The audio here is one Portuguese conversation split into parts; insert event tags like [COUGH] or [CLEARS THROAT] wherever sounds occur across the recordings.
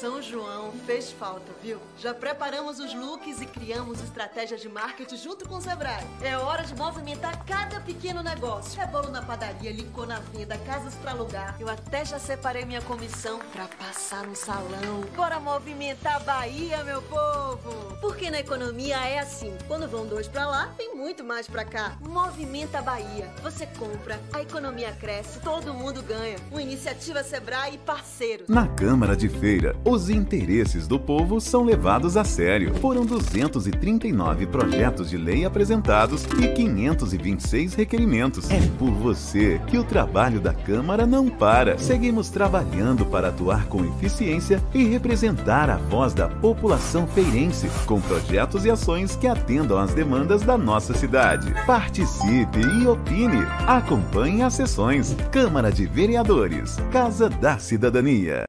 São João fez falta, viu? Já preparamos os looks e criamos estratégias de marketing junto com o Sebrae. É hora de movimentar cada pequeno negócio. É bolo na padaria, licor na venda, casas pra alugar. Eu até já separei minha comissão pra passar no salão. Bora movimentar a Bahia, meu povo! Porque na economia é assim. Quando vão dois pra lá, tem muito mais pra cá. Movimenta a Bahia. Você compra, a economia cresce, todo mundo ganha. Uma iniciativa Sebrae e parceiros. Na Câmara de Feira, os interesses do povo são levados a sério. Foram 239 projetos de lei apresentados e 526 requerimentos. É por você que o trabalho da Câmara não para. Seguimos trabalhando para atuar com eficiência e representar a voz da população feirense, com projetos e ações que atendam às demandas da nossa cidade. Participe e opine. Acompanhe as sessões. Câmara de Vereadores, Casa da Cidadania.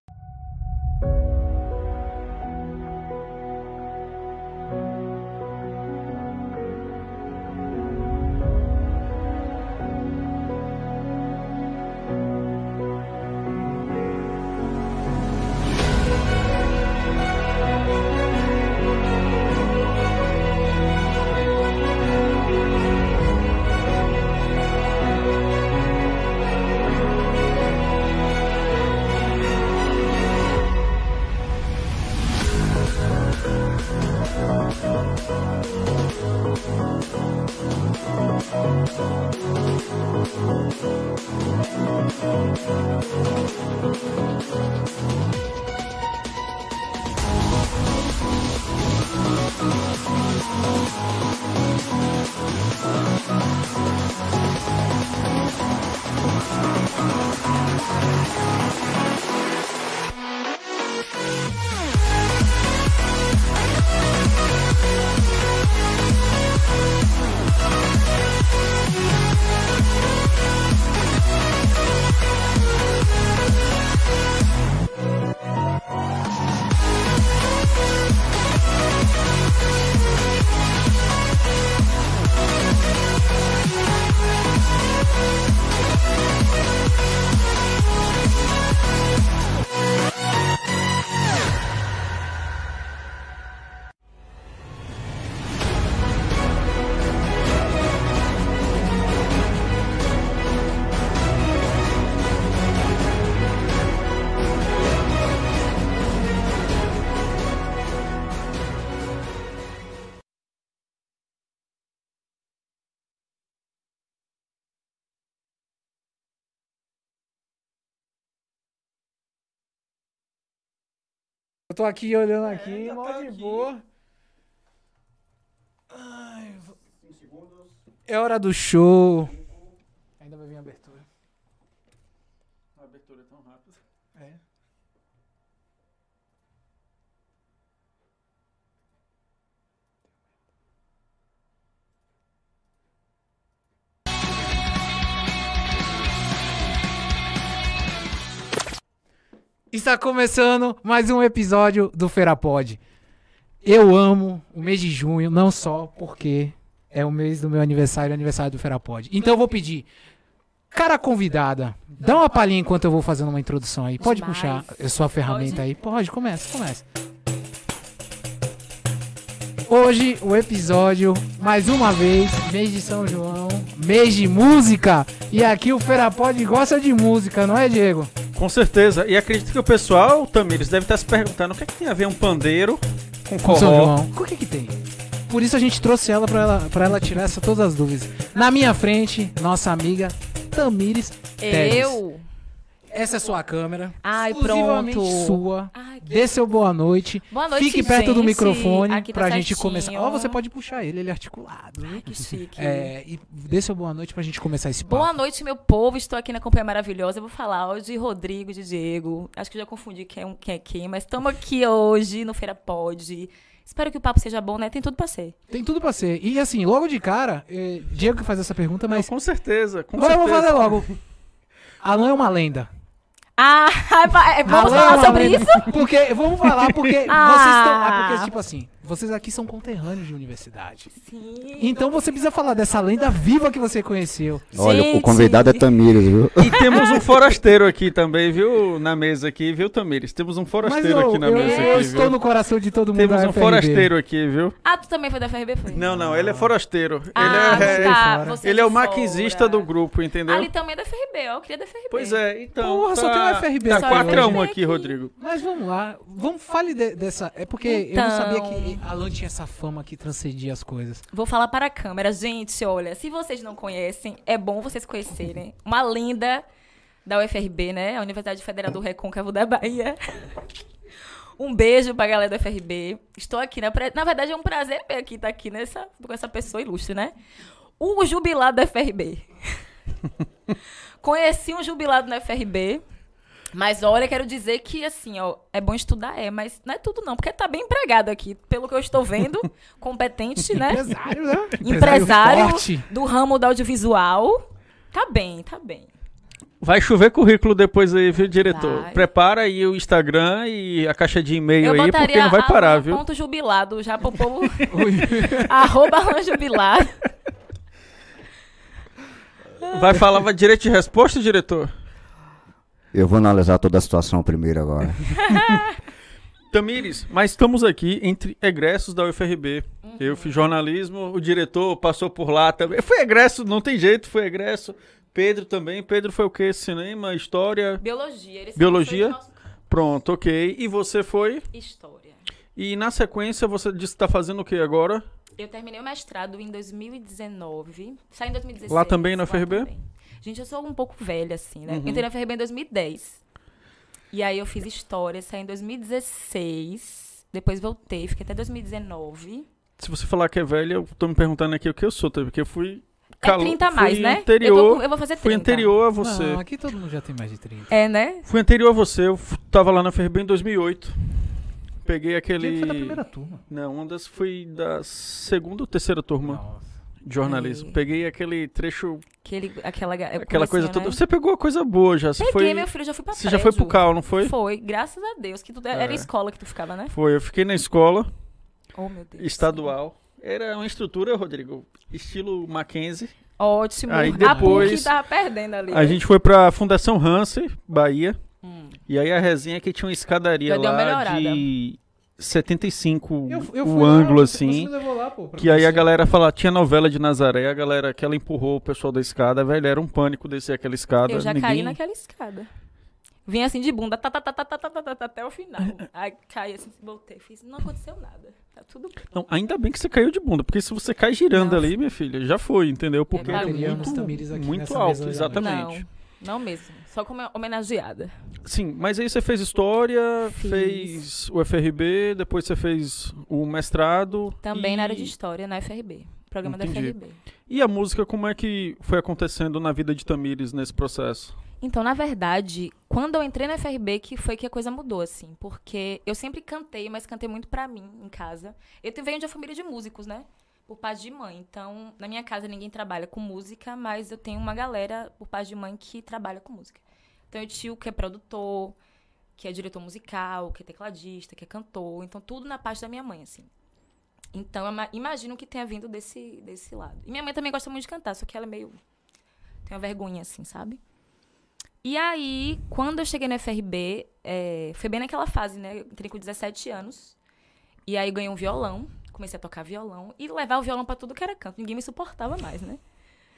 Tô aqui olhando aqui, ainda mó tá de aqui. boa. Ai, vou- é hora do show. Ainda vai vir a abertura. A abertura é tão rápida. É. Está começando mais um episódio do Feira Pod. Eu amo o mês de junho, não só porque é o mês do meu aniversário, aniversário do Feira Pod. Então eu vou pedir, cara convidada, dá uma palhinha enquanto eu vou fazendo uma introdução aí. Pode Demais. puxar a sua ferramenta Pode? aí? Pode, começa, começa. Hoje o episódio, mais uma vez, mês de São João, mês de música. E aqui o Feira Pod gosta de música, não é, Diego? Com certeza. E acredito que o pessoal, Tamires, deve estar se perguntando o que, é que tem a ver um pandeiro com Com São forró. João. O que que tem? Por isso a gente trouxe ela pra ela, pra ela tirar essa, todas as dúvidas. Na minha frente, nossa amiga Tamires Teles. Essa é sua câmera. Ai, exclusivamente pronto. sua. Ai, que- Dê seu boa noite. Boa noite, Fique perto do gente. microfone Aqui tá pra gente certinho. começar. Ó, você pode puxar ele, ele é articulado. Ai, que chique. É, e dê seu boa noite pra gente começar esse papo. Boa noite, meu povo. Estou aqui na companhia maravilhosa. Eu vou falar hoje de Rodrigo, de Diego. Acho que já confundi quem é um quem é quem, mas estamos aqui hoje no Feira Pod. Espero que o papo seja bom, né? Tem tudo pra ser. Tem tudo pra ser. E assim, logo de cara, eh, Diego que faz essa pergunta, Não, mas com certeza. Com agora eu vou certeza. fazer logo. Alan é uma lenda. Ah, vai- [LAUGHS] vamos Alan é falar sobre isso? Porque, vamos falar porque [LAUGHS] Ah. vocês estão. É porque, tipo assim, vocês aqui são conterrâneos de universidade. Sim. Então você precisa falar dessa lenda viva que você conheceu. Olha, o Gente. convidado é Tamires, viu? E temos um forasteiro aqui também, viu? Na mesa aqui, viu, Tamires? Temos um Mas forasteiro eu, aqui na eu- mesa eu aqui, estou viu? no coração de todo mundo Temos da um FRB. forasteiro aqui, viu? Ah, tu também foi da FRB, foi? Não, não, ele é forasteiro. Ah, ele é, tá. Você ele é o fora. do grupo, entendeu? Ali também é da FRB, ó. Eu queria da FRB. Pois é, então. Porra, só tá, tem um FRB Tá aqui 4 a hoje. 1 aqui, Rodrigo. Mas vamos lá, vamos fale de- dessa. É porque eu não Então. sabia que Alan tinha essa fama que transcendia as coisas. Vou falar para a câmera. Gente, olha, se vocês não conhecem, é bom vocês conhecerem. Uma lenda da UFRB, né? A Universidade Federal do Recôncavo da Bahia. Um beijo pra galera do FRB. Estou aqui, na, pre- na verdade é um prazer ver aqui estar aqui nessa, com essa pessoa ilustre, né? O jubilado da FRB. [LAUGHS] Conheci um jubilado na FRB. Mas olha, quero dizer que, assim, ó, é bom estudar, é, mas não é tudo não, porque tá bem empregado aqui, pelo que eu estou vendo, [LAUGHS] competente, né? Empresário, né? [LAUGHS] Empresário forte. do ramo do audiovisual. Tá bem, tá bem. Vai chover currículo depois aí, viu, diretor? Vai. Prepara aí o Instagram e a caixa de e-mail aí, porque não vai parar, viu? ponto jubilado já pro povo. [LAUGHS] arroba jubilado. Vai falar vai direito de resposta, diretor? Eu vou analisar toda a situação primeiro agora. [LAUGHS] Tamires, mas estamos aqui entre egressos da UFRB. Uhum. Eu fiz jornalismo, o diretor passou por lá também. Foi egresso, não tem jeito, foi egresso. Pedro também. Pedro foi o quê? Cinema, história? Biologia. Eles Biologia? nosso. Pronto, ok. E você foi? História. E na sequência você disse que tá fazendo o que agora? Eu terminei o mestrado em 2019. Saí em 2016. Lá também na lá UFRB? também. Gente, eu sou um pouco velha, assim, né? Uhum. Eu entrei na UFRB em 2010. E aí eu fiz história, saí em 2016. Depois voltei, fiquei até 2019. Se você falar que é velha, eu tô me perguntando aqui o que eu sou, tá? porque eu fui... É calo- 30 a mais, né? Anterior, eu, tô eu vou fazer 30. Fui anterior a você. Não, aqui todo mundo já tem mais de 30. É, né? Fui anterior a você, eu tava lá na FRB em 2008. Peguei aquele... Ele foi da primeira turma. Não, uma das foi da segunda ou terceira turma Nossa. De jornalismo. É. Peguei aquele trecho, Aquele, aquela, aquela coisa comecinho, toda. Né? Você pegou a coisa boa já. Você Peguei, foi, meu filho, já fui pra você já foi pro prédio. CAL, não foi? Foi, graças a Deus. Que tu, Era É. escola que tu ficava, né? Foi, eu fiquei na escola Oh, meu Deus. estadual. Era uma estrutura, Rodrigo, estilo Mackenzie. Ótimo. Aí A depois- PUC tava perdendo ali. A né? gente foi pra Fundação Hansen, Bahia. Hum. E aí a resenha é que tinha uma escadaria Já deu uma lá de 75 Eu, eu o lá, ângulo você- assim. Você me levou lá, pô. Que aí a galera fala, tinha novela de Nazaré, a galera que ela empurrou o pessoal da escada, velho, era um pânico descer aquela escada. Eu já ninguém... caí naquela escada. Vim assim de bunda, tá, tá, tá, tá, tá, tá, tá, tá, tá, até o final. [LAUGHS] Aí caí assim, voltei. Fiz, não aconteceu nada. Tá tudo bem. Não, ainda bem que você caiu de bunda, porque se você cai girando Não. ali, minha filha, já foi, entendeu? Porque É, muito, Tamires aqui muito nessa alto, exatamente. Não, não mesmo. Só como homenageada. Sim, mas aí você fez história, Fiz. fez o FRB, depois você fez o mestrado. Também e... na área de história, na FRB. Programa Entendi. da FRB. E a música, como é que foi acontecendo na vida de Tamires nesse processo? Então, na verdade, quando eu entrei na FRB, que foi que a coisa mudou, assim. Porque eu sempre cantei, mas cantei muito pra mim, em casa. Eu venho de uma família de músicos, né? Por parte de mãe. Então, na minha casa ninguém trabalha com música, mas eu tenho uma galera, por parte de mãe, que trabalha com música. Então, eu tio que é produtor, que é diretor musical, que é tecladista, que é cantor. Então, tudo na parte da minha mãe, assim. Então, imagino que tenha vindo desse, desse lado. E minha mãe também gosta muito de cantar, só que ela é meio... Tem uma vergonha, assim, sabe? E aí, quando eu cheguei na FRB, é, foi bem naquela fase, né? Eu entrei com 17 anos. E aí, ganhei um violão. Comecei a tocar violão. E levar o violão pra tudo que era canto. Ninguém me suportava mais, né?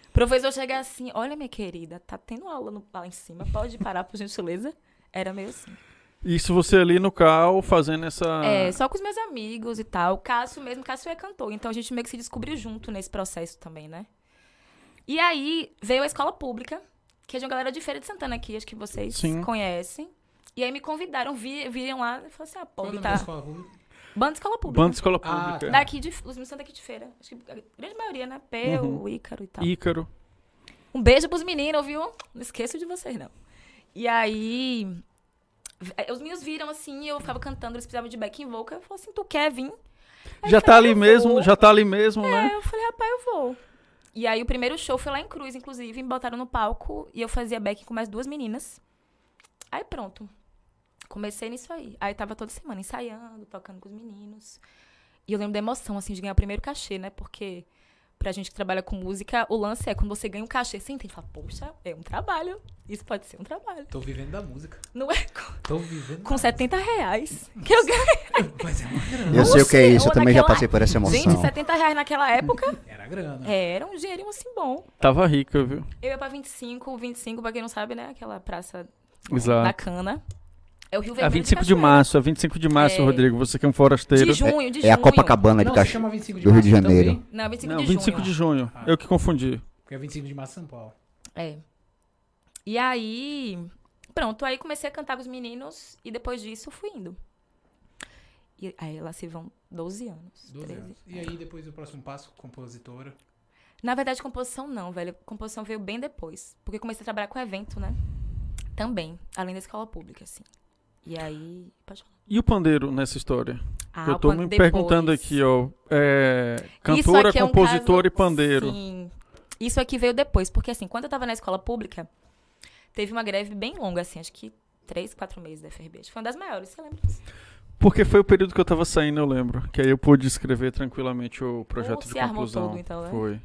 O professor chegar assim, olha, minha querida, tá tendo aula no, lá em cima. Pode parar, por gentileza? Era meio assim. Isso você ali no CAL, fazendo essa... É, só com os meus amigos e tal. O Cássio mesmo, Cássio é cantor. Então a gente meio que se descobriu junto nesse processo também, né? E aí veio a escola pública, que é de uma galera de Feira de Santana aqui, acho que vocês Sim. conhecem. E aí me convidaram, vi, viram lá e falaram assim: ah, pô, tá. escola pública? Banda Escola Pública. Banda Escola Ah, Pública. Daqui de. Os meninos são daqui de feira. Acho que a grande maioria, né? P, Uhum. o Ícaro e tal. Ícaro. Um beijo pros meninos, viu? Não esqueço de vocês, não. E aí. Os meninos viram assim, eu ficava cantando, eles precisavam de backing vocal. Eu falei assim: tu quer vir? Aí Já tá falei, ali "Eu mesmo, vou." já tá ali mesmo, É, né? eu falei, rapaz, eu vou. E aí o primeiro show foi lá em Cruz, inclusive, me botaram no palco e eu fazia back com mais duas meninas. Aí pronto. Comecei nisso aí. Aí tava toda semana ensaiando, tocando com os meninos. E eu lembro da emoção, assim, de ganhar o primeiro cachê, né? Porque pra gente que trabalha com música, o lance é quando você ganha um cachê, você entende? Fala, poxa, é um trabalho. Isso pode ser um trabalho. Tô vivendo da música. Não é [LAUGHS] Tô vivendo com da 70 reais que eu música. [LAUGHS] Mas é uma grana. Eu sei o que é isso, eu também já naquela- passei por essa emoção. Gente, 70 reais naquela época Era grana. era um dinheirinho assim bom. Tava rica, viu? Eu ia pra 25, 25, pra quem não sabe, né? Aquela praça da Exato. cana. É o Rio A Vermelho 25 de Cachoeira. março, a 25 de março, É. Rodrigo, você que é um forasteiro. De junho, de junho. É a Copacabana de Não, chama 25 de do Rio de Janeiro. também, Não, 25 Não, de 25 junho. de junho. Ah. Eu que confundi. porque é 25 de março São Paulo. É. E aí, pronto, aí comecei a cantar com os meninos e depois disso fui indo. E aí lá se vão 12 anos. 12 13. anos. E aí depois o próximo passo, compositora. Na verdade, composição não, velho. Composição veio bem depois. Porque eu comecei a trabalhar com evento, né? Também, além da escola pública, assim. E aí. Pode falar. E o pandeiro nessa história? Ah, eu pan- me depois. perguntando aqui, ó. É, cantora, aqui é um compositor caso- e pandeiro. Sim. Isso aqui veio depois, porque assim, quando eu tava na escola pública, teve uma greve bem longa, assim, acho que três, quatro meses da FRB. Acho que foi uma das maiores, você lembra disso? Porque foi o período que eu tava saindo, eu lembro. Que aí eu pude escrever tranquilamente o projeto de se armou conclusão. tudo, então, né? Foi.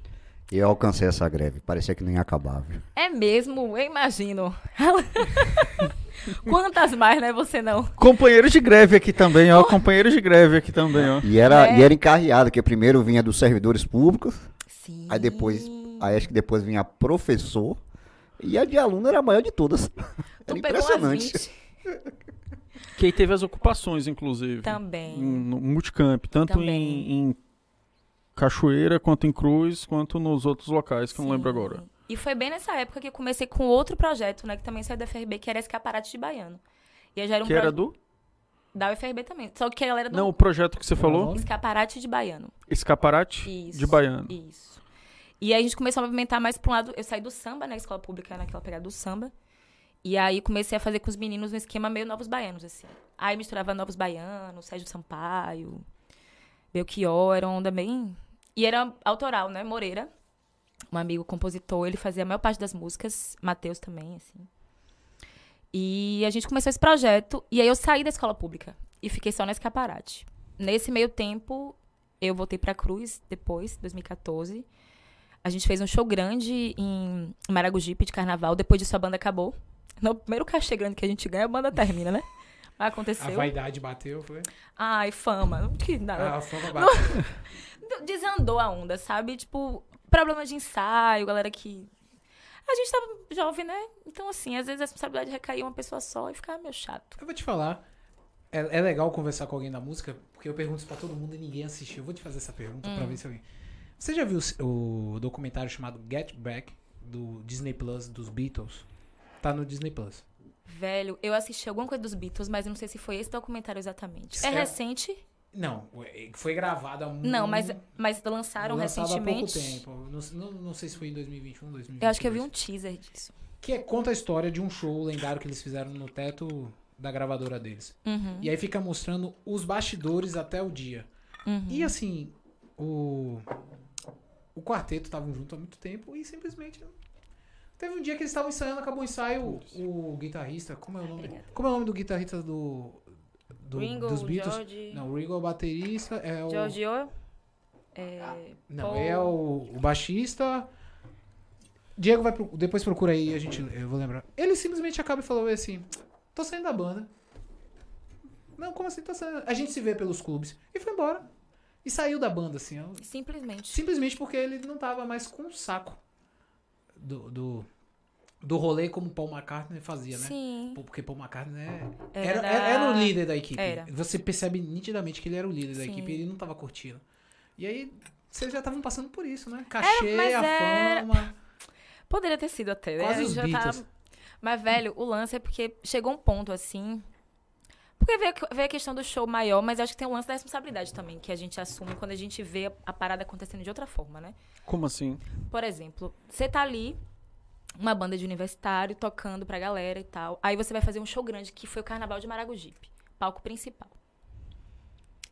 E eu alcancei essa greve. Parecia que nem ia acabar, viu? É mesmo, eu imagino. [LAUGHS] Quantas mais, né? Você não. Companheiros de greve aqui também, ó. Companheiros de greve aqui também, ó. E era, É. e era encarreado, que primeiro vinha dos servidores públicos, Sim. aí depois, aí acho que depois vinha professor, e a de aluno era a maior de todas. Tu [LAUGHS] Era impressionante. 20 Que aí teve as ocupações, inclusive. também. No multicamp, tanto Também. em, em Cachoeira, quanto em Cruz, quanto nos outros locais, que eu não lembro agora. E foi bem nessa época que eu comecei com outro projeto, né? Que também saiu da FRB, que era Escaparate de Baiano. E aí já era um Que era do? Da UFRB também. Só que a galera do Não, o projeto que você falou? Escaparate de Baiano. Escaparate Isso. de Baiano. Isso. E aí a gente começou a movimentar mais pra um lado. Eu saí do samba, né? Escola pública naquela pegada do samba. E aí comecei a fazer com os meninos um esquema meio novos baianos, assim. Aí misturava novos baianos, Sérgio Sampaio, Belchior, era uma onda bem. E era autoral, né? Moreira, um amigo compositor, ele fazia a maior parte das músicas, Matheus também, assim. E a gente começou esse projeto, e aí eu saí da escola pública e fiquei só na escaparate. Nesse meio tempo, eu voltei pra Cruz depois, 2014. A gente fez um show grande em Maragogipe de carnaval. Depois disso, a banda acabou. [LAUGHS] No primeiro cachê grande que a gente ganha, a banda termina, né? [LAUGHS] Mas A aconteceu. vaidade bateu, foi? Ai, fama. Que nada. Ah, a fama [LAUGHS] bateu. Desandou a onda, sabe? Tipo, problema de ensaio, galera que. A gente tava jovem, né? Então, assim, às vezes a responsabilidade recaía em uma pessoa só e ficava meio chato. Eu vou te falar. É, é legal conversar com alguém da música, porque eu pergunto isso pra todo mundo e ninguém assistiu. Eu vou te fazer essa pergunta Hum. pra ver se alguém. Você já viu o, o documentário chamado Get Back do Disney Plus dos Beatles? Tá no Disney Plus. Velho, eu assisti alguma coisa dos Beatles, mas eu não sei se foi esse documentário exatamente. É É- recente? Não, é- foi gravado há Não, mas, mas lançaram lançado há pouco recentemente. tempo. Não, não, não sei se foi em 2021, 2022. Eu acho que eu vi um teaser disso. Que é, conta a história de um show lendário que eles fizeram no teto da gravadora deles. Uhum, E aí fica mostrando os bastidores até o dia. uhum. E assim, o. O quarteto estavam junto há muito tempo e simplesmente. Teve um dia que eles estavam ensaiando, acabou o ensaio, o, o guitarrista. Como é o nome? Obrigada. Como é o nome do guitarrista do. Do Ringo, dos Beatles? George, Não, o Ringo é o baterista, é o. George O. É, Não, Paul- é o, o baixista. Diego vai pro- depois procura aí, a gente, eu vou lembrar. Ele simplesmente acaba e falou assim: "Tô saindo da banda". Não, como assim tô saindo? A gente se vê pelos clubes e foi embora. E saiu da banda assim, simplesmente. simplesmente porque ele não tava mais com o saco do do, do rolê como Paul McCartney fazia, né? Sim. Porque Paul McCartney né, Era era, da- era, era o líder da equipe. Era. Você percebe nitidamente que ele era o líder da Sim. equipe e ele não tava curtindo. E aí, vocês já estavam passando por isso, né? Cachê, mas a era- fama. Poderia ter sido até, né? Quase os Beatles. Mas, velho, o lance é porque chegou um ponto assim. Porque veio, a- veio a questão do show maior, mas acho que tem o lance da responsabilidade também, que a gente assume quando a gente vê a, a parada acontecendo de outra forma, né? Como assim? Por exemplo, você tá ali, uma banda de universitário, tocando pra galera e tal. Aí você vai fazer um show grande, que foi o Carnaval de Maragogipe, palco principal.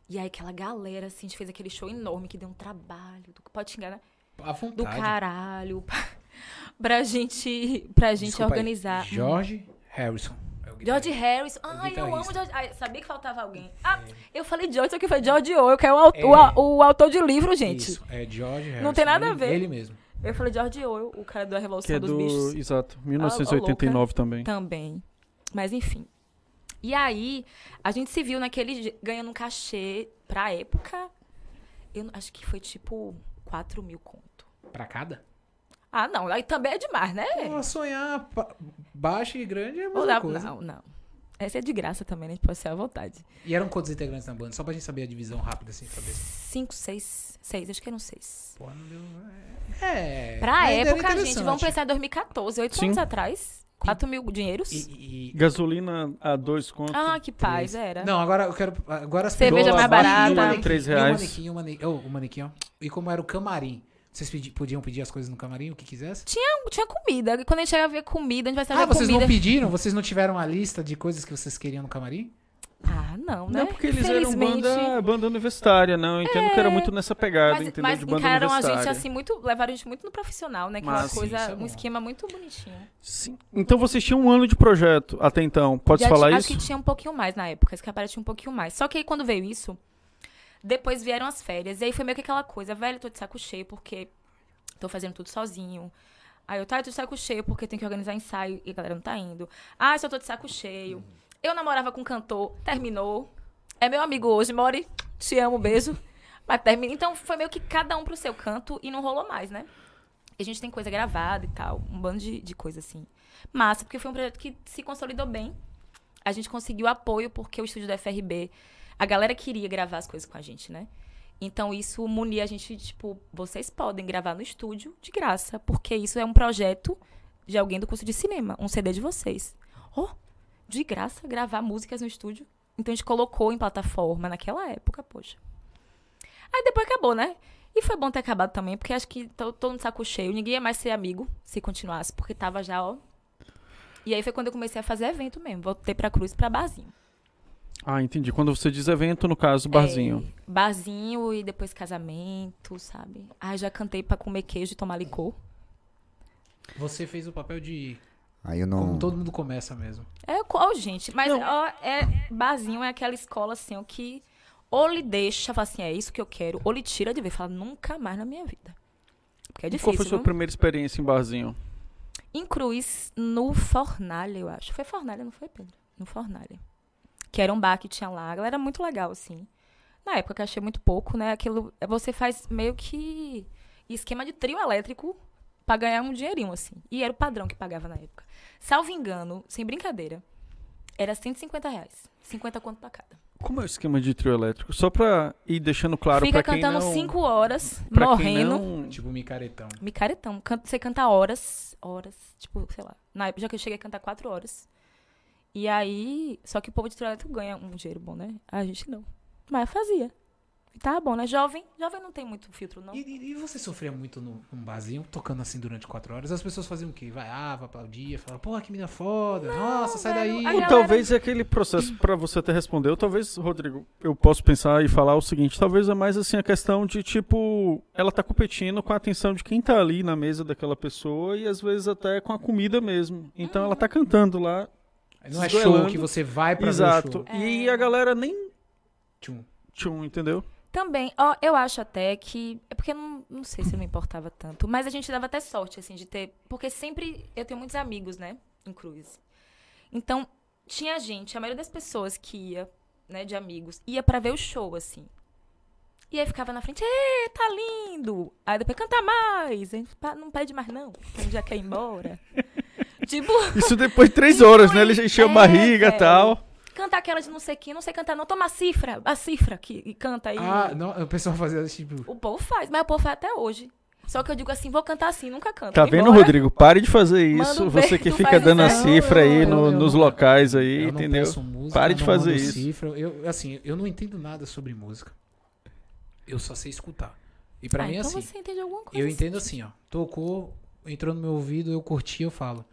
E aí aquela galera, assim, a gente fez aquele show enorme que deu um trabalho, do, pode xingar, né? Vontade. Do caralho, [LAUGHS] pra gente, pra gente Desculpa aí. organizar. George Harrison. É o George Harrison. É o Ai, eu amo. George. Ai, sabia que faltava alguém. Ah, eu falei George, só que foi George Orwell, que é o, au- o, É. o autor de livro, gente. Isso, é George Harrison. Não tem nada a ele- ver. Ele mesmo. Eu falei George Orwell, o cara da Revolução Que é dos do. Bichos. Exato, Ah, 1989 também. Também. Mas enfim. E aí, a gente se viu naquele. ganhando um cachê pra época. Eu não- acho que foi tipo 4 mil conto. Pra cada? Ah, não. Aí também é demais, né? Pô, sonhar baixo e grande é a mesma dá- coisa. não, não. Essa é de graça também, né? A gente pode ser à vontade. E eram quantos integrantes na banda? Só pra gente saber a divisão rápida, assim, saber. Cinco, seis, seis, acho que eram seis. Pô, não deu... É. Pra época, gente, vamos pensar em 2014, oito anos atrás. 4 mil dinheiros. E, e- Gasolina a dois contos. Ah, que paz, era. Não, agora eu quero. Agora as Cerveja mais E barata. manequim, Três e o reais. manequim, o manequim, oh, o manequim, ó. E como era o camarim? Vocês pedi- podiam pedir as coisas no camarim, o que quisesse? Tinha comida. Quando a gente chega a ver comida, a gente vai saber Ah, vocês comida. não pediram? Vocês não tiveram a lista de coisas que vocês queriam no camarim? Ah, não, né? Não, porque eles eram Felizmente. banda, banda universitária, não. Eu entendo que era muito nessa pegada, Mas, entendeu? mas de banda encararam a universitária. gente assim, muito. Levaram a gente muito no profissional, né? Aquela Mas, sim, coisa, isso é um bom. esquema muito bonitinho. Sim. Então vocês tinham um ano de projeto até então. Pode Já falar ti- isso? Acho que tinha um pouquinho mais na época. Esse cabaré tinha um pouquinho mais. Só que aí quando veio isso, depois vieram as férias. E aí foi meio que aquela coisa, velho, tô de saco cheio porque tô fazendo tudo sozinho. Aí eu, tá, eu tô de saco cheio porque tem que organizar ensaio e a galera não tá indo. Ah, só tô de saco cheio. Eu namorava com um cantor, terminou. É meu amigo hoje, Mori, te amo, beijo. Mas termina. Então foi meio que cada um pro seu canto e não rolou mais, né? E a gente tem coisa gravada e tal, um bando de, de coisa assim. Massa, porque foi um projeto que se consolidou bem. A gente conseguiu apoio porque o estúdio da FRB, a galera queria gravar as coisas com a gente, né? Então isso munia a gente, tipo, vocês podem gravar no estúdio de graça, porque isso é um projeto de alguém do curso de cinema, um CD de vocês. Oh, de graça gravar músicas no estúdio. Então a gente colocou em plataforma naquela época, poxa. Aí depois acabou, né? E foi bom ter acabado também, porque acho que tô, tô no saco cheio. Ninguém ia mais ser amigo se continuasse, porque tava já, ó. E aí foi quando eu comecei a fazer evento mesmo. Voltei pra Cruz pra barzinho. Ah, entendi. Quando você diz evento, no caso, barzinho. É, barzinho e depois casamento, sabe? Ah, já cantei pra comer queijo e tomar licor. Você fez o papel de. Aí eu Como não. todo mundo começa mesmo. É, ó, gente, mas ó, é, barzinho é aquela escola assim, ó, que ou lhe deixa, fala assim, é isso que eu quero, ou lhe tira de ver, fala, nunca mais na minha vida. Porque é E difícil. Qual foi a sua primeira experiência em barzinho? Em Cruz, no Fornalha, eu acho. Foi Fornalha, não foi, Pedro? No Fornalha. Que era um bar que tinha lá. A galera era muito legal, assim. Na época que eu achei muito pouco, né? Aquilo. Você faz meio que esquema de trio elétrico pra ganhar um dinheirinho, assim. E era o padrão que pagava na época. Salvo engano, sem brincadeira, era 150 reais. 50 conto pra cada. Como é o esquema de trio elétrico? Só pra ir deixando claro Fica pra quem cantando não... 5 horas, pra quem morrendo. não- Tipo micaretão. Micaretão. Você canta horas, horas, tipo, sei lá. Na época já que eu cheguei a cantar quatro horas. E aí, só que o povo de Toronto ganha um dinheiro bom, né? A gente não. Mas eu fazia. Tava bom, né? Jovem, jovem não tem muito filtro, não. E, e- você sofria muito no, num barzinho, tocando assim durante quatro horas? As pessoas faziam o quê? Vai, ah, vai aplaudir, fala, porra, que mina foda, nossa, sai velho, daí. Ou galera- talvez é aquele processo, pra você até responder, ou talvez, Rodrigo, eu posso pensar e falar o seguinte, talvez é mais assim a questão de, tipo, ela tá competindo com a atenção de quem tá ali na mesa daquela pessoa e às vezes até com a comida mesmo. Então ela tá cantando lá, Não é show que você vai pra ver o exato, show. e a galera nem Tchum. tchum, entendeu? Também, ó, eu acho até que. É porque não, não sei se eu me importava tanto. Mas a gente dava até sorte, assim, de ter. Porque sempre eu tenho muitos amigos, né? Em Cruz. Então, tinha gente, a maioria das pessoas que ia, né, de amigos, ia pra ver o show, assim. E aí ficava na frente, ê, tá lindo! Aí depois, canta mais! A gente, "Pá, não pede mais, não. A gente já quer ir embora. [LAUGHS] tipo, Isso depois de três horas, né? Ele já encheu a [LAUGHS] É, barriga e velho. tal. Canta aquela de não sei quem, não sei cantar, não. Toma a cifra, a cifra que e canta aí. Ah, não, o pessoal [LAUGHS] fazia tipo. O povo faz, mas o povo faz até hoje. Só que eu digo assim, vou cantar assim, nunca canto. Tá vendo, embora. Rodrigo? Pare de fazer isso. um Você que fica dando a cifra aí Eu- no- eu nos locais aí, eu não entendeu? peço música, Pare de não fazer isso. Cifra. Eu, assim, eu não entendo nada sobre música. Eu só sei escutar. E pra ah, mim é então assim. você entende alguma coisa. Eu entendo assim, ó. Tocou, entrou no meu ouvido, eu curti, eu falo.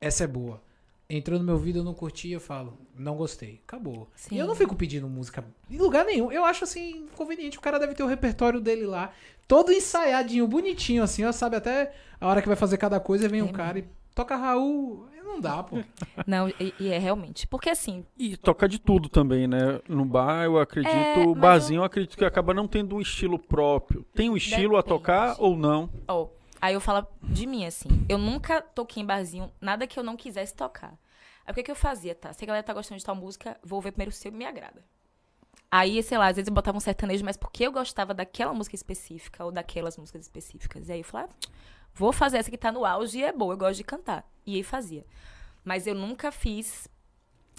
Essa é boa. Entrou no meu ouvido, eu não curti, eu falo. Não gostei. Acabou. Sim. E eu não fico pedindo música em lugar nenhum. Eu acho assim, conveniente. O cara deve ter o repertório dele lá. Todo ensaiadinho, bonitinho, assim, ó. Sabe até a hora que vai fazer cada coisa, vem um cara e toca Raul. Eu Não dá, pô. [LAUGHS] Não, e, e é realmente. Porque assim, E toca de tudo também, né? No bar, eu acredito. É, o barzinho, eu... acredito que acaba não tendo um estilo próprio. Tem um estilo a Depende. tocar ou não? Ó, aí eu falo de mim, assim. Eu nunca toquei em barzinho, nada que eu não quisesse tocar. Aí o que, que eu fazia, tá? Se a galera tá gostando de tal música, vou ver primeiro se me agrada. Aí, sei lá, às vezes eu botava um sertanejo, mas porque eu gostava daquela música específica ou daquelas músicas específicas. E aí eu falava, ah, vou fazer essa que tá no auge e é boa, eu gosto de cantar. E aí fazia. Mas eu nunca fiz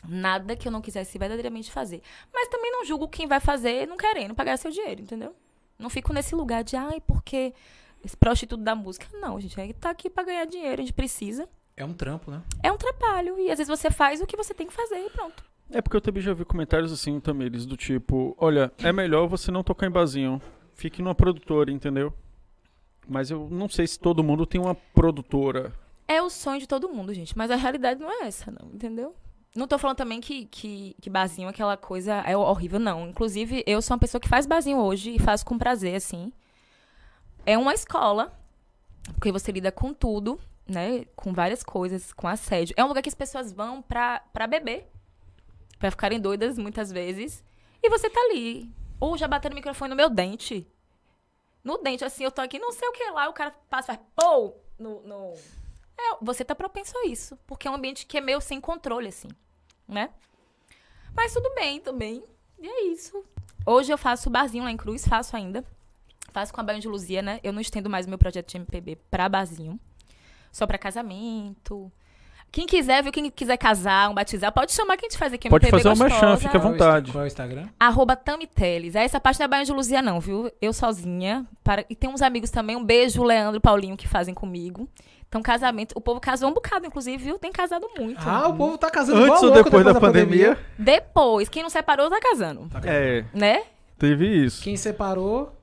nada que eu não quisesse verdadeiramente fazer. Mas também não julgo quem vai fazer não querendo pagar seu dinheiro, entendeu? Não fico nesse lugar de, ai, porque esse prostituto da música. Não, gente, a gente tá aqui pra ganhar dinheiro, a gente precisa. É um trampo, né? É um trabalho. E às vezes você faz o que você tem que fazer e pronto. É porque eu também já vi comentários assim, Tamires, do tipo: olha, é melhor você não tocar em barzinho. Fique numa produtora, entendeu? Mas eu não sei se todo mundo tem uma produtora. É o sonho de todo mundo, gente. Mas a realidade não é essa, não, entendeu? Não tô falando também que, que, que barzinho, aquela coisa é horrível, não. Inclusive, eu sou uma pessoa que faz barzinho hoje e faço com prazer, assim. É uma escola, porque você lida com tudo, né? Com várias coisas, com assédio. É um lugar que as pessoas vão pra, pra beber. Pra ficarem doidas, muitas vezes. E você tá ali. Ou já batendo o microfone no meu dente. No dente, assim, eu tô aqui, não sei o que lá, o cara passa faz pô! No, no... É, você tá propenso a isso. Porque é um ambiente que é meio sem controle, assim, né? Mas tudo bem também. E é isso. Hoje eu faço barzinho lá em Cruz, faço ainda. Faço com a Banho de Luzia, né? Eu não estendo mais o meu projeto de MPB pra barzinho. Só pra casamento. Quem quiser, viu? Quem quiser casar, um batizar, pode chamar que a gente faz aqui. Pode MPB fazer uma merchan, fica à é vontade. Qual é o Instagram? Arroba Tamiteles. Essa parte não é Banho de Luzia, não, viu? Eu sozinha. Para... E tem uns amigos também. Um beijo, Leandro e Paulinho, que fazem comigo. Então, casamento. O povo casou um bocado, inclusive, viu? Tem casado muito. Ah, o povo tá casando Antes ou louco depois da pandemia? Depois, quem não separou, tá casando. Tá casando. É, Né? teve isso. Quem separou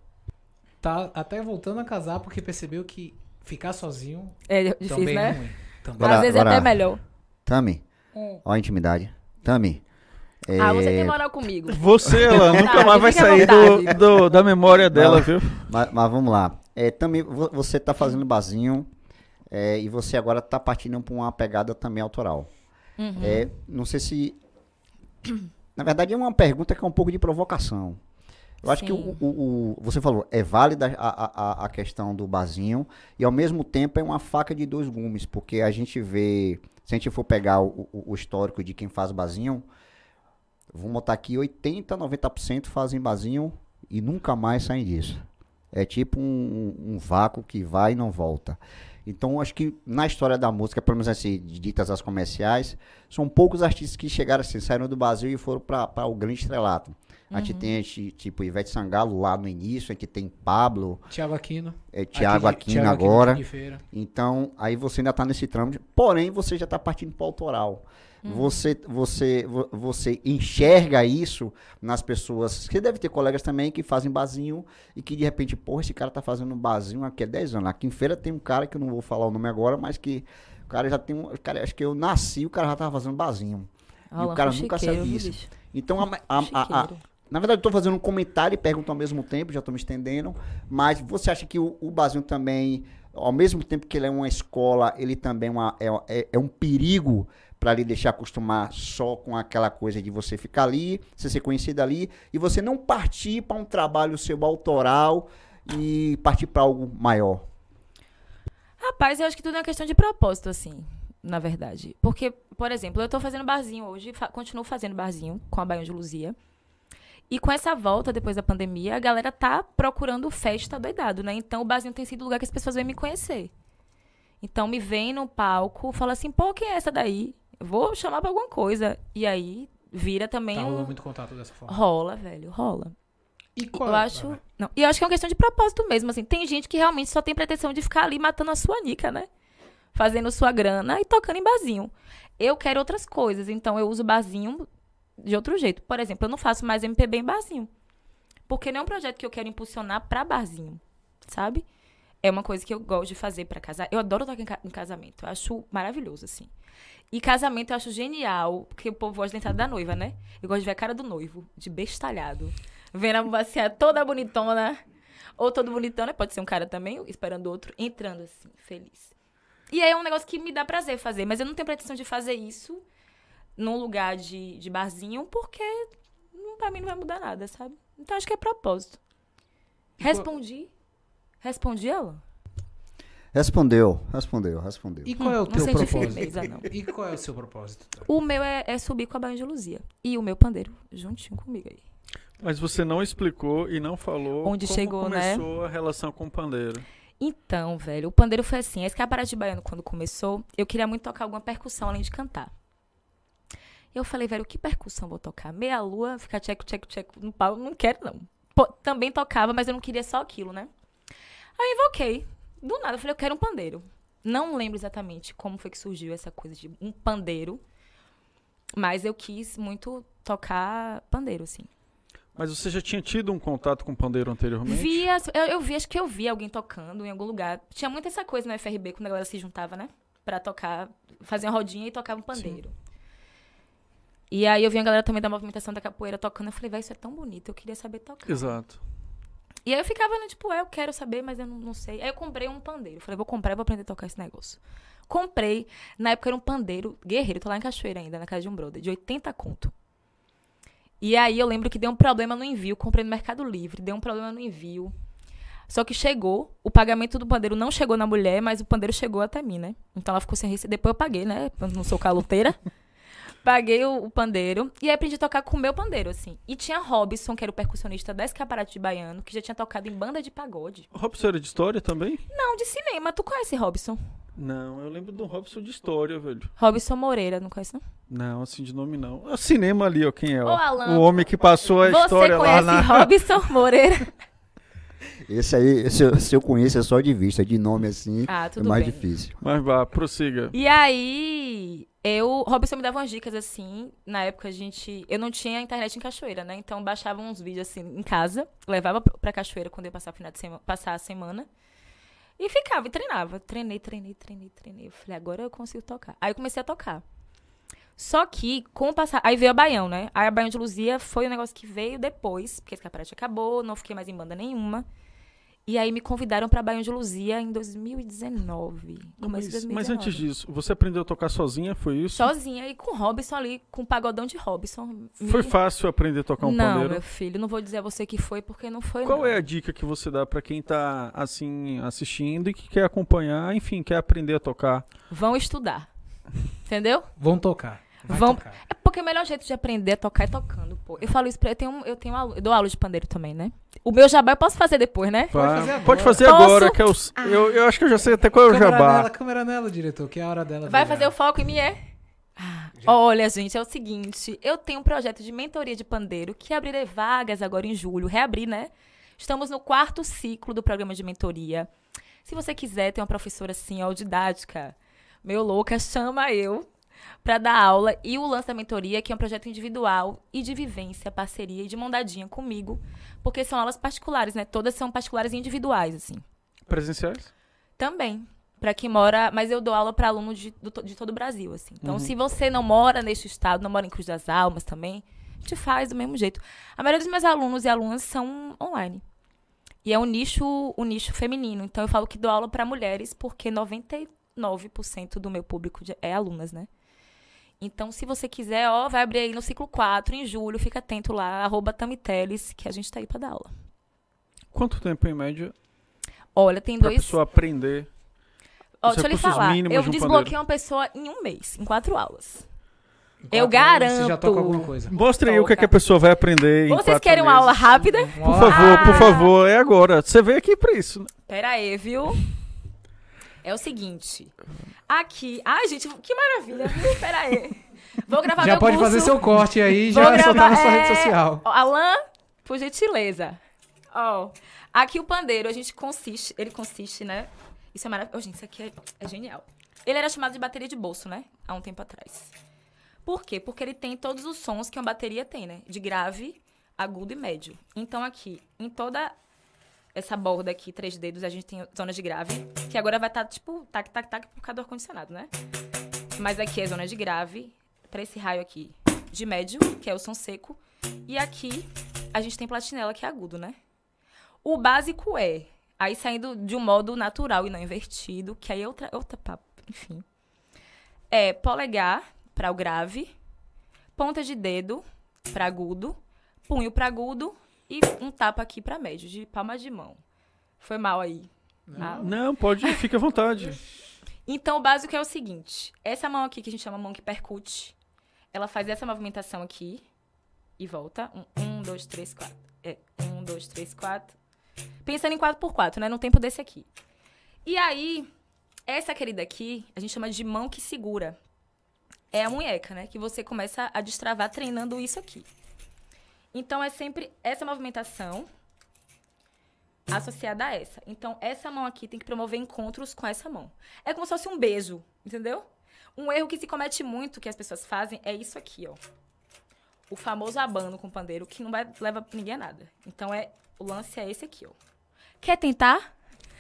tá até voltando a casar porque percebeu que ficar sozinho É difícil, também é né? ruim. Também. Agora- Às vezes é agora- até melhor. Tami, Hum. ó a intimidade. Tami. é, Ah, você tem moral comigo. Você, ela [LAUGHS] nunca Verdade, mais vai sair do, do- da memória dela, viu? Mas, mas vamos lá. É, também vo- você tá fazendo barzinho é, e você agora tá partindo pra uma pegada também autoral. Uhum. É, não sei se. Na verdade, é uma pergunta que é um pouco de provocação. Eu acho que Sim. o, o- o- você falou, é válida a, a, a questão do barzinho e ao mesmo tempo é uma faca de dois gumes, porque a gente vê, se a gente for pegar o, o- histórico de quem faz barzinho, vamos botar aqui 80, 90% fazem barzinho e nunca mais saem disso. É tipo um, um vácuo que vai e não volta. Então, acho que na história da música, pelo menos assim, ditas as comerciais, são poucos artistas que chegaram assim, saíram do Brasil e foram para o grande estrelato. A gente tem, a gente, tipo, Ivete Sangalo lá no início, a gente tem Pablo, Tiago Aquino. é, Aqui de- Aquino agora. Feira. Então, aí você ainda tá nesse trâmite. Porém, você já tá partindo para autoral. Você, você, vo- você enxerga isso nas pessoas. Você deve ter colegas também que fazem barzinho e que de repente, porra, esse cara tá fazendo um barzinho aqui há 10 anos. Aqui em feira tem um cara que eu não vou falar o nome agora, mas que o cara já tem um. Cara, acho que eu nasci, o cara já tava fazendo barzinho. e o cara nunca chiqueiro, saiu viu, disso. bicho? Então, a, a- a-. na verdade, tô fazendo um comentário e pergunto ao mesmo tempo, já tô me estendendo. Mas você acha que o, o também, ao mesmo tempo que ele é uma escola, ele também é, é- é- é um perigo para lhe deixar acostumar só com aquela coisa de você ficar ali, você ser conhecido ali, e você não partir para um trabalho seu autoral e partir para algo maior? Rapaz, eu acho que tudo é uma questão de propósito, assim, na verdade. Porque, por exemplo, eu tô fazendo barzinho hoje, fa- continuo fazendo barzinho com a Baião de Luzia. E com essa volta, depois da pandemia, a galera tá procurando festa doidado, né? Então o barzinho tem sido o lugar que as pessoas vêm me conhecer. Então me vem no palco, fala assim, pô, quem é essa daí? Vou chamar pra alguma coisa. E aí vira também Tá um... muito contato dessa forma. Rola, velho, rola. E qual Eu acho. Não. E eu acho que é uma questão de propósito mesmo, assim. Tem gente que realmente só tem pretensão de ficar ali matando a sua nica, né? Fazendo sua grana e tocando em barzinho. Eu quero outras coisas, então eu uso barzinho de outro jeito. Por exemplo, eu não faço mais MPB em barzinho. Porque não é um projeto que eu quero impulsionar pra barzinho, sabe? É uma coisa que eu gosto de fazer pra casar. Eu adoro tocar em, ca- em casamento. Eu acho maravilhoso, assim. E casamento eu acho genial, porque o povo gosta da entrada da noiva, né? Eu gosto de ver a cara do noivo, de bestalhado. Vendo a bacia toda bonitona. Ou todo bonitão, né? Pode ser um cara também, esperando outro, entrando assim, feliz. E aí é um negócio que me dá prazer fazer, mas eu não tenho pretensão de fazer isso num lugar de, de barzinho, porque não, pra mim não vai mudar nada, sabe? Então acho que é propósito. Respondi. Respondi ela? Respondeu, respondeu, respondeu. E qual é o não teu senti propósito? firmeza, não. E qual é o seu propósito? O meu é, é subir com a Baiana de Luzia. E o meu pandeiro, juntinho comigo aí. Mas você não explicou e não falou Onde como chegou, né? começou a relação com o pandeiro. Então, velho, o pandeiro foi assim. A Escaparate Baiano, quando começou, eu queria muito tocar alguma percussão além de cantar. Eu falei, velho, que percussão vou tocar? Meia lua, ficar tcheco, tcheco, tcheco no pau, não quero não. Pô, também tocava, mas eu não queria só aquilo, né? Aí eu invoquei. Do nada, eu falei, eu quero um pandeiro. Não lembro exatamente como foi que surgiu essa coisa de um pandeiro, mas eu quis muito tocar pandeiro, assim. Mas você já tinha tido um contato com pandeiro anteriormente? Eu, eu vi, acho que eu vi alguém tocando em algum lugar. Tinha muito essa coisa no FRB, quando a galera se juntava, né? Pra tocar, fazia uma rodinha e tocava um pandeiro. E aí eu vi a galera também da movimentação da capoeira tocando. Eu falei, vai, isso é tão bonito, eu queria saber tocar. Exato. E aí eu ficava, né, tipo, é, eu quero saber, mas eu não, não sei. Aí eu comprei um pandeiro. Falei, vou comprar e vou aprender a tocar esse negócio. Comprei. Na época era um pandeiro guerreiro, tô lá em Cachoeira ainda, na casa de um brother, de 80 conto. E aí eu lembro que deu um problema no envio. Comprei no Mercado Livre, deu um problema no envio. Só que chegou, o pagamento do pandeiro não chegou na mulher, mas o pandeiro chegou até mim, né? Então ela ficou sem receber. Depois eu paguei, né? Eu não sou caloteira. [LAUGHS] Paguei o, o pandeiro e aí aprendi a tocar com o meu pandeiro, assim. E tinha Robson, que era o percussionista da Escaparate de Baiano, que já tinha tocado em banda de pagode. Robson era de história também? Não, de cinema. Tu conhece Robson? Não, eu lembro do Robson de história, velho. Robson Moreira, não conhece, não? Não, assim de nome não. É o cinema ali, ó, quem é? Ô, Ó. Alan, o homem que passou a história lá conhece na. [LAUGHS] Robson Moreira? Esse aí, esse, eu- se eu conheço é só de vista, de nome assim, Ah, é tudo mais bem. difícil. Mas vá, prossiga. E aí, eu. Robson me dava umas dicas assim. Na época a gente. Eu não tinha internet em Cachoeira, né? Então baixava uns vídeos assim em casa, levava pra Cachoeira quando eu o final de semana, passar a semana. E ficava e treinava. Treinei, treinei, treinei, treinei. Eu falei, agora eu consigo tocar. Aí eu comecei a tocar. Só que, com o passar. Aí veio a Baião, né? Aí a Baião de Luzia foi um negócio que veio depois, porque esse caparate acabou, não fiquei mais em banda nenhuma. E aí me convidaram pra Baião de Luzia em 2019. Começo de Mas, 2019. mas antes disso, você aprendeu a tocar sozinha, foi isso? Sozinha e com Robson ali, com o pagodão de Robson. Foi Me- fácil aprender a tocar um não, pandeiro? meu filho, não vou dizer a você que foi, porque não foi Qual não. é a dica que você dá pra quem tá assim assistindo e que quer acompanhar, enfim, quer aprender a tocar? Vão estudar. Entendeu? Vão tocar. Vai Vão- tocar. É porque o melhor jeito de aprender é tocar é tocando, pô. Eu falo isso pra eu tenho, eu tenho aula, eu dou aula de pandeiro também, né? O meu jabá eu posso fazer depois, né? Vai. fazer agora. Pode fazer agora, que é os, eu, eu acho que eu já sei até qual é o Câmera jabá. nela, câmera nela, diretor, que é a hora dela. Vai fazer o foco em mim, é? Olha, gente, é o seguinte, eu tenho um projeto de mentoria de pandeiro que abrirei vagas agora em julho, reabrir, né? Estamos no quarto ciclo do programa de mentoria. Se você quiser ter uma professora assim, ó, didática, meio louca, chama eu pra dar aula. E o lance da mentoria, que é um projeto individual e de vivência, parceria e de mondadinha comigo, porque são aulas particulares, né? Todas são particulares e individuais, assim. Presenciais? Também. Pra quem mora. Mas eu dou aula pra alunos de, do de todo o Brasil, assim. Então, se você não mora neste estado, não mora em Cruz das Almas também, a gente faz do mesmo jeito. A maioria dos meus alunos e alunas são online. E é um nicho, um nicho feminino. Então, eu falo que dou aula pra mulheres, porque 99% do meu público é alunas, né? Então, se você quiser, ó, vai abrir aí no ciclo 4, em julho, fica atento lá, arroba Tamiteles, que a gente tá aí pra dar aula. Quanto tempo em média Olha, tem pra dois. pessoa aprender? Ó, deixa eu lhe falar. Eu de um desbloqueei pandeiro. uma pessoa em um mês, em quatro aulas. Enquanto eu garanto. Você já toca alguma coisa. Mostre aí o que, é que a pessoa vai aprender em Vocês quatro querem uma meses. aula rápida? Por favor, por Ah. favor, é agora. Você veio aqui pra isso. né? Pera aí, viu? É o seguinte. Aqui. Ai, gente, que maravilha. viu? Pera aí. Vou gravar Já pode curso. fazer seu corte aí e Vou já soltar gravar- na sua é, rede social. Alan, por gentileza. Ó, aqui o pandeiro, a gente consiste, ele consiste, né? Isso é maravilhoso. gente, isso aqui é, é genial. Ele era chamado de bateria de bolso, né? Há um tempo atrás. Por quê? Porque ele tem todos os sons que uma bateria tem, né? De grave, agudo e médio. Então aqui, em toda essa borda aqui, três dedos, a gente tem zona de grave, que agora vai estar tipo tac, tac, tac por causa do ar-condicionado, né? Mas aqui é zona de grave, pra esse raio aqui de médio, que é o som seco, e aqui a gente tem platinela, que é agudo, né? O básico é, aí saindo de um modo natural e não invertido, que aí é outra, outra papo. enfim. É polegar para o grave, ponta de dedo para agudo, punho para agudo e um tapa aqui para médio, de palma de mão. Foi mal aí. Ah, Não, pode, fica à vontade. [LAUGHS] Então, o básico é o seguinte: essa mão aqui, que a gente chama mão que percute, ela faz essa movimentação aqui e volta. Um, um dois, três, quatro. É, um, dois, três, quatro. Pensando em quatro por quatro, né? No tempo desse aqui. E aí, essa querida aqui, a gente chama de mão que segura. É a munheca, né? Que você começa a destravar treinando isso aqui. Então, é sempre essa movimentação associada a essa. Então, essa mão aqui tem que promover encontros com essa mão. É como se fosse um beijo, entendeu? Um erro que se comete muito, que as pessoas fazem, é isso aqui, ó. O famoso abano com pandeiro, que não vai leva ninguém a nada. Então, é o lance é esse aqui, ó. Quer tentar?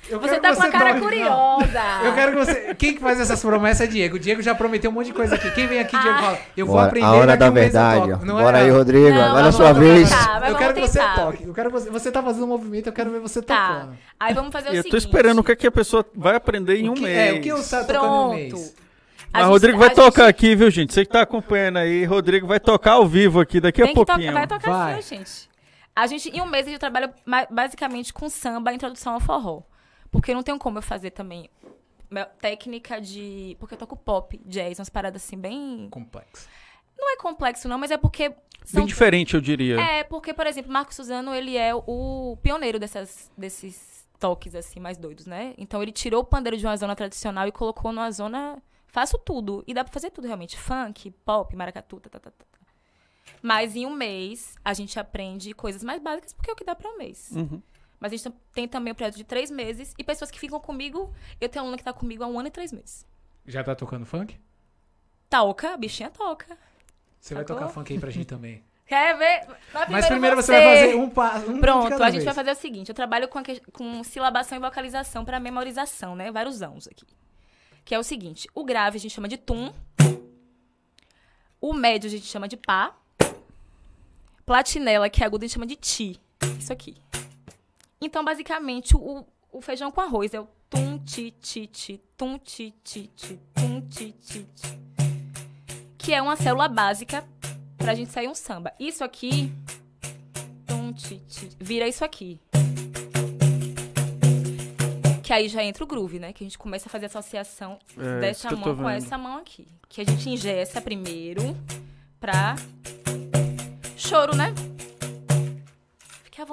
Eu Você tá com a cara curiosa. Não, Eu quero que você. Quem que faz essas promessas é Diego. O Diego já prometeu um monte de coisa aqui. Quem vem aqui, Diego Ah. fala. Eu vou Bora, aprender. a hora daqui da mês eu verdade. Não Bora é? aí, Rodrigo. Não, Agora é mas sua vez. tentar, Eu quero que você toque. Eu quero que você. Você tá fazendo um movimento, eu quero ver você Tá. tocando. Aí vamos fazer o eu seguinte. tô esperando o que, é que a pessoa vai aprender em um que- mês. É, o que eu tá tocando em um Pronto. mês? A Mas gente- Rodrigo vai a tocar gente aqui, viu, gente? Você que tá acompanhando aí, Rodrigo vai tocar ao vivo aqui daqui a Tem que tocar, pouquinho. vai tocar Vai. sim, gente. A gente, em um mês, a gente trabalha basicamente com samba, introdução ao forró. Porque não tem como eu fazer também técnica de... Porque eu toco pop, jazz, umas paradas assim bem... Complexo. Não é complexo não, mas é porque... São Bem diferente, eu diria. É, porque, por exemplo, Marco Suzano, ele é o pioneiro dessas, desses toques, assim, mais doidos, né? Então, ele tirou o pandeiro de uma zona tradicional e colocou numa zona... Faço tudo. E dá pra fazer tudo, realmente. Funk, pop, maracatu, tá, tá, tá, tá. Mas em um mês, a gente aprende coisas mais básicas, porque é o que dá pra um mês. Uhum. Mas a gente tem também o projeto de três meses. E pessoas que ficam comigo... Eu tenho uma aluna que tá comigo há um ano e três meses. Já tá tocando funk? Toca, a bichinha toca. Você vai Sacou? tocar funk aí pra gente também. [LAUGHS] Quer ver? Mas Mas primeiro você vai fazer um passo. Um Pronto, a gente vez. vai fazer o seguinte: eu trabalho com, que- com silabação e vocalização para memorização, né? Vários anos aqui. Que é o seguinte: o grave a gente chama de tum, o médio a gente chama de pá, platinela, que é agudo, a gente chama de ti. Isso aqui. Então, basicamente, o, o feijão com arroz é o tum, ti, ti, ti, tum, ti, ti, ti, tum, ti, ti, ti. Que é uma célula básica pra gente sair um samba. Isso aqui Tum, ti, ti. Vira isso aqui. Que aí já entra o groove, né? Que a gente começa a fazer associação É, dessa mão com essa mão aqui. Que a gente ingessa primeiro pra. Choro, né?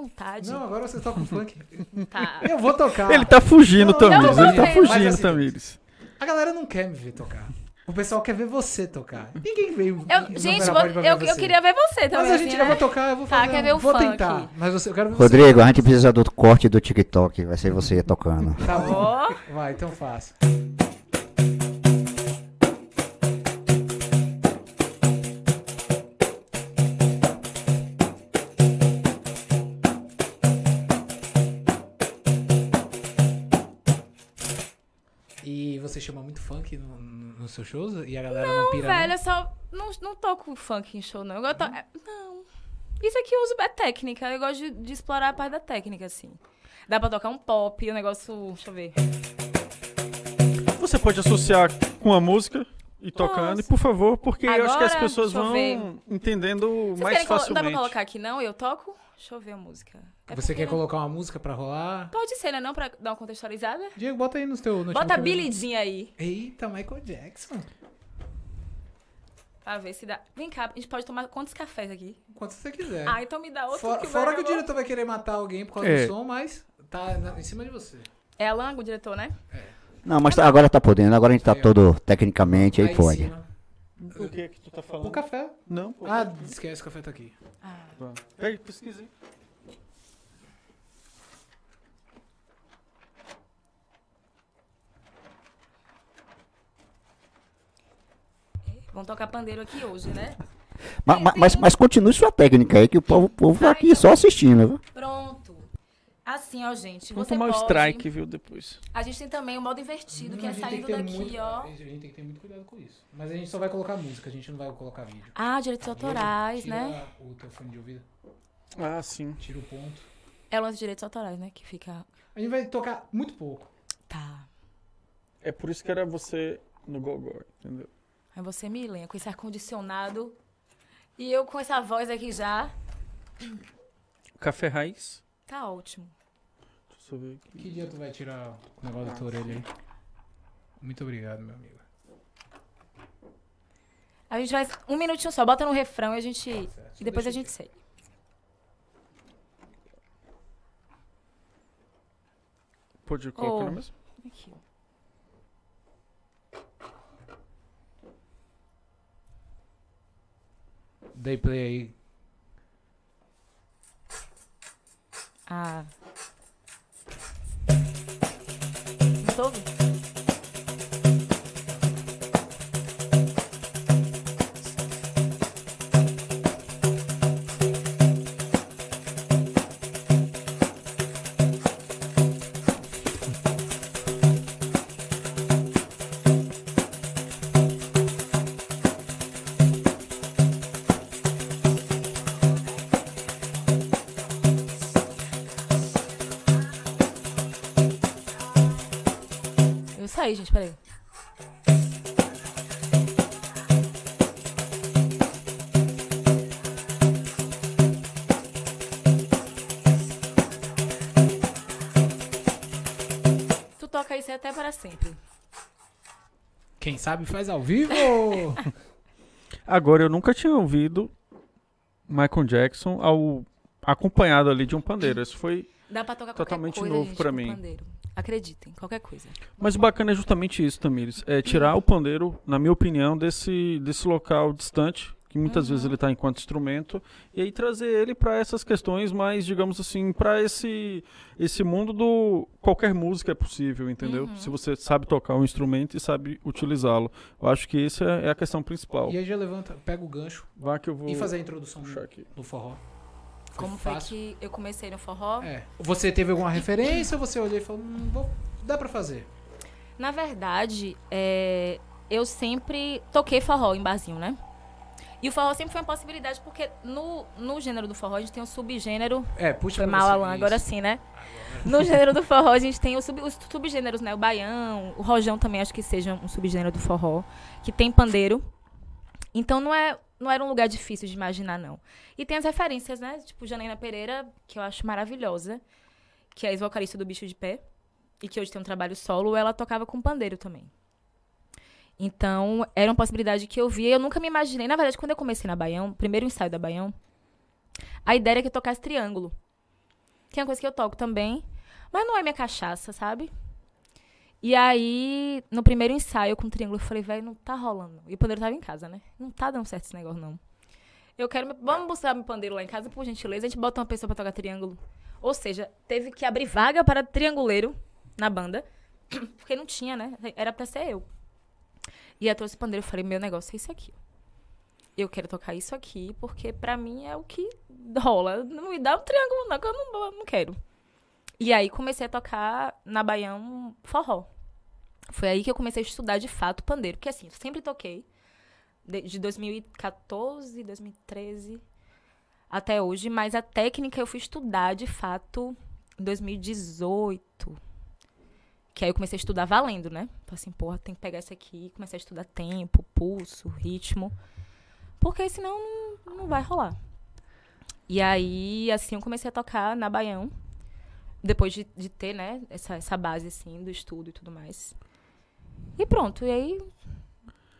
Vontade. Não, agora você toca um funk. [LAUGHS] Tá. Eu vou tocar. Ele tá fugindo, Não, Tamires. não, Ele tá fugindo, assim, Tamires. A galera não quer me ver tocar. O pessoal quer ver você tocar. Ninguém veio. Eu- gente, vou- eu, eu você. queria ver você também. Mas a gente assim, já né? vou tocar, eu vou Tá, fazer. quer ver o vou funk? tentar. Mas você, eu quero ver você. Rodrigo, a gente precisa do corte do TikTok. Vai ser você tocando. Tá bom. Vai, então faça. Funk no, no, nos seus shows? E a galera não, pira velho, não? eu só não, não toco funk em show, não. Eu to... é, Não. Isso aqui eu uso é técnica. Eu gosto de, de explorar a parte da técnica, assim. Dá pra tocar um pop, o negócio. Deixa eu ver. Você pode associar com a música e tocando, e Posso. por favor, porque eu acho que as Agora, pessoas vão ver. entendendo Vocês mais colo- Não dá pra facilmente. colocar aqui, não? Eu toco? Deixa eu ver a música. É Você quer colocar uma música pra rolar? Pode ser, né? Não pra dar uma contextualizada? Diego, bota aí no teu. No Bota a Billie Jean aí. Eita, Michael Jackson. Pra ver se dá. Vem cá, a gente pode tomar quantos cafés aqui? Quanto você quiser. Ah, então me dá outro fora que É. fora que o diretor vai querer matar alguém por causa É. do som, mas tá na- em cima de você. É Alan, o diretor, né? Não, mas tá- agora tá podendo. Agora a gente tá Aí, ó. todo tecnicamente, aí em pode. cima. O que é que tu tá O falando? café. Não? pô. Ah, esquece, o café tá aqui. Tá. Pega, pesquisa aí. Vamos tocar pandeiro aqui hoje, né? Ma- ma- Mas, mas, continue sua técnica aí, que o povo, o povo tá aqui só assistindo. viu? Pronto. Assim, ó, gente. Vamos você tomar o pode... strike, viu, depois. A gente tem também o modo invertido, que Hum, a é saindo que daqui, muito- ó. A gente tem que ter muito cuidado com isso. Mas a gente só vai colocar música, a gente não vai colocar vídeo. Ah, direitos autorais, Tira né? o teu fone de ouvido, Ah, sim. tira o ponto. É o lance de direitos autorais, né? Que fica. A gente vai tocar muito pouco. Tá. É por isso que era você no gogó, entendeu? Aí você me lembra com esse ar-condicionado. E eu com essa voz aqui já. Café raiz. Tá ótimo. Deixa eu ver aqui. Que dia tu vai tirar o negócio da tua orelha aí? Muito obrigado, meu amigo. A gente vai. Um minutinho só, bota no refrão e a gente. Certo, E depois a deixa gente segue. Pode colocar Oh. no mesmo? Aqui. ó. Dei play aí. Ah. Não tô ouvindo. Saí, gente, peraí. Tu toca isso até para sempre. Quem sabe faz ao vivo! [LAUGHS] Agora, eu nunca tinha ouvido Michael Jackson ao acompanhado ali de um pandeiro. Isso foi. Dá pra tocar Totalmente coisa, novo com mim. pandeiro. Acreditem, qualquer coisa. Mas o bacana é justamente isso, Tamires. É tirar o pandeiro, na minha opinião, desse, desse local distante, que muitas vezes ele está enquanto instrumento, e aí trazer ele para essas questões mais, digamos assim, para esse, esse mundo do qualquer música é possível, entendeu? Se você sabe tocar um instrumento e sabe utilizá-lo. Eu acho que essa é a questão principal. e aí já levanta, pega o gancho Vá que eu vou e fazer a introdução do, aqui. do forró. Foi Como foi fácil? que eu comecei no forró? É. Você teve alguma referência ou você olhou e falou, hum, vou, dá pra fazer? Na verdade, é, eu sempre toquei forró em barzinho, né? E o forró sempre foi uma possibilidade, porque no, no gênero do forró a gente tem um subgênero. É, puxa Foi mal. Alan, agora sim, né? No gênero do forró a gente tem os, sub- os subgêneros, né? O baião, o rojão também acho que seja um subgênero do forró, que tem pandeiro. Então não, é, não era um lugar difícil de imaginar, não. E tem as referências, né? Tipo Janaína Pereira, que eu acho maravilhosa, que é ex-vocalista do Bicho de Pé, e que hoje tem um trabalho solo, ela tocava com pandeiro também. Então, era uma possibilidade que eu via. Eu nunca me imaginei. Na verdade, quando eu comecei na Baião, primeiro ensaio da Baião, a ideia era que eu tocasse triângulo. Que é uma coisa que eu toco também. Mas não é minha cachaça, sabe? E aí, no primeiro ensaio com triângulo, eu falei, velho, não tá rolando. E o pandeiro tava em casa, né? Não tá dando certo esse negócio, não. Eu quero. Vamos buscar meu pandeiro lá em casa, por gentileza. A gente bota uma pessoa pra tocar triângulo. Ou seja, teve que abrir vaga para trianguleiro na banda. [CLEARS THROAT] Porque não tinha, né? Era pra ser eu. E eu trouxe o pandeiro e falei, meu negócio é isso aqui. Eu quero tocar isso aqui, porque pra mim é o que rola. Não me dá um triângulo, não, que eu não, não quero. E aí comecei a tocar na Baião forró. Foi aí que eu comecei a estudar de fato pandeiro. Porque assim, eu sempre toquei. De, de 2014, 2013 até hoje. Mas a técnica eu fui estudar de fato em 2018. Que aí eu comecei a estudar valendo, né? Falei assim, porra, tem que pegar isso aqui. Comecei a estudar tempo, pulso, ritmo. Porque senão não, não vai rolar. E aí, assim, eu comecei a tocar na Baião. Depois de, de ter, né, essa, essa base, assim, do estudo e tudo mais. E pronto, e aí...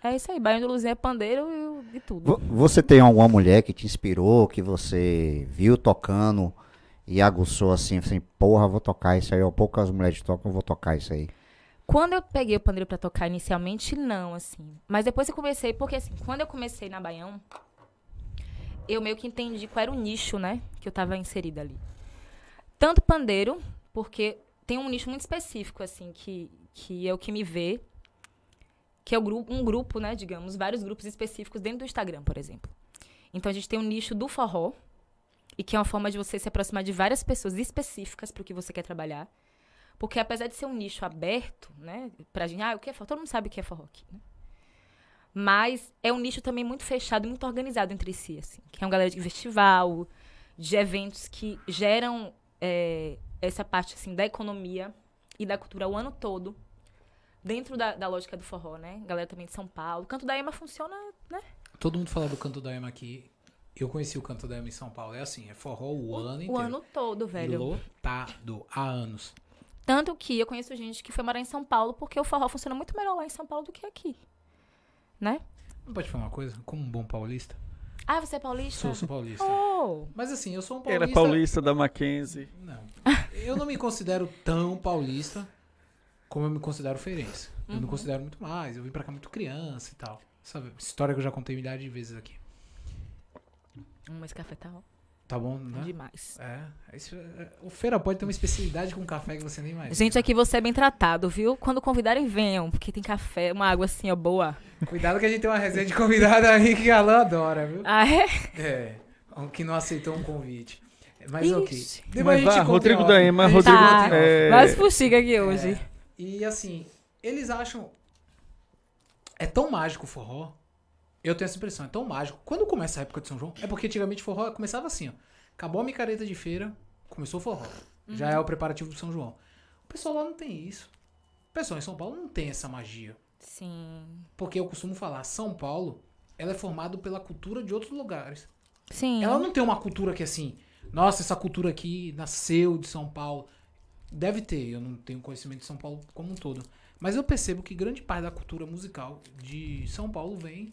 É isso aí, Baião de Luzinha é pandeiro e, tudo. Vo- Você tem alguma mulher que te inspirou, que você viu tocando e aguçou assim, assim, porra, vou tocar isso aí, ó, poucas mulheres tocam, vou tocar isso aí. Quando eu peguei o pandeiro pra tocar inicialmente, não, assim. Mas depois eu comecei, porque assim, quando eu comecei na Baião, eu meio que entendi qual era o nicho, né, que eu tava inserida ali. Tanto pandeiro, porque tem um nicho muito específico, assim, que, que é o que me vê, que é o grupo, um grupo, né, digamos, vários grupos específicos dentro do Instagram, por exemplo. Então a gente tem um nicho do forró, e que é uma forma de você se aproximar de várias pessoas específicas para o que você quer trabalhar. Porque apesar de ser um nicho aberto, né, pra gente, ah, o que é forró? Todo mundo sabe o que é forró aqui, né? Mas é um nicho também muito fechado muito organizado entre si, assim. Que é uma galera de festival, de eventos que geram é, essa parte, assim, da economia e da cultura o ano todo. dentro da, da lógica do forró, né? Galera também de São Paulo. O canto da Ema funciona, né? Todo mundo fala do canto da Ema aqui. Eu conheci o canto da Ema em São Paulo. É assim, é forró o, ano inteiro. O ano todo, velho. Lotado, há anos. Tanto que eu conheço gente que foi morar em São Paulo porque o forró funciona muito melhor lá em São Paulo do que aqui. Né? Não pode falar uma coisa? Como um bom paulista. Ah, você é paulista? Sou, sou paulista. Oh! Mas assim, eu sou um Era paulista. paulista da Mackenzie. Não. Eu não me considero tão paulista como eu me considero feirense. Eu Uhum. me considero muito mais. Eu vim pra cá muito criança e tal. Sabe? História que eu já contei milhares de vezes aqui. Hum, esse café tá bom, né? demais. É. Isso é- O Feira pode ter uma especialidade com café que você nem imagina. Gente, aqui você é bem tratado, viu? Quando convidarem, venham, porque tem café, uma água assim, ó, boa. Cuidado que a gente tem uma resenha de convidado aí que a Alan adora, viu? Ah, é? É. um Que não aceitou um convite. Mas ok. Ixi. Depois Mas a gente Rodrigo da Ema, Rodrigo, Tá. é, Mas fuxiga aqui hoje. É. E assim, eles acham. É tão mágico o forró. Eu tenho essa impressão, é tão mágico. Quando começa a época de São João, é porque antigamente forró começava assim, ó. Acabou a micareta de feira, começou o forró. Já é o preparativo do São João. O pessoal lá não tem isso. O pessoal em São Paulo não tem essa magia. Sim. Porque eu costumo falar, São Paulo, ela é formada pela cultura de outros lugares. Sim. Ela não tem uma cultura que assim, nossa, essa cultura aqui nasceu de São Paulo. Deve ter, eu não tenho conhecimento de São Paulo como um todo. Mas eu percebo que grande parte da cultura musical de São Paulo vem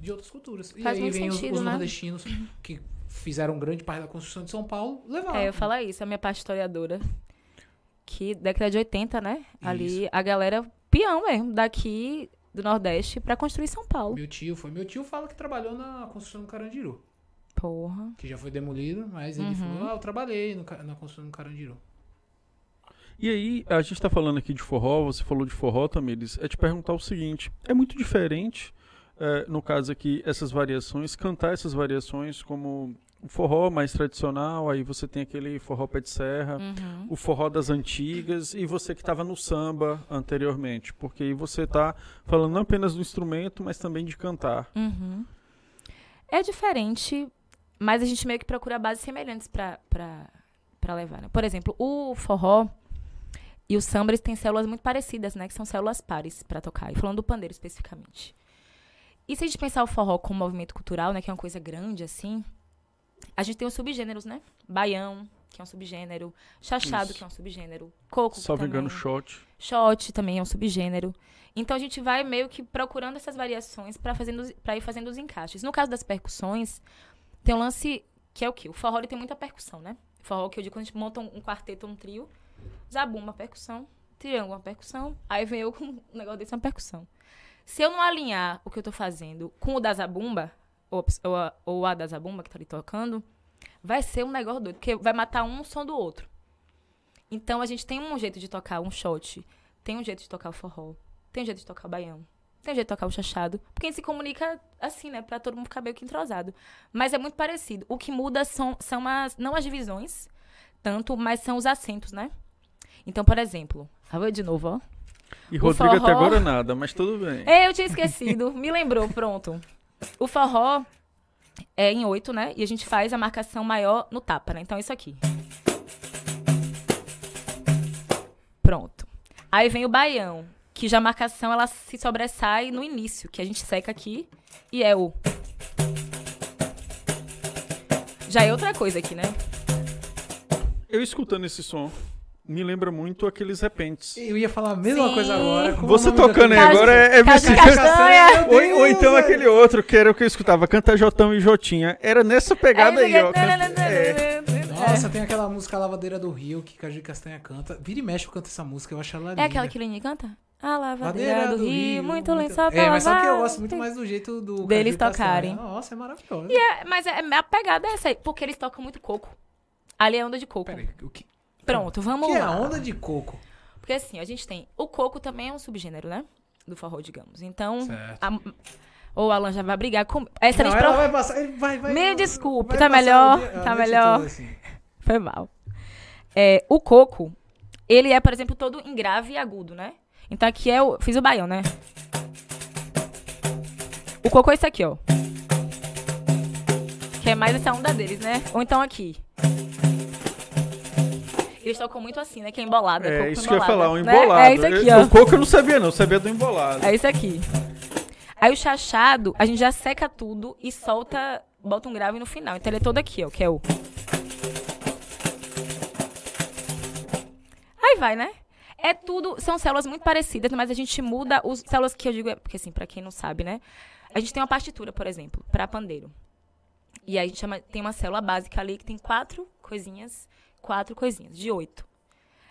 de outras culturas. E Faz aí muito vem os, sentido, os né? nordestinos que fizeram grande parte da construção de São Paulo, levaram. É, eu ia falar isso, a minha parte historiadora. Que década de 80, né? Ali, a galera peão mesmo, daqui do Nordeste pra construir São Paulo. Meu tio foi. Meu tio fala que trabalhou na construção do Carandiru. Porra. Que já foi demolido, mas ele Uhum. falou, ah, eu trabalhei no na construção do Carandiru. E aí, a gente tá falando aqui de forró, você falou de forró, Tamires, é te perguntar o seguinte, é muito diferente, é, no caso aqui, essas variações, cantar essas variações como o forró mais tradicional, aí você tem aquele forró pé de serra, Uhum. o forró das antigas e você que estava no samba anteriormente, porque aí você tá falando não apenas do instrumento, mas também de cantar. Uhum. É diferente, mas a gente meio que procura bases semelhantes pra levar, né? Por exemplo, o forró e o samba, eles têm células muito parecidas, né? Que são células pares pra tocar. E falando do pandeiro especificamente. E se a gente pensar o forró como movimento cultural, né? Que é uma coisa grande, assim, a gente tem os subgêneros, né? Baião, que é um subgênero. Chachado, Isso. que é um subgênero. Coco, também. engano, shot. Shot também é um subgênero. Então a gente vai meio que procurando essas variações para fazendo para ir fazendo os encaixes. No caso das percussões, tem um lance que é o quê? O forró tem muita percussão, né? O forró que eu digo quando a gente monta um, um quarteto, um trio, zabumba, percussão, triângulo, uma percussão, aí vem eu com um negócio desse, uma percussão. Se eu não alinhar o que eu tô fazendo com o da zabumba, ou, ou, a, ou a da zabumba que tá ali tocando, vai ser um negócio doido, porque vai matar um som do outro. Então a gente tem um jeito de tocar um shot, tem um jeito de tocar o forró, tem um jeito de tocar o baião, tem um jeito de tocar o chachado, porque a gente se comunica assim, né, pra todo mundo ficar meio que entrosado. Mas é muito parecido. O que muda são, são as, não as divisões, tanto, mas são os acentos, né? Então, por exemplo, vou de novo, ó. E O Rodrigo até forró- agora nada, mas tudo bem. É, eu tinha esquecido, [LAUGHS] me lembrou, pronto. O forró é em oito, né? E a gente faz a marcação maior no tapa, né? Então, isso aqui. Pronto. Aí vem o baião, que já a marcação ela se sobressai no início, que a gente seca aqui, e é o. Já é outra coisa aqui, né? Eu escutando esse som, me lembra muito aqueles repentes. Eu ia falar a mesma Sim. coisa agora. Você tocando aí agora é, é Caju castanha. Meu Ou, ou então aquele outro, que era o que eu escutava, canta Jotão e Jotinha. Era nessa pegada aí, ó. Canta- é. Nossa, tem aquela música Lavadeira do Rio que Caju de Castanha canta. Vira e mexe eu canto essa música, eu acho ela linda. É aquela que Lenny canta? A lavadeira do, Rio, muito lençol pra É, mas sabe que eu gosto muito mais do jeito do Caju Deles de Castanha. tocarem. Nossa, é maravilhoso. É, mas é, a pegada é essa aí, porque eles tocam muito coco. Ali é onda de coco. Peraí, o que, Pronto, vamos que é lá. a onda de coco? Porque assim, a gente tem. O coco também é um subgênero, né? Do forró, digamos. Então. Certo. a- ou o Alan já vai brigar com. Essa Não, ela pro- vai passar, ele vai, vai, Me desculpe, tá melhor, dia- tá melhor. assim. [LAUGHS] Foi mal. É, o coco, ele é, por exemplo, todo em grave e agudo, né? Então aqui é o. Fiz o baião, né? O coco é esse aqui, ó. Que é mais essa onda deles, né? Ou então aqui. Eles tocam muito assim, né? Que é embolada. É isso que eu ia embolada, falar, um né? embolado. É isso aqui, ó. O coco eu não sabia, não. Eu sabia do embolado. É isso aqui. Aí o chachado, a gente já seca tudo e solta, bota um grave no final. Então ele é todo aqui, ó, que é o. Aí vai, né? É tudo, são células muito parecidas, mas a gente muda os células que eu digo, é- porque assim, pra quem não sabe, né? A gente tem uma partitura, por exemplo, pra pandeiro. E aí a gente chama, tem uma célula básica ali que tem quatro coisinhas, quatro coisinhas, de oito.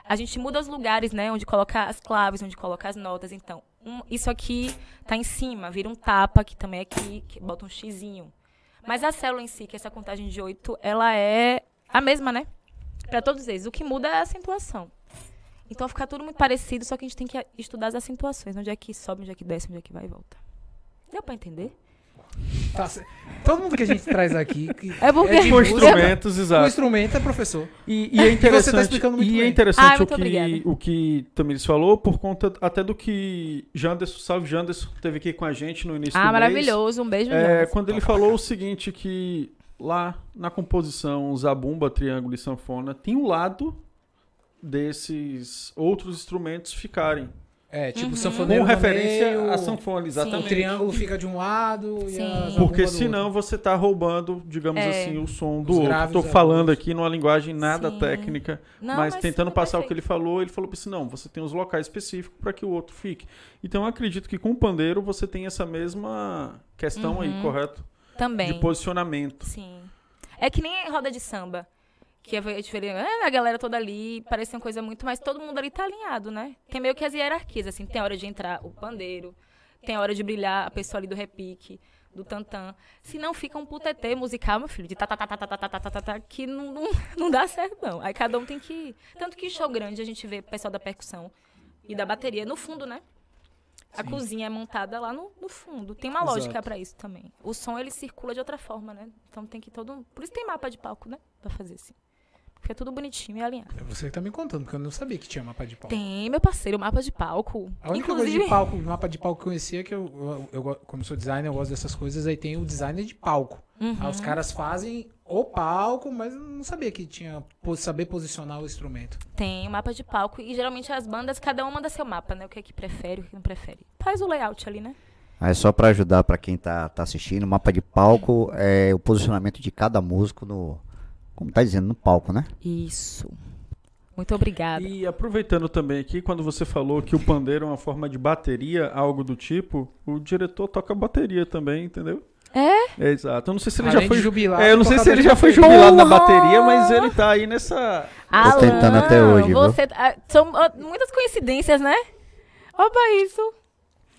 A gente muda os lugares, né? Onde coloca as claves, onde coloca as notas. Então, um- isso aqui tá em cima, vira um tapa, que também é aqui, que bota um xizinho. Mas a célula em si, que é essa contagem de oito, ela é a mesma, né? Pra todos eles. O que muda é a acentuação. Então fica tudo muito parecido, só que a gente tem que estudar as acentuações. Onde é que sobe, onde é que desce, onde é que vai e volta. Deu pra entender? Tá. Todo mundo que a gente traz aqui. que É porque- de Com música, instrumentos, O exato. instrumento é professor. E, e [LAUGHS] é interessante, explicando muito e é bem. interessante Ah, o, que, obrigada. o que Tamiris falou, por conta até do que Janderson, salve Janderson, teve aqui com a gente no início Ah, do mês. maravilhoso. Um beijo, É, quando ele falou o seguinte, que lá na composição zabumba, triângulo e sanfona, tem um lado desses outros instrumentos ficarem. É, tipo, Uhum. Com sanfoneiro no referência meio, à sanfona, O exatamente. triângulo fica de um lado e Sim. a zabumba Porque do senão outro. você tá roubando, digamos É. assim, o som do Os outro. graves Tô e falando aqui numa linguagem nada Sim. técnica, Não, mas, tentando sim, passar o que perfeito. ele falou, ele falou assim, não, você tem os locais específicos para que o outro fique. Então eu acredito que com o pandeiro você tem essa mesma questão aí, Uhum. correto? Também. De posicionamento. Sim. É que nem roda de samba. Que é diferente. É, a galera toda ali, parece uma coisa muito, mas todo mundo ali tá alinhado, né? Tem meio que as hierarquias, assim, tem a hora de entrar o pandeiro, tem a hora de brilhar a pessoa ali do repique, do tantã. Se não fica um putetê musical, meu filho, de tá, tá, tá, tá, tá, tá, tá, tá, tá, tá, que não, não, não dá certo, não. Aí cada um tem que. Tanto que em show grande a gente vê o pessoal da percussão e da bateria no fundo, né? A cozinha é montada lá no, no fundo. Tem uma lógica pra isso também. O som ele circula de outra forma, né? Então tem que todo. Por isso tem mapa de palco, né? Pra fazer assim. Fica tudo bonitinho e alinhado. É você que tá me contando, porque eu não sabia que tinha mapa de palco. Tem, meu parceiro, mapa de palco. A única Inclusive. coisa de palco, mapa de palco que eu conhecia é que eu, eu, eu como sou designer, eu gosto dessas coisas, aí tem o designer de palco. Uhum. Aí os caras fazem o palco, mas eu não sabia que tinha saber posicionar o instrumento. Tem o mapa de palco. E geralmente as bandas, cada uma manda seu mapa, né? O que é que prefere, o que não prefere. Faz o layout ali, né? Aí só para ajudar para quem tá, tá assistindo, o mapa de palco é o posicionamento de cada músico no, como tá dizendo, no palco, né? Isso. Muito obrigada. E aproveitando também aqui, quando você falou que o pandeiro é uma forma de bateria, algo do tipo, o diretor toca bateria também, entendeu? É? É, exato. Eu não sei se ele Além já foi. jubilado, é, eu não sei se ele já foi jubilado na bateria, mas ele tá aí nessa. Tô tentando até hoje? Você, ah, são ah, muitas coincidências, né? Opa, isso.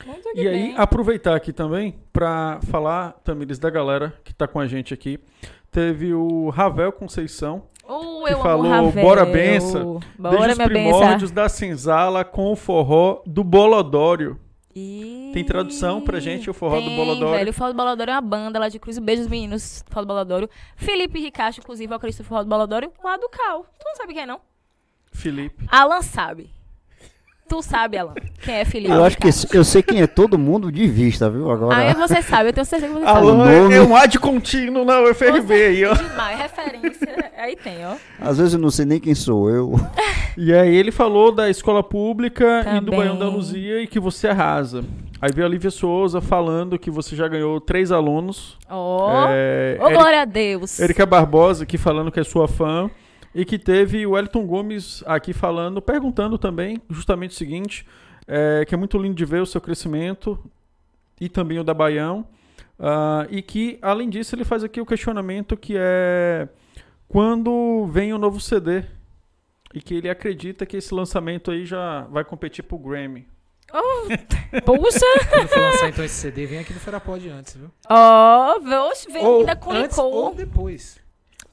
Muito E aí, bem. aproveitar aqui também pra falar, Tamires, da galera que tá com a gente aqui. Teve o Ravel Conceição, Uh, que falou, Ravel. "Bora, bença", Bora, desde os primórdios benção. da senzala com o forró do Bolodório. Ih, Tem tradução pra gente, o forró do tem, Bolodório? velho. O Forró do Bolodório é uma banda lá de Cruz. Beijos, meninos. Forró do Bolodório. Felipe Ricacho, inclusive, é o Cristo do Forró do Bolodório, lá do Cal. Tu não sabe quem é, não? Felipe. Alan sabe. Tu sabe, Alan, quem é Felipe Eu acho que eu sei quem é todo mundo de vista, viu? Agora. Aí você sabe, eu tenho certeza que você sabe. Alan é um ad contínuo na UFRB aí, ó. Demais, referência. Aí tem, ó. Às vezes eu não sei nem quem sou eu. [LAUGHS] E aí ele falou da escola pública e do Também. Baião da Luzia e que você arrasa. Aí veio a Lívia Souza falando que você já ganhou três alunos. Ó. É, Ô, Eri- glória a Deus. Erika Barbosa aqui falando que é sua fã. E que teve o Wellington Gomes aqui falando, perguntando também justamente o seguinte, é, que é muito lindo de ver o seu crescimento e também o da Baião. ah, e que, além disso, ele faz aqui o questionamento que é quando vem o novo CD. E que ele acredita que esse lançamento aí já vai competir pro Grammy. [LAUGHS] Puxa. Quando for lançar então esse CD, vem aqui no Ferapod antes, viu? Ó, oxe, vem Ou ainda com antes ou depois.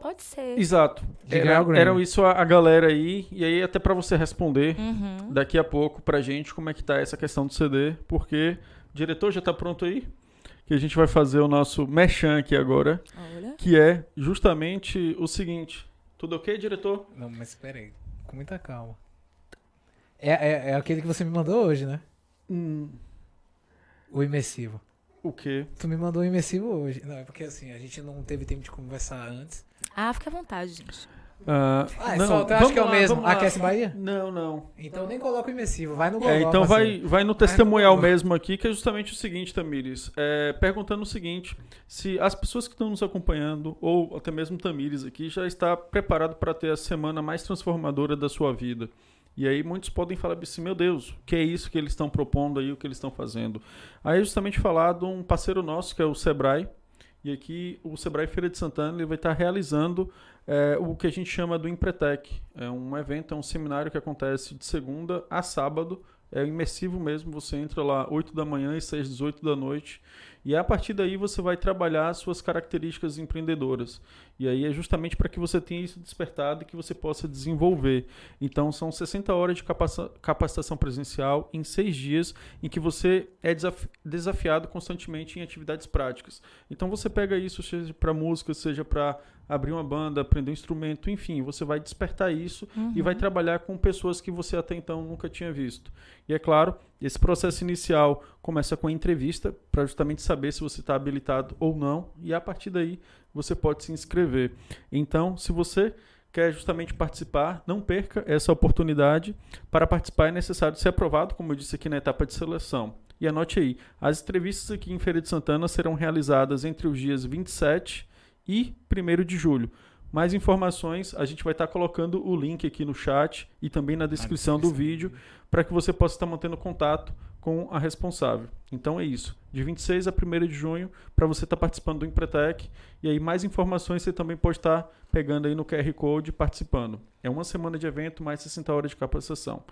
Pode ser. Exato. Era, eram isso a, a galera aí. E aí até pra você responder Uhum. daqui a pouco pra gente como é que tá essa questão do CD. Porque o diretor já tá pronto aí? Que a gente vai fazer o nosso mechan aqui agora. Olha. Que é justamente o seguinte. Tudo ok, diretor? Não, mas espera aí. Com muita calma. É, é, é aquele que você me mandou hoje, né? Hum, O imersivo. o quê? Tu me mandou o imersivo hoje. Não, é porque assim, a gente não teve tempo de conversar antes. Ah, fica à vontade, gente. Ah, Ah, não, só, eu acho vamos que é o lá, mesmo. vamos lá. Aquece Bahia? Não, não. Então nem coloca o imersivo, vai no Google. É, então vai, vai no testemunhal Google. mesmo aqui, que é justamente o seguinte, Tamires. É, perguntando o seguinte: se as pessoas que estão nos acompanhando, ou até mesmo Tamires aqui, já está preparado para ter a semana mais transformadora da sua vida. E aí muitos podem falar assim, meu Deus, o que é isso que eles estão propondo aí, o que eles estão fazendo? Aí é justamente falar de um parceiro nosso, que é o Sebrae, e aqui o Sebrae Feira de Santana ele vai estar realizando é, o que a gente chama do Empretec. É um evento, é um seminário que acontece de segunda a sábado. É imersivo mesmo, você entra lá 8 da manhã e 6 às 8 da noite. E a partir daí você vai trabalhar as suas características empreendedoras. E aí é justamente para que você tenha isso despertado e que você possa desenvolver. Então são 60 horas de capaci- capacitação presencial em seis dias, em que você é desaf- desafiado constantemente em atividades práticas. Então você pega isso, seja para música, seja para abrir uma banda, aprender um instrumento, enfim, você vai despertar isso e vai trabalhar com pessoas que você até então nunca tinha visto. E é claro, esse processo inicial começa com a entrevista para justamente saber se você está habilitado ou não, e a partir daí você pode se inscrever. Então, se você quer justamente participar, não perca essa oportunidade. Para participar é necessário ser aprovado, como eu disse aqui na etapa de seleção. E anote aí, as entrevistas aqui em Feira de Santana serão realizadas entre os dias 27 e 1 de julho. Mais informações, a gente vai estar colocando o link aqui no chat e também na descrição do vídeo para que você possa estar mantendo contato com a responsável. Então é isso, de 26 a 1 de junho, para você estar participando do Empretec. E aí mais informações você também pode estar pegando aí no QR Code e participando. É uma semana de evento, mais 60 horas de capacitação.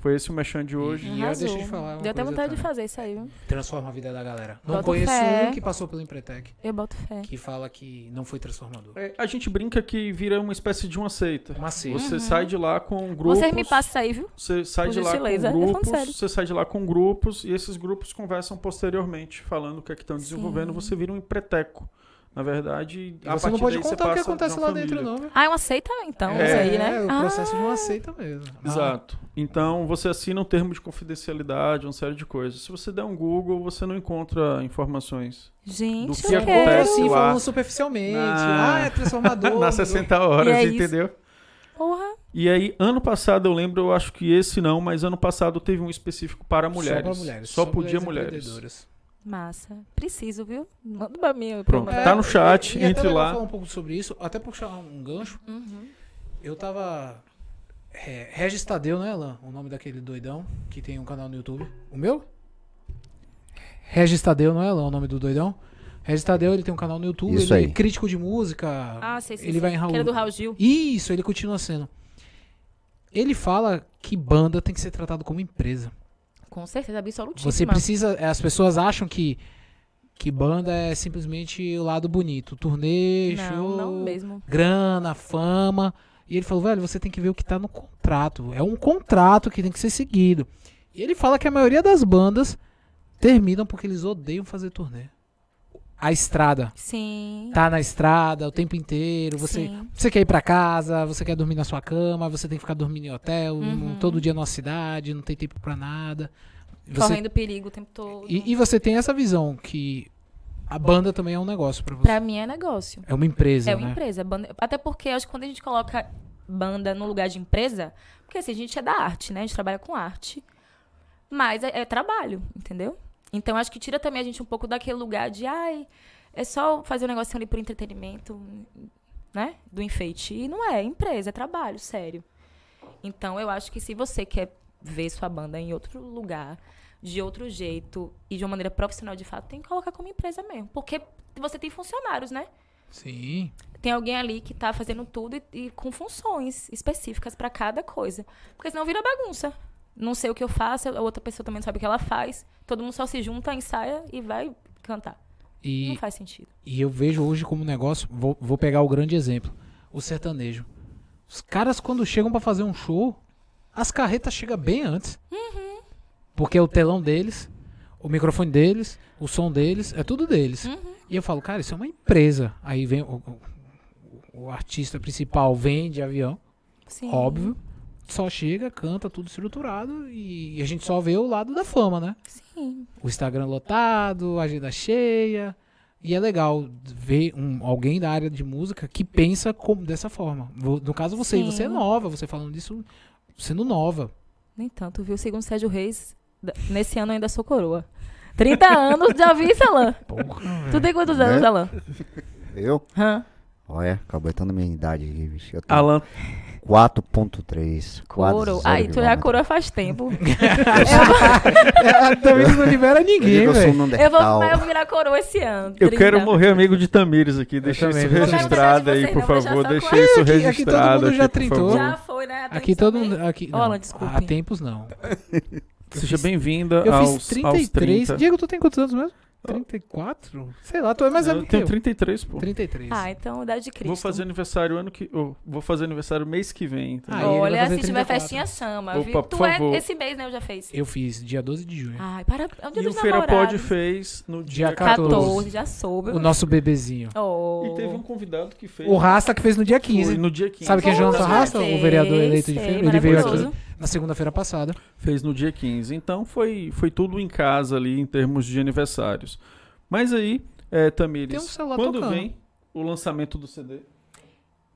Foi esse o Mechan de hoje. E eu deixo de falar uma Deu até coisa vontade de também. fazer isso aí, viu? Transforma a vida da galera. Não Boto conheço fé. um que passou pelo Empretec, Eu boto fé. que fala que não foi transformador. É, a gente brinca que vira uma espécie de uma seita. Uma seita. Você sai de lá com grupos. Vocês me passam isso aí, viu? Você sai Por de lá com gentileza, grupos, você sai de lá com grupos e esses grupos conversam posteriormente, falando o que é que estão Sim. desenvolvendo. Você vira um empreteco. Na verdade, E a você não pode contar o que acontece lá dentro, família. não, viu? Ah, é uma seita, então, É, isso aí, né? É, o Ah, processo de uma seita mesmo. Exato. Então você assina um termo de confidencialidade, uma série de coisas. Se você der um Google, você não encontra informações. Gente, do que acontece assim, lá. falando superficialmente. Na- Ah, é transformador. [LAUGHS] Nas 60 horas, E é entendeu? Porra. E aí, ano passado, eu lembro, eu acho que esse não, mas ano passado teve um específico para mulheres. Só, pra mulheres. Só podia mulheres. empreendedoras. Massa. Preciso, viu? Manda pra mim. Pronto, eu tá no chat, e, e entre lá. falar um pouco sobre isso, até puxar um gancho. Uhum. Eu tava. É, Regis Tadeu, né, Alan? O nome daquele doidão que tem um canal no YouTube. O meu? Regis Tadeu, não é, Alan? O nome do doidão? Regis Tadeu, ele tem um canal no YouTube. Isso ele aí. é crítico de música. Ah, sei, sei. ele sei. vai em Raul. Que era do Raul Gil. Isso, ele continua sendo. Ele fala que banda tem que ser tratado como empresa. Com certeza, absolutíssima. Você precisa. As pessoas acham que, que banda é simplesmente o lado bonito. Turnê, Não, show, não mesmo. grana, fama. E ele falou, velho, você tem que ver o que tá no contrato. É um contrato que tem que ser seguido. E ele fala que a maioria das bandas terminam porque eles odeiam fazer turnê. A estrada. Sim. Tá na estrada o tempo inteiro. Você, Sim. você quer ir pra casa, você quer dormir na sua cama, você tem que ficar dormindo em hotel, Uhum. todo dia numa cidade, não tem tempo pra nada. Você, Correndo perigo o tempo todo. e, e você tem essa visão que a banda também é um negócio pra você. Pra mim é negócio. É uma empresa, É uma né? empresa. Banda- Até porque acho que quando a gente coloca banda no lugar de empresa, porque assim, a gente é da arte, né? A gente trabalha com arte. Mas é, é trabalho, entendeu? Então acho que tira também a gente um pouco daquele lugar de, ai, é só fazer um negocinho ali por entretenimento, né? Do enfeite. E não é, é empresa, é trabalho, sério. Então eu acho que se você quer ver sua banda em outro lugar, de outro jeito e de uma maneira profissional de fato, tem que colocar como empresa mesmo. Porque você tem funcionários, né? Sim. tem alguém ali que tá fazendo tudo e, e com funções específicas pra cada coisa. Porque senão vira bagunça. Não sei o que eu faço, a outra pessoa também não sabe o que ela faz. Todo mundo só se junta, ensaia e vai cantar. E, Não faz sentido. e eu vejo hoje como negócio, vou, vou pegar o grande exemplo, o sertanejo. Os caras quando chegam pra fazer um show, as carretas chegam bem antes. Uhum. Porque é o telão deles, o microfone deles, o som deles, é tudo deles. Uhum. E eu falo, cara, isso é uma empresa. Aí vem o, o- o artista principal vem de avião, Sim. óbvio. Só chega, canta, tudo estruturado e a gente só vê o lado da fama, né? Sim. O Instagram lotado, a agenda cheia, E é legal ver um, alguém da área de música que pensa como, dessa forma. No caso, você, Sim. você é nova, você falando disso sendo nova. Nem tanto, viu? Segundo Sérgio Reis, nesse ano ainda sou coroa. 30 [LAUGHS] anos, já vi isso, Alan. Porra, Tu tem quantos Né? anos, Alan? Eu? Hã? Olha, acabou a minha idade aqui, bicho. Eu tenho Alan, 4.3. quase Coro. Ai, tu já coroa faz tempo. [LAUGHS] É, também não libera Eu ninguém, eu um velho. Eu vou, eu vou virar coroa esse ano. eu 30. quero morrer amigo de Tamires aqui. Deixa isso registrado aí, por favor. deixa isso com- Aqui- aqui todo registrado mundo já trintou. Já foi, né? Aqui todo mundo. Aqui, Olha, não, desculpe. há tempos não. Seja bem-vinda Eu aos, fiz 33. aos 30. Diego, tu tem quantos anos mesmo? 34? Sei lá, tu é mais velho eu que tenho eu. 33, pô. 33. Ah, então idade de Cristo. Vou fazer aniversário ano que. oh, vou fazer aniversário mês que vem. Então. Ah, Olha, se tiver 34. festinha, chama. Opa, viu? Tu favor. é esse mês, né? Eu já fez. Eu fiz dia 12 de junho. Ai, para. É um dia e o Feira Pod fez no Dia dia 14. 14, já soube. O nosso bebezinho. Oh. E teve um convidado que fez. O Rasta que fez no dia 15. Foi no dia 15. Sabe quem é Poxa, Jonathan Rasta? O vereador eleito de feira. Ele veio aqui. Na segunda-feira passada. Fez no dia 15. Então foi, foi tudo em casa ali em termos de aniversários. Mas aí, é, Tamires, Tem um celular quando tocando. vem o lançamento do CD?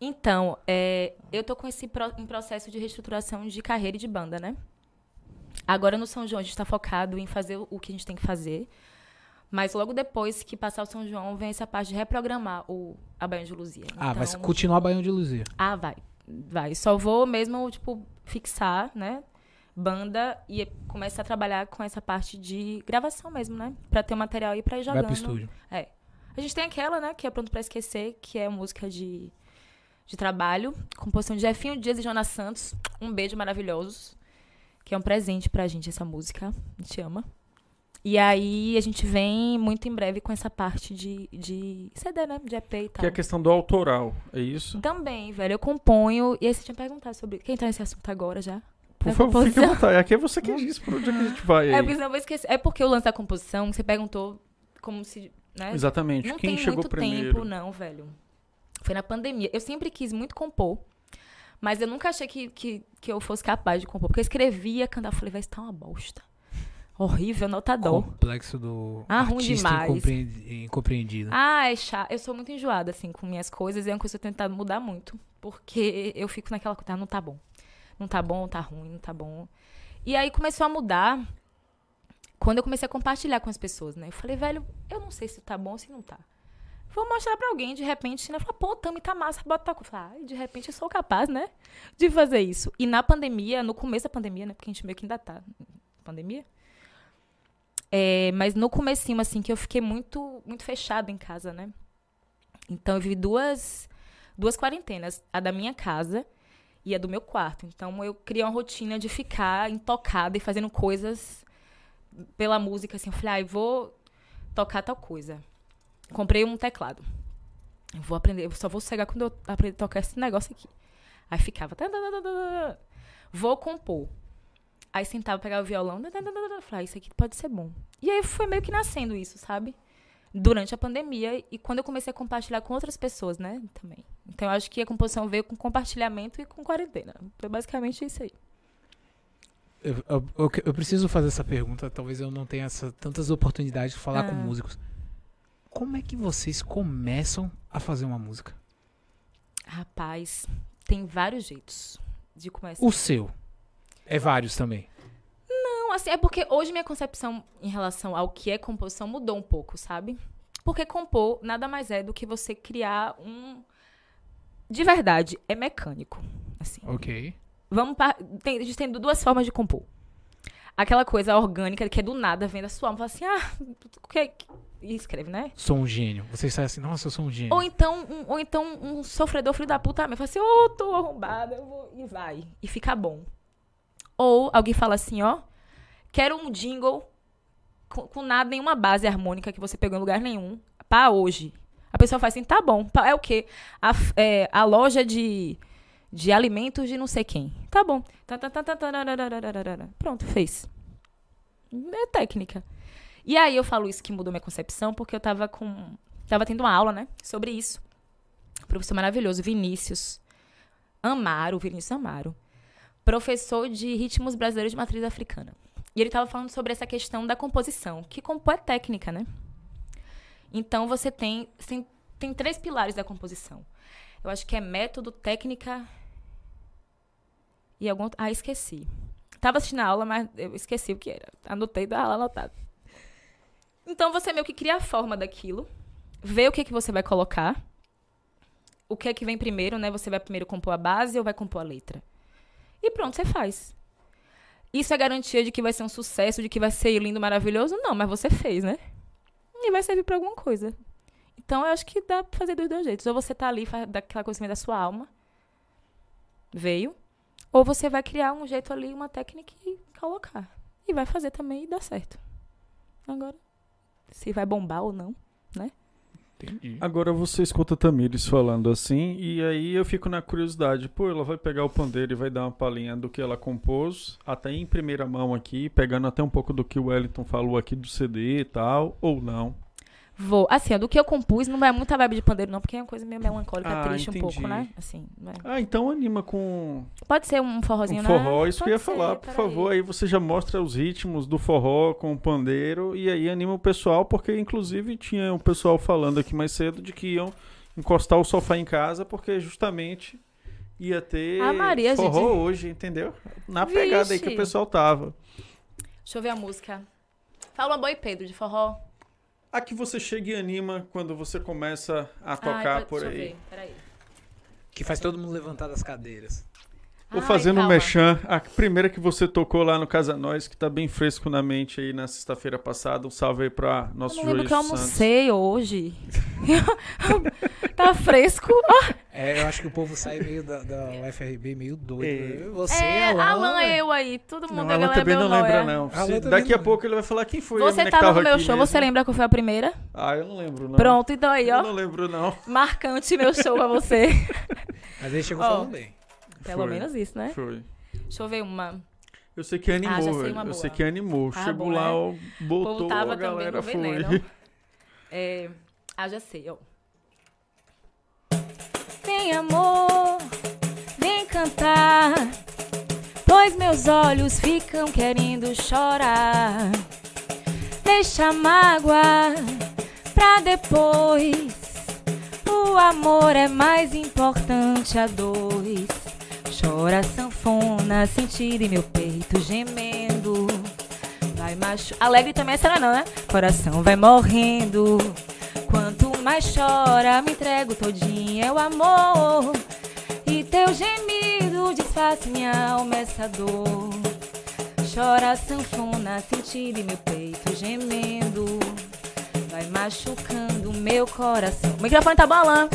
Então, é, eu tô com esse pro- em processo de reestruturação de carreira e de banda, né? Agora no São João a gente tá focado em fazer o que a gente tem que fazer. Mas logo depois que passar o São João, vem essa parte de reprogramar o, a Baião de Luzia. Ah, vai Então- continuar Baião de Luzia. Ah, vai. Vai. Só vou mesmo, tipo, fixar, né? Banda e começar a trabalhar com essa parte de gravação mesmo, né? Pra ter o material aí pra ir jogando. Vai pro estúdio. A gente tem aquela, né, que é Pronto Pra Esquecer, que é música de, de trabalho, composição de Jefinho Dias e Jonas Santos. Um beijo maravilhosos, que é um presente pra gente essa música. A gente ama. E aí a gente vem muito em breve com essa parte de, de CD, né, de EP e tal. Que é a questão do autoral, é isso? Também, velho, eu componho. E aí você tinha perguntado sobre. Quem tá nesse assunto agora já? Por Da favor, fique à composição. vontade. Aqui é você que diz pra onde é que a gente vai É aí. porque senão eu vou esquecer. É porque o lance da composição, você perguntou como se. Né? Exatamente. Não Quem tem chegou muito primeiro? tempo, não, velho. Foi na pandemia. Eu sempre quis muito compor. Mas eu nunca achei que, que, que eu fosse capaz de compor. Porque eu escrevia, cantava. Falei, vai isso tá uma bosta. Horrível, nota dó. Complexo do Ah, ruim demais. incompreendi- incompreendido. Ah, é chato. Eu sou muito enjoada, assim, com minhas coisas. E é uma coisa que eu tenho tentado mudar muito. Porque eu fico naquela coisa, ah, não tá bom. Não tá bom, tá ruim, não tá bom. E aí começou a mudar quando eu comecei a compartilhar com as pessoas, né? Eu falei, velho, eu não sei se tá bom ou se não tá. Vou mostrar pra alguém, de repente, né? Falar, pô, Tami, tá massa, bota tal coisa. Ai, de repente eu sou capaz, né? De fazer isso. E na pandemia, no começo da pandemia, né? Porque a gente meio que ainda tá pandemia. É, mas no comecinho, assim, que eu fiquei muito, muito fechada em casa, né? Então eu vivi duas, duas quarentenas. A da minha casa e a do meu quarto. Então eu criei uma rotina de ficar intocada e fazendo coisas pela música, assim. Eu falei, ah, vou tocar tal coisa. Comprei um teclado. Eu vou aprender, eu só vou cegar quando eu aprender a tocar esse negócio aqui. Aí ficava. tá, tá, tá. Vou compor. Aí sentava, pegava o violão. Falei, ah, isso aqui pode ser bom. E aí foi meio que nascendo isso, sabe? Durante a pandemia e quando eu comecei a compartilhar com outras pessoas, né? Também. Então eu acho que a composição veio com compartilhamento e com quarentena. Foi basicamente isso aí. Eu, eu- eu- preciso fazer essa pergunta, talvez eu não tenha essa- tantas oportunidades de falar com Ah. músicos. Como é que vocês começam a fazer uma música? Rapaz, tem vários jeitos de começar. O seu. É vários também. Não, assim, é porque hoje minha concepção em relação ao que é composição mudou um pouco, sabe? Porque compor nada mais é do que você criar um. De verdade, é mecânico. Assim. Ok. Vamos par... tem, a gente tem duas formas de compor. Aquela coisa orgânica que é do nada, vem da sua alma, fala assim, ah, o que. E escreve, né? Sou um gênio. Vocês saem assim, nossa, eu sou um gênio. Ou então, um, ou então um sofredor filho da puta mesmo. Fala assim, ô, tô arrombada, eu vou. E vai. E fica bom. Ou alguém fala assim, ó, quero um jingle com, com nada, nenhuma base harmônica que você pegou em lugar nenhum, pra hoje. A pessoa faz assim, tá bom. É o quê? A, é, a loja de, de alimentos de não sei quem. Tá bom. Pronto, fez. É técnica. E aí eu falo isso que mudou minha concepção, porque eu tava com. Tava tendo uma aula, né? Sobre isso. Professor maravilhoso, Vinícius Amaro, Vinícius Amaro. Professor de ritmos brasileiros de matriz africana. E ele tava falando sobre essa questão da composição, que compor é técnica, né? Então você tem, tem, tem três pilares da composição. Eu acho que é método, técnica e algum. Ah, esqueci. Tava assistindo a aula, mas eu esqueci o que era. Anotei da aula anotado. Então você meio que cria a forma daquilo, vê o que, que você vai colocar, o que é que vem primeiro, né? Você vai primeiro compor a base ou vai compor a letra. E pronto, você faz. Isso é garantia de que vai ser um sucesso, de que vai ser lindo, maravilhoso? Não, mas você fez, né? E vai servir pra alguma coisa. Então eu acho que dá pra fazer dos dois jeitos. Ou você tá ali, faz daquela coisa da sua alma, veio, ou você vai criar um jeito ali, uma técnica e colocar. E vai fazer também e dá certo. Agora, se vai bombar ou não, né? Entendi. Agora você escuta Tamires falando assim, e aí eu fico na curiosidade. Pô, ela vai pegar o pandeiro e vai dar uma palhinha do que ela compôs, até em primeira mão aqui, pegando até um pouco do que o Wellington falou aqui do CD e tal, ou não. Vou. Assim, do que eu compus, não vai muita vibe de pandeiro, não, porque é uma coisa meio melancólica, Ah, triste um entendi. pouco, né? Assim, vai. Ah, então anima com Pode ser um forrozinho, um né? forró, isso que eu ia Pode ser, falar, por favor. Aí você já mostra os ritmos do forró com o pandeiro, e aí anima o pessoal, porque inclusive tinha um pessoal falando aqui mais cedo de que iam encostar o sofá em casa, porque justamente ia ter Ah, Maria, forró gente. hoje, entendeu? Na pegada aí que o Vixe. pessoal tava. Deixa eu ver a música. Fala Boi Pedro, de forró. A que você chega e anima quando você começa a tocar por deixa eu aí. ver, peraí. Que faz todo mundo levantar das cadeiras. Ou Ai, fazendo um calma. mechan, a primeira que você tocou lá no Casa Nós, que tá bem fresco na mente aí na sexta-feira passada. Um salve aí pra nosso Eu não lembro que eu almocei hoje. [LAUGHS] tá fresco. É, eu acho que o povo sai meio da, da UFRB meio doido. É. né? Você, é, Alan, Alan, né? eu aí. Todo mundo Não, a ela galera também meu não lembra, é. não. Alan Se- daqui a pouco ele vai falar quem foi Você menina que tava no meu show, mesmo. você lembra qual foi a primeira? Ah, eu não lembro, não. Pronto, então aí, Eu ó. não lembro, não. Marcante meu show pra você. Mas ele chegou Ó. falando bem. Pelo Foi. menos isso, né? Foi. Deixa eu ver uma. Eu sei que animou, Ah, já sei Eu sei que animou. Ah, Chegou lá, né? botou, povo tava a galera também no foi. [LAUGHS] É, ah, já sei, ó. Vem, amor, vem cantar, pois meus olhos ficam querendo chorar. Deixa a mágoa pra depois. O amor é mais importante a dois. Chora sanfona, sentindo em meu peito gemendo. Vai machu... Alegre também é não, né? Coração vai morrendo. Quanto mais chora, me entrego todinha, é o amor. E teu gemido desfaz minha alma essa dor. Chora sanfona, sentindo em meu peito gemendo. Vai machucando meu coração. O microfone tá Alan?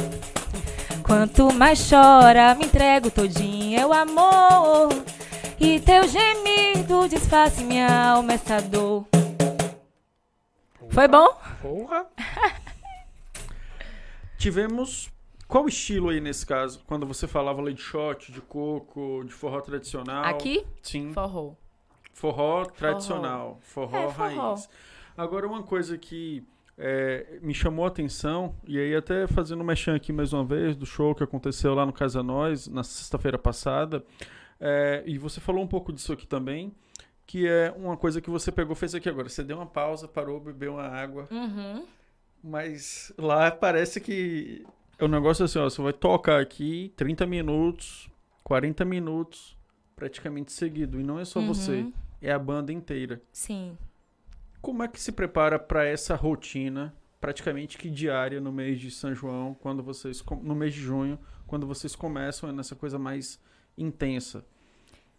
Quanto mais chora, me entrego todinha, é o amor. E teu gemido desfaz minha alma essa dor. Foi bom? Porra! Tivemos. Qual estilo aí nesse caso? Quando você falava leite shot, de coco, de forró tradicional? Aqui? Sim. Forró. Forró tradicional, forró, É, forró. raiz. Agora, uma coisa que é, me chamou a atenção, e aí até fazendo um mexão aqui mais uma vez, do show que aconteceu lá no Casa Nós, na sexta-feira passada, é, e você falou um pouco disso aqui também, que é uma coisa que você pegou, fez aqui agora. Você deu uma pausa, parou, bebeu uma água, Uhum. mas lá parece que é um negócio assim, ó, você vai tocar aqui 30 minutos, 40 minutos, praticamente seguido, e não é só você, Uhum. é a banda inteira. Sim. Como é que se prepara para essa rotina, praticamente que diária no mês de São João, quando vocês no mês de junho, quando vocês começam nessa coisa mais intensa?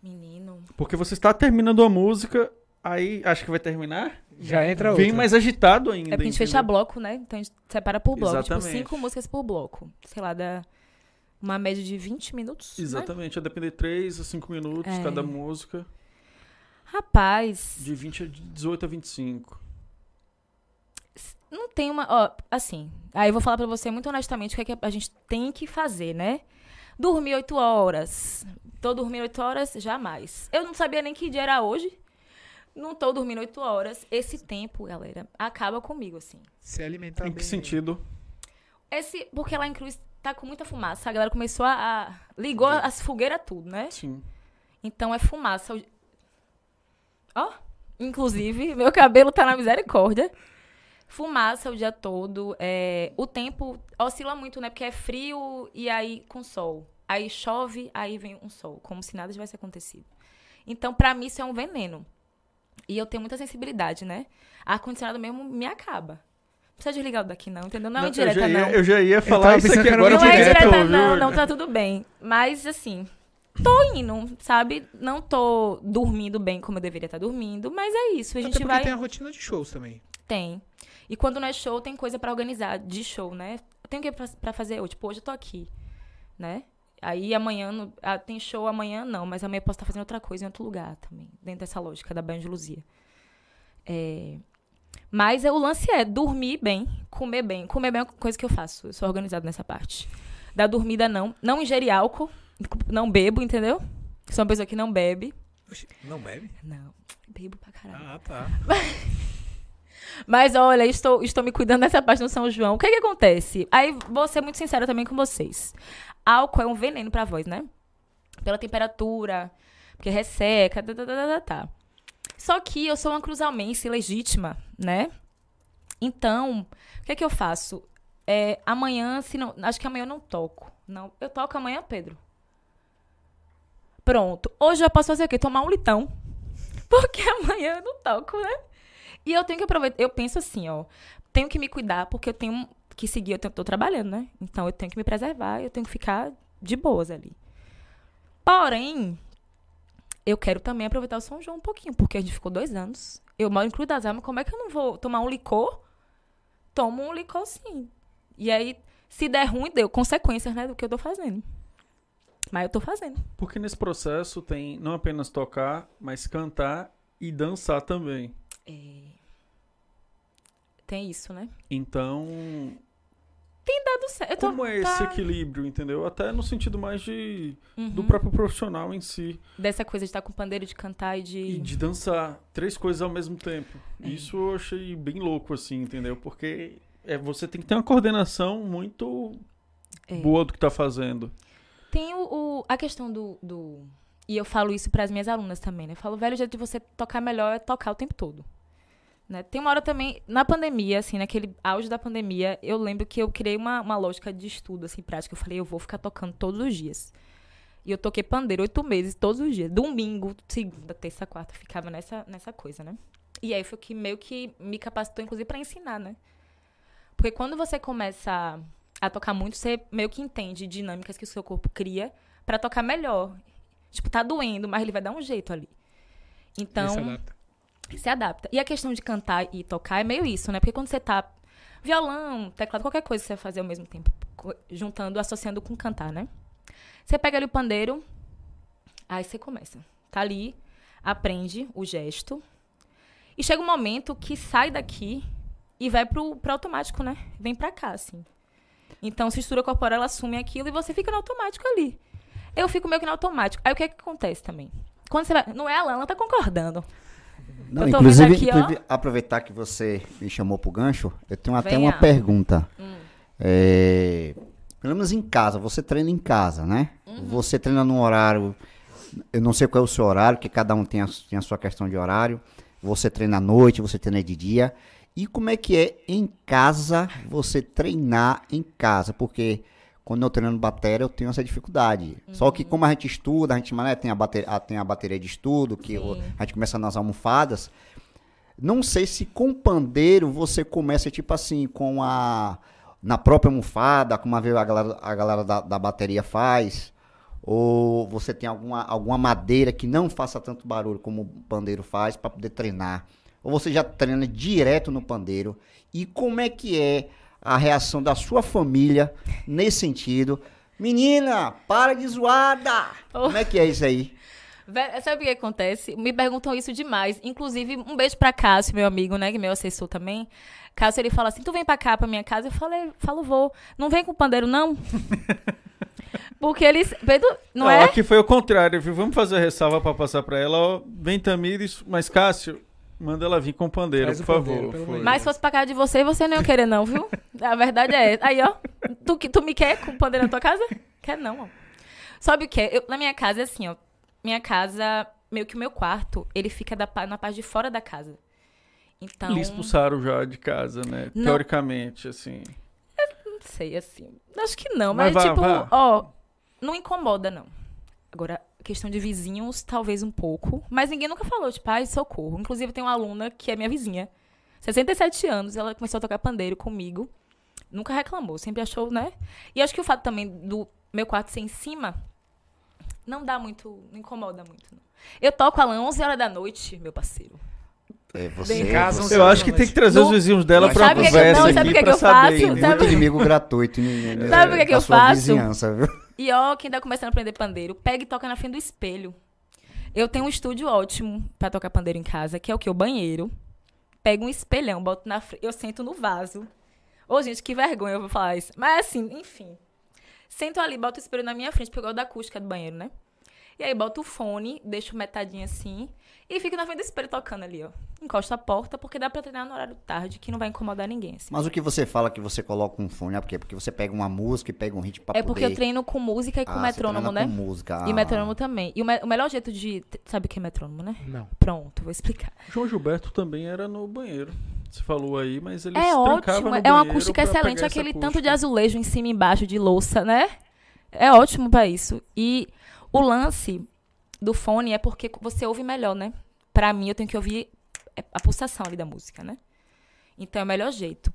Menino. Porque você está terminando a música, aí acho que vai terminar, Já entra outra. vem mais agitado ainda. É porque a gente fecha entendeu? bloco, né? Então a gente separa por bloco. Exatamente. Tipo, cinco músicas por bloco. Sei lá, dá uma média de 20 minutos. né? Exatamente, a depender de 3 a 5 minutos É. cada música, Rapaz, de 20 a 18 a 25. não tem uma. Ó, assim. Aí eu vou falar pra você muito honestamente o que, é que a gente tem que fazer, né? Dormir 8 horas. Tô dormindo 8 horas? Jamais. Eu não sabia nem que dia era hoje. Não tô dormindo 8 horas. Esse tempo, galera, acaba comigo, assim. Se alimentar em bem. que sentido? Esse, porque lá em Cruz tá com muita fumaça. A galera começou a. a- ligou as fogueiras tudo, né? Sim. Então é fumaça. Ó, inclusive, [LAUGHS] meu cabelo tá na misericórdia. Fumaça o dia todo. é, o tempo oscila muito, né? Porque é frio e aí com sol. Aí chove, aí vem um sol. Como se nada tivesse acontecido. Então, pra mim, isso é um veneno. E eu tenho muita sensibilidade, né? Ar-condicionado mesmo me acaba. Não precisa desligar o daqui, não, entendeu? Não é indireta, ia, não. eu já ia falar isso aqui agora Não é direto, direta, viu? não, não tá tudo bem. Mas, assim, tô indo, sabe? Não tô dormindo bem como eu deveria estar dormindo, mas é isso. A Até gente porque vai. tem a rotina de shows também. Tem. E quando não é show, tem coisa pra organizar de show, né? Tem o que pra, pra fazer hoje? Tipo, hoje eu tô aqui, né? Aí amanhã, no- ah, tem show amanhã não, mas amanhã eu posso estar fazendo outra coisa em outro lugar também, dentro dessa lógica da Banho de Luzia. É, Mas é, o lance é dormir bem, comer bem. Comer bem é uma coisa que eu faço, eu sou organizada nessa parte. Da dormida não, não ingerir álcool, não bebo, entendeu? Sou uma pessoa que não bebe. Não bebe? Não, bebo pra caralho. Ah, tá. [LAUGHS] Mas olha, estou, estou me cuidando dessa parte no São João. O que que acontece? Aí vou ser muito sincera também com vocês. Álcool é um veneno pra voz, né? Pela temperatura, porque resseca, tá, tá, tá, tá, tá. Só que eu sou uma cruzalmense legítima, né? Então, o que que eu faço? É, amanhã, se não, acho que amanhã eu não toco. Não, eu toco amanhã, Pedro. Pronto. Hoje eu posso fazer o quê? Tomar um litão. Porque [LAUGHS] amanhã eu não toco, né? E eu tenho que aproveitar. Eu penso assim, ó. Tenho que me cuidar, porque eu tenho que seguir. Eu tô trabalhando, né? Então eu tenho que me preservar. Eu tenho que ficar de boas ali. Porém, eu quero também aproveitar o São João um pouquinho, porque a gente ficou dois anos. Eu moro em Cruz das. Como é que eu não vou tomar um licor? Tomo um licor sim. E aí, se der ruim, deu consequências, né? Do que eu tô fazendo. Mas eu tô fazendo. Porque nesse processo tem não apenas tocar, mas cantar e dançar também. Tem isso, né? Então, Tem dado certo. Como é esse tá- equilíbrio, entendeu? Até no sentido mais de do Uhum. próprio profissional em si. Dessa coisa de estar com pandeiro, de cantar e E de. de dançar três coisas ao mesmo tempo. É. Isso eu achei bem louco, assim, entendeu? Porque é, você tem que ter uma coordenação muito É. boa do que tá fazendo. Tem o, o- a questão do, do- E eu falo isso para as minhas alunas também, né? Eu falo, velho, o jeito de você tocar melhor é tocar o tempo todo. Né? Tem uma hora também, na pandemia, assim, naquele auge da pandemia, eu lembro que eu criei uma, uma lógica de estudo, assim, prática. Eu falei, eu vou ficar tocando todos os dias. E eu toquei pandeiro oito meses, todos os dias. Domingo, segunda, terça, quarta, ficava nessa, nessa coisa, né? E aí foi o que meio que me capacitou, inclusive, para ensinar, né? Porque quando você começa a, tocar muito, você meio que entende dinâmicas que o seu corpo cria para tocar melhor. Tipo, tá doendo, mas ele vai dar um jeito ali. Então, se adapta. se adapta. E a questão de cantar e tocar é meio isso, né? Porque quando você tá violão, teclado, qualquer coisa que você vai fazer ao mesmo tempo, juntando, associando com cantar, né? Você pega ali o pandeiro, aí você começa. Tá ali, aprende o gesto. E chega um momento que sai daqui e vai pro, pro automático, né? Vem pra cá, assim. Então, a estrutura corporal, ela assume aquilo e você fica no automático ali. Eu fico meio que no automático. Aí, o que é que acontece também? Quando você vai... Não é a Lana, tá concordando. Não, inclusive, aqui, inclusive, aproveitar que você me chamou pro gancho, eu tenho até Venha. uma pergunta. Hum. É, pelo menos em casa, você treina em casa, né? Uhum. Você treina num horário, eu não sei qual é o seu horário, porque cada um tem a, tem a sua questão de horário. Você treina à noite, você treina de dia. E como é que é em casa você treinar em casa? Porque quando eu treino bateria, eu tenho essa dificuldade. Só que como a gente estuda, a gente né, tem, a bateria, tem a bateria de estudo, que a gente começa nas almofadas. Não sei se com pandeiro você começa tipo assim, com a. Na própria almofada, como a, a galera, a galera da, da bateria faz. Ou você tem alguma, alguma madeira que não faça tanto barulho como o pandeiro faz para poder treinar. Ou você já treina direto no pandeiro. E como é que é a reação da sua família nesse sentido? Menina, para de zoada! Como é que é isso aí? Sabe o que acontece? Me perguntam isso demais. Inclusive, um beijo pra Cássio, meu amigo, né? Que é meu assessor também. Cássio, ele fala assim, tu vem pra cá, pra minha casa? Eu falei, falo, vou. Não vem com pandeiro, não? [LAUGHS] Porque eles... Pedro, não Ó, é? Aqui foi o contrário, viu? Vamos fazer a ressalva pra passar pra ela. Ó, vem Tamires, mas Cássio, manda ela vir com o pandeiro, o por pandeiro, favor. Mas se fosse pra casa de você, você não ia querer, não, viu? A verdade é essa. Aí, ó. Tu, que- tu me quer com pandeiro na tua casa? Quer não, ó. Sabe o que? é? Eu, na minha casa é assim, ó. Minha casa, meio que o meu quarto, ele fica da na parte de fora da casa. Então, Lhe expulsaram já de casa, né? Não. Teoricamente, assim. não sei, assim. Acho que não, Mas mas, vá, tipo, vá. ó, não incomoda, não. Agora, questão de vizinhos, talvez um pouco. Mas ninguém nunca falou, tipo, ai, socorro. Inclusive, tem uma aluna que é minha vizinha. 67 anos, ela começou a tocar pandeiro comigo. Nunca reclamou, sempre achou, né? E acho que o fato também do meu quarto ser em cima não dá muito, não incomoda muito. Não. Eu toco a 11 horas da noite, meu parceiro. É, você, em casa, você Eu acho que tem que trazer No- os vizinhos dela pra sabe o que que- conversa não, sabe o que que pra eu saber. faço? né? Sabe- muito inimigo gratuito. né, né, Sabe o que que na eu sua faço? vizinhança, viu? E ó, quem tá começando a aprender pandeiro, pega e toca na frente do espelho. Eu tenho um estúdio ótimo pra tocar pandeiro em casa, que é o que? O banheiro. Pego um espelhão, boto na frente. Eu sento no vaso. Ô, gente, que vergonha eu vou falar isso. Mas assim, enfim. Sento ali, boto o espelho na minha frente, porque eu gosto da acústica do banheiro, né? E aí boto o fone, deixo metadinho assim. E fico na frente do espelho tocando ali, ó. Encosto a porta, porque dá pra treinar no horário tarde, que não vai incomodar ninguém. Assim. Mas o que você fala que você coloca um fone é porque Porque você pega uma música e pega um ritmo pra É porque poder... eu treino com música e com Ah, você metrônomo, treina né? com música. E ah. metrônomo também. E o, me- o melhor jeito de. Sabe o que é metrônomo, né? Não. Pronto, vou explicar. João Gilberto também era no banheiro. Você falou aí, mas ele é se trancava ótimo, no é uma acústica excelente, aquele tanto de azulejo em cima e embaixo de louça, né? É ótimo pra isso. E o lance do fone é porque você ouve melhor, né? Pra mim, eu tenho que ouvir é, a pulsação ali da música, né? Então é o melhor jeito.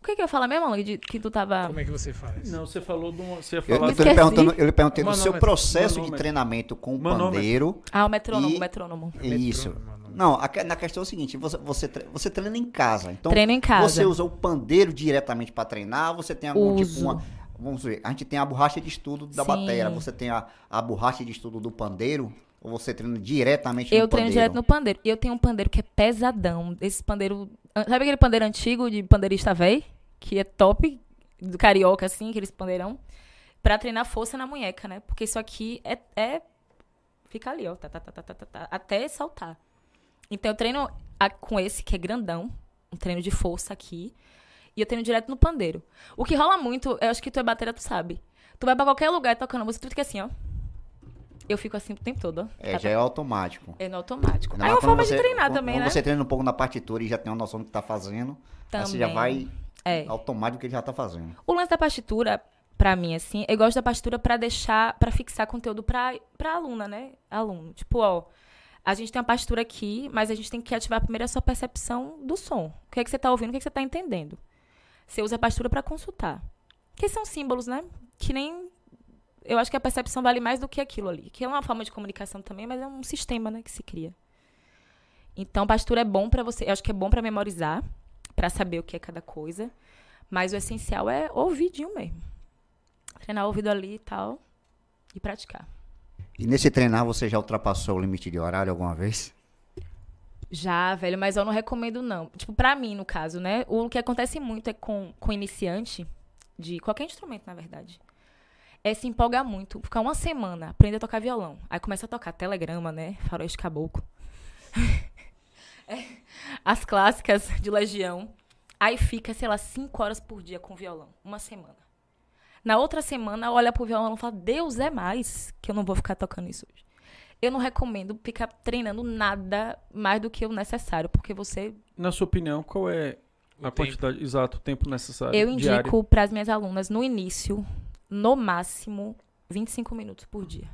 O que, que eu ia falar mesmo, Alan, de que tu tava. Como é que você faz? Não, você falou de uma. Você ia Eu, falar. eu, lhe perguntando, eu lhe perguntei do Manômetro. seu processo de Manômetro. treinamento com o Manômetro. pandeiro. Ah, o metrônomo, E- o metrônomo. Isso. Metrônomo. Não, a na questão é o seguinte, você, você, você treina em casa. Então, Treino em casa. você usa o pandeiro diretamente para treinar, você tem algum tipo Uso. uma, vamos ver, a gente tem a borracha de estudo da Sim. bateria, você tem a, a borracha de estudo do pandeiro ou você treina diretamente Eu no treino pandeiro? direto no pandeiro. E eu tenho um pandeiro que é pesadão. Esse pandeiro. Sabe aquele pandeiro antigo de pandeirista velho? Que é top, do carioca, assim, aqueles pandeirão. Pra treinar força na munheca, né? Porque isso aqui é. é- fica ali, ó. tá, tá, tá, tá, tá, tá, tá, até saltar. Então eu treino a- com esse que é grandão. Um treino de força aqui. E eu treino direto no pandeiro. O que rola muito, eu acho que tu é batera, tu sabe. Tu vai pra qualquer lugar tocando música, tu fica assim, ó. Eu fico assim o tempo todo. É, Tá, já é automático. é no automático. Aí é mais uma forma quando de você- treinar quando- também, quando né? você treina um pouco na partitura e já tem uma noção do que tá fazendo, aí você já Também. vai É. automático que ele já tá fazendo. O lance da partitura, pra mim, assim, eu gosto da partitura pra deixar, pra fixar conteúdo pra, pra aluna, né? Aluno. Tipo, ó, a gente tem uma partitura aqui, mas a gente tem que ativar primeiro a sua percepção do som. O que é que você tá ouvindo, o que é que você tá entendendo. Você usa a partitura pra consultar. Que são símbolos, né? Que nem. Eu acho que a percepção vale mais do que aquilo ali. Que é uma forma de comunicação também, mas é um sistema, né, que se cria. Então, partitura é bom pra você. Eu acho que é bom pra memorizar, pra saber o que é cada coisa. Mas o essencial é ouvidinho mesmo. Treinar o ouvido ali e tal. E praticar. E nesse treinar você já ultrapassou o limite de horário alguma vez? Já, velho, mas eu não recomendo, não. Tipo, pra mim, no caso, né? O que acontece muito é com, com iniciante, de qualquer instrumento, na verdade, é se empolgar muito. Ficar uma semana, aprender a tocar violão. Aí começa a tocar telegrama, né? Faroeste caboclo. [LAUGHS] É, As clássicas de Legião. Aí fica, sei lá, cinco horas por dia com violão. Uma semana. Na outra semana, olha pro violão e fala, Deus é mais que eu não vou ficar tocando isso hoje. Eu não recomendo ficar treinando nada mais do que o necessário, porque você. Na sua opinião, qual é O a tempo. quantidade, exato, o tempo necessário? Eu indico para as minhas alunas, no início, no máximo, 25 minutos por dia.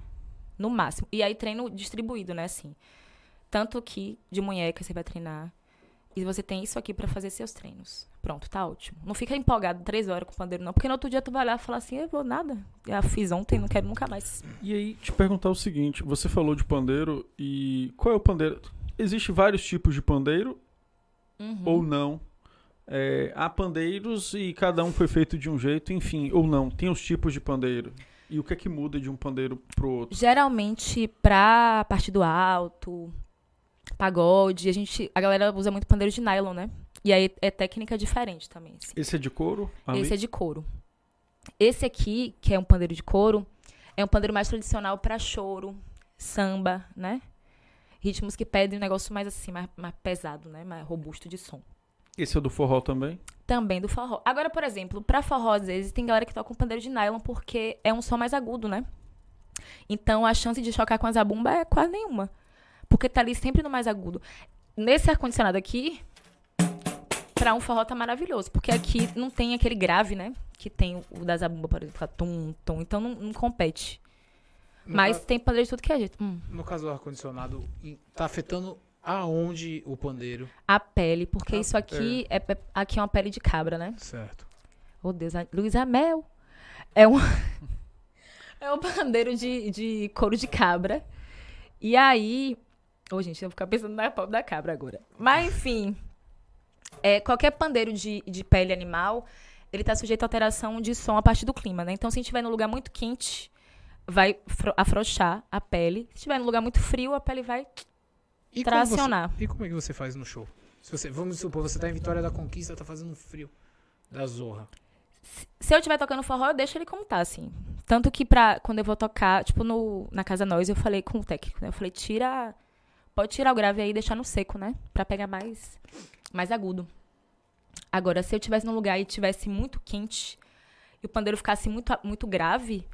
No máximo. E aí treino distribuído, né, assim. Tanto que de munheca você vai treinar. E você tem isso aqui para fazer seus treinos. Pronto, tá ótimo. Não fica empolgado três horas com o pandeiro, não. Porque no outro dia tu vai lá e falar assim, eu vou nada. Já fiz ontem, não quero nunca mais. E aí, te perguntar o seguinte: você falou de pandeiro e qual é o pandeiro? Existe vários tipos de pandeiro Uhum. ou não? É, há pandeiros e cada um foi feito de um jeito, enfim, ou não. Tem os tipos de pandeiro. E o que é que muda de um pandeiro pro outro? Geralmente, pra parte do alto, pagode, a gente. A galera usa muito pandeiro de nylon, né? E aí é técnica diferente também. assim. Esse é de couro? Ali? Esse é de couro. Esse aqui, que é um pandeiro de couro, é um pandeiro mais tradicional pra choro, samba, né? Ritmos que pedem um negócio mais assim, mais, mais pesado, né? Mais robusto de som. Esse é do forró também? Também do forró. Agora, por exemplo, pra forró, às vezes, tem galera que toca um pandeiro de nylon porque é um som mais agudo, né? Então, a chance de chocar com a zabumba é quase nenhuma. Porque tá ali sempre no mais agudo. Nesse ar-condicionado aqui, pra um forró tá maravilhoso. Porque aqui não tem aquele grave, né? Que tem o, da zabumba, por exemplo, fica tum, tum. Então não, não compete. No Mas tem pandeiro de tudo que é jeito. Hum. No caso do ar-condicionado, tá afetando aonde o pandeiro? A pele, porque Ah, isso aqui é. é- aqui é uma pele de cabra, né? Certo. Oh, Deus, a- Luiz Amel. É um. [LAUGHS] [LAUGHS] é um pandeiro de, de couro de cabra. E aí. Ô, gente, eu vou ficar pensando na pobre da cabra agora. Mas, enfim. É, qualquer pandeiro de, de pele animal, ele tá sujeito a alteração de som a partir do clima, né? Então, se a gente estiver num lugar muito quente, vai fro- afrouxar a pele. Se estiver num lugar muito frio, a pele vai. E Tracionar. Como você, e como é que você faz no show? Se você, vamos supor, você tá em Vitória da Conquista, tá fazendo frio da Zorra. Se eu estiver tocando forró, eu deixo ele como tá, assim. Tanto que pra, quando eu vou tocar, tipo, no, na Casa Nós, eu falei com o técnico, né? Eu falei, tira. Pode tirar o grave aí e deixar no seco, né? Pra pegar mais, mais agudo. Agora, se eu estivesse num lugar e tivesse muito quente e o pandeiro ficasse muito, muito grave,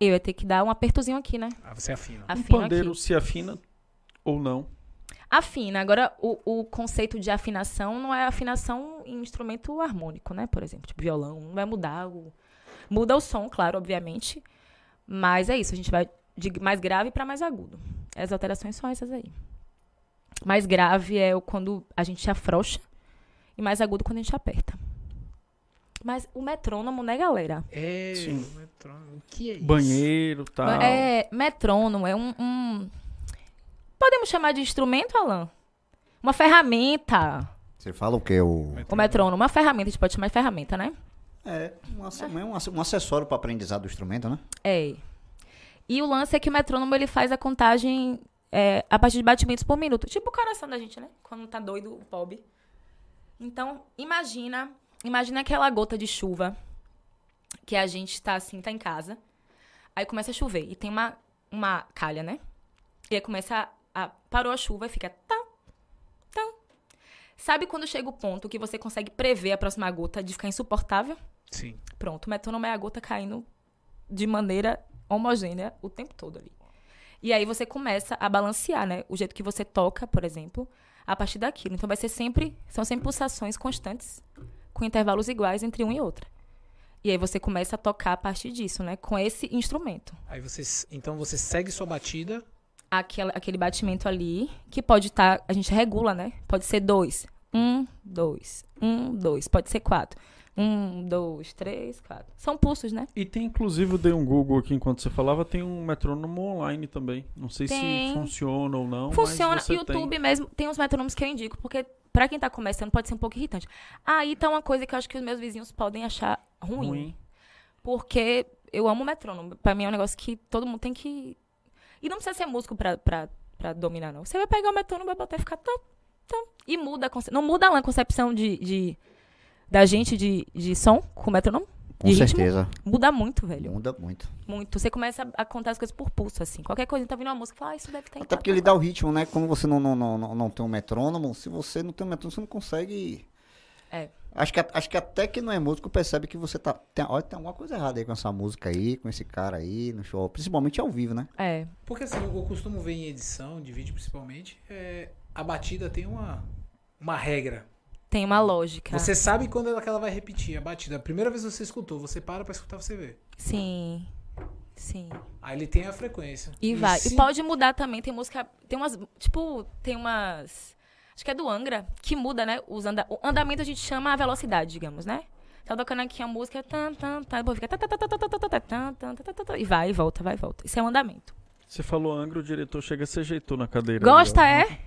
eu ia ter que dar um apertozinho aqui, né? Ah, você afina. O pandeiro aqui. se afina ou não? Afina. Agora, o, o conceito de afinação não é afinação em instrumento harmônico, né? Por exemplo, tipo violão. Não vai mudar o... Muda o som, claro, obviamente. Mas é isso, a gente vai de mais grave para mais agudo. As alterações são essas aí. Mais grave é o quando a gente afrouxa e mais agudo quando a gente aperta. Mas o metrônomo, né, galera? É, Sim. o metrônomo. O que é isso? Banheiro, tal. É, metrônomo é um, um- Podemos chamar de instrumento, Alan? Uma ferramenta. Você fala o quê? O... O metrônomo, uma ferramenta, a gente pode chamar de ferramenta, né? É, um, é um um acessório para aprendizado do instrumento, né? É. E o lance é que o metrônomo ele faz a contagem é, a partir de batimentos por minuto. Tipo o coração da gente, né? Quando tá doido o pobre. Então, imagina, imagina aquela gota de chuva que a gente tá assim, tá em casa. Aí começa a chover e tem uma, uma calha, né? E aí começa a, a- parou a chuva e fica tá, tá. Sabe quando chega o ponto que você consegue prever a próxima gota de ficar insuportável? Sim. Pronto, o metrônomo é a gota caindo de maneira homogênea o tempo todo ali. E aí você começa a balancear, né? O jeito que você toca, por exemplo, a partir daquilo. Então vai ser sempre, são sempre pulsações constantes, com intervalos iguais entre um e outra. E aí você começa a tocar a partir disso, né? Com esse instrumento. Aí você, então você segue sua batida. Aquela, aquele batimento ali, que pode estar, a gente regula, né? Pode ser dois. Um, dois. Um, dois. Pode ser quatro. Um, dois, três, quatro. São pulsos, né? E tem, inclusive, eu dei um Google aqui enquanto você falava, tem um metrônomo online também. Não sei Tem. se funciona ou não. Funciona. mas YouTube tem. mesmo, tem uns metrônomos que eu indico, porque pra quem tá começando pode ser um pouco irritante. Aí tá uma coisa que eu acho que os meus vizinhos podem achar ruim. Ruim. Porque eu amo metrônomo. Pra mim é um negócio que todo mundo tem que. E não precisa ser músico pra, pra, pra dominar, não. Você vai pegar o metrônomo, vai botar e ficar. Tam, tam, e muda a conce... Não muda a concepção de, de- da gente de, de som com o metrônomo? Com De ritmo? certeza. Muda muito, velho. Muda muito. Muito. Você começa a contar as coisas por pulso, assim. Qualquer coisa, tá vindo uma música, fala, ah, isso deve estar Até porque ele dá o ritmo, né? Quando você não, não, não, não, não tem um metrônomo, se você não tem um metrônomo, você não consegue. É. Acho que, acho que até que não é músico percebe que você tá. Tem, olha, tem alguma coisa errada aí com essa música aí, com esse cara aí, no show. Principalmente ao vivo, né? É. Porque assim, eu costumo ver em edição, de vídeo principalmente, é, a batida tem uma, uma regra tem uma lógica. Você sabe quando ela, que ela vai repetir a batida. A primeira vez que você escutou, você para pra escutar, você vê. Sim. Sim. Aí ele tem a frequência. E, e vai. Sim. E pode mudar também. Tem música. Tem umas. Tipo, tem umas. Acho que é do Angra, que muda, né? Os anda... O andamento a gente chama a velocidade, digamos, né? Tá tocando aqui a música. Tan, tan, tan. E vai e volta, vai e volta. Isso é um andamento. Você falou Angra, o diretor chega e se ajeitou na cadeira. Gosta, é?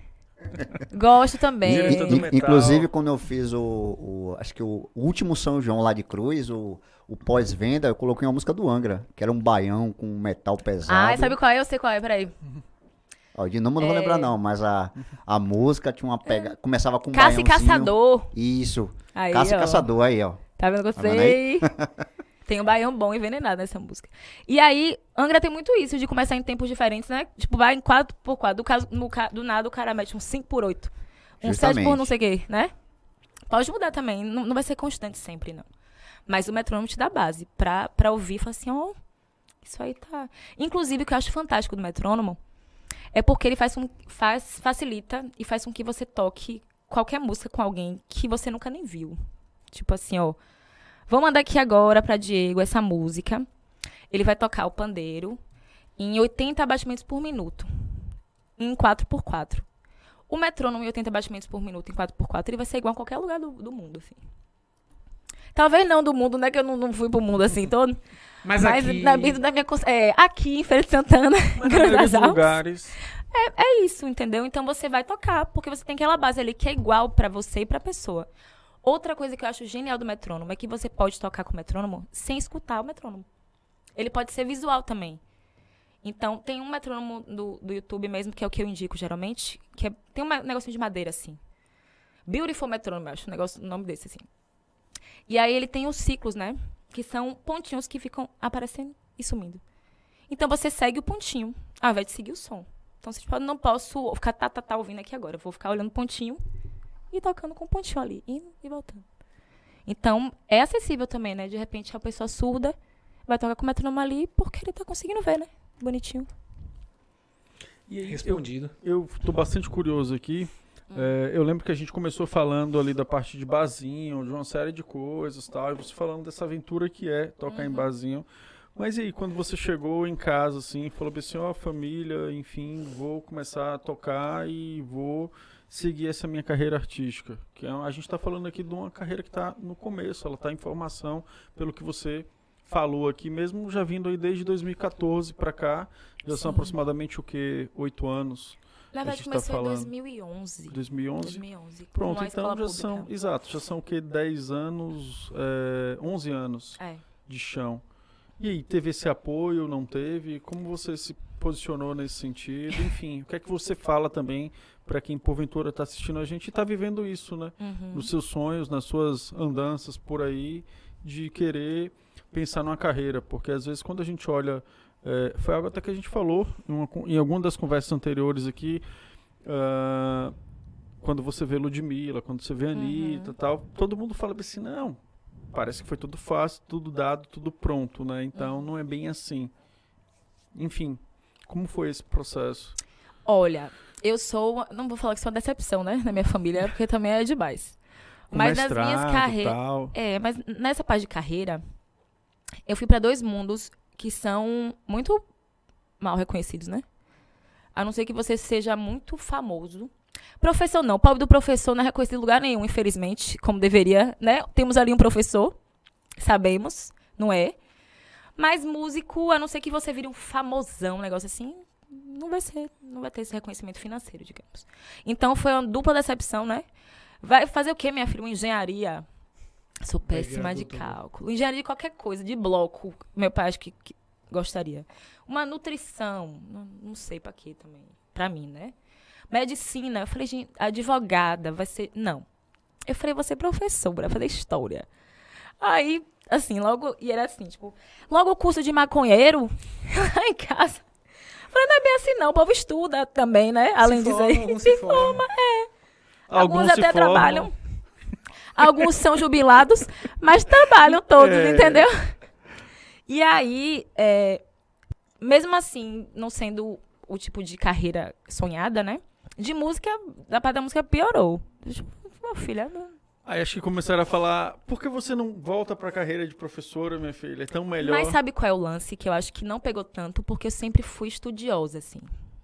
Gosto também. In-. Inclusive, quando eu fiz o, o- Acho que o último São João lá de Cruz, o, o pós-venda, eu coloquei uma música do Angra, que era um baião com metal pesado. Ah, sabe qual é? Eu sei qual é, peraí. Ó, de nome eu não vou É. lembrar, não, mas a, a música tinha uma pega. Começava com um Caça e. Caçador. Isso. Aí, Caça e. Caçador, aí, ó. Tá vendo? Tá vendo Gostei. [LAUGHS] tem um baião bom envenenado nessa música. E aí, Angra tem muito isso, de começar em tempos diferentes, né? Tipo, vai em 4 por 4 Do, caso, no, do nada, o cara mete um 5 por 8 Um 7 por Justamente. não sei o quê, né? Pode mudar também. Não, não vai ser constante sempre, não. Mas o metrônomo te dá base pra, pra ouvir e falar assim, ó... isso aí tá... Inclusive, o que eu acho fantástico do metrônomo é porque ele faz, um, faz facilita e faz com que você toque qualquer música com alguém que você nunca nem viu. Tipo assim, ó. Vou mandar aqui agora pra Diego essa música. Ele vai tocar o pandeiro em 80 batimentos por minuto. Em 4x4. O metrônomo em 80 batimentos por minuto em 4x4, ele vai ser igual a qualquer lugar do, do mundo, assim. Talvez não do mundo, né? Que eu não, não fui pro mundo assim todo. Mas, Mas aqui... na vida da minha é, aqui em Feira de Santana, em [LAUGHS] lugares. é isso, entendeu? Então você vai tocar, porque você tem aquela base ali que é igual pra você e pra pessoa. Outra coisa que eu acho genial do metrônomo é que você pode tocar com o metrônomo sem escutar o metrônomo. Ele pode ser visual também. Então, tem um metrônomo do, do YouTube mesmo, que é o que eu indico geralmente, que é- tem um negocinho de madeira, assim. Beautiful Metrônomo, eu acho, um negócio, o nome desse, assim. E aí ele tem os ciclos, né? Que são pontinhos que ficam aparecendo e sumindo. Então você segue o pontinho, ao invés de seguir o som. Então você tipo, não posso ficar tá, tá, tá ouvindo aqui agora. Eu vou ficar olhando o pontinho e tocando com o pontinho ali, indo e voltando. Então, é acessível também, né? De repente, a pessoa surda vai tocar com o metrônomo ali porque ele tá conseguindo ver, né? Bonitinho. E aí, Respondido. eu tô bastante curioso aqui. É, eu lembro que a gente começou falando ali da parte de barzinho, de uma série de coisas e tal, e você falando dessa aventura que é tocar em barzinho. Mas e aí, quando você chegou em casa, assim, falou assim, ó, família, enfim, vou começar a tocar e vou seguir essa minha carreira artística. Que é, a gente está falando aqui de uma carreira que está no começo, ela está em formação, pelo que você falou aqui, mesmo já vindo aí desde 2014 para cá, já são Sim. aproximadamente o que? Oito anos, Na verdade, tá começou em falando 2011. 2011. 2011. com Pronto, então já pública. são, exato, já são o que? 10 anos, é, 11 anos É. de chão. E aí, teve esse apoio, não teve? Como você se posicionou nesse sentido? Enfim, o que é que você fala também para quem porventura está assistindo a gente e está vivendo isso, né? Uhum. Nos seus sonhos, nas suas andanças por aí, de querer pensar numa carreira. Porque às vezes quando a gente olha. é, foi algo até que a gente falou em, uma em alguma das conversas anteriores aqui. ah, quando você vê Ludmilla, quando você vê Anitta e tal, todo mundo fala assim, não, parece que foi tudo fácil, tudo dado, tudo pronto, né? Então não é bem assim. Enfim, como foi esse processo? Olha, eu sou. Não vou falar que sou uma decepção, né? Na minha família, porque também é demais. Com Mas nas minhas carreiras. É, mas nessa parte de carreira, eu fui pra dois mundos que são muito mal reconhecidos, né? A não ser que você seja muito famoso. Professor não, o pobre do professor não é reconhecido em lugar nenhum, infelizmente, como deveria, né? Temos ali um professor, sabemos, não é? Mas músico, a não ser que você vire um famosão, um negócio assim, não vai ser, não vai ter esse reconhecimento financeiro, digamos. Então foi uma dupla decepção, né? Vai fazer o quê, minha filha? Uma engenharia? Sou péssima de cálculo. Engenharia de qualquer coisa, de bloco. Meu pai acho que, que gostaria. Uma nutrição, não, não sei pra quê também. Pra mim, né? Medicina, eu falei, gente, advogada, vai ser. Não. Eu falei, vou ser professora, fazer história. Aí, assim, logo. E era assim, tipo, logo o curso de maconheiro, [LAUGHS] lá em casa. Falei, não é bem assim, não. O povo estuda também, né? Além se forma, aí. alguns se formam. Alguns, se até formam. trabalham. Alguns são jubilados, mas trabalham todos, É. entendeu? E aí, é, mesmo assim, não sendo o tipo de carreira sonhada, né? De música, da parte da música piorou. Meu filho, não- Aí acho que começaram a falar, por que você não volta pra carreira de professora, minha filha? É tão melhor. Mas sabe qual é o lance que eu acho que não pegou tanto? Porque eu sempre fui estudiosa, assim,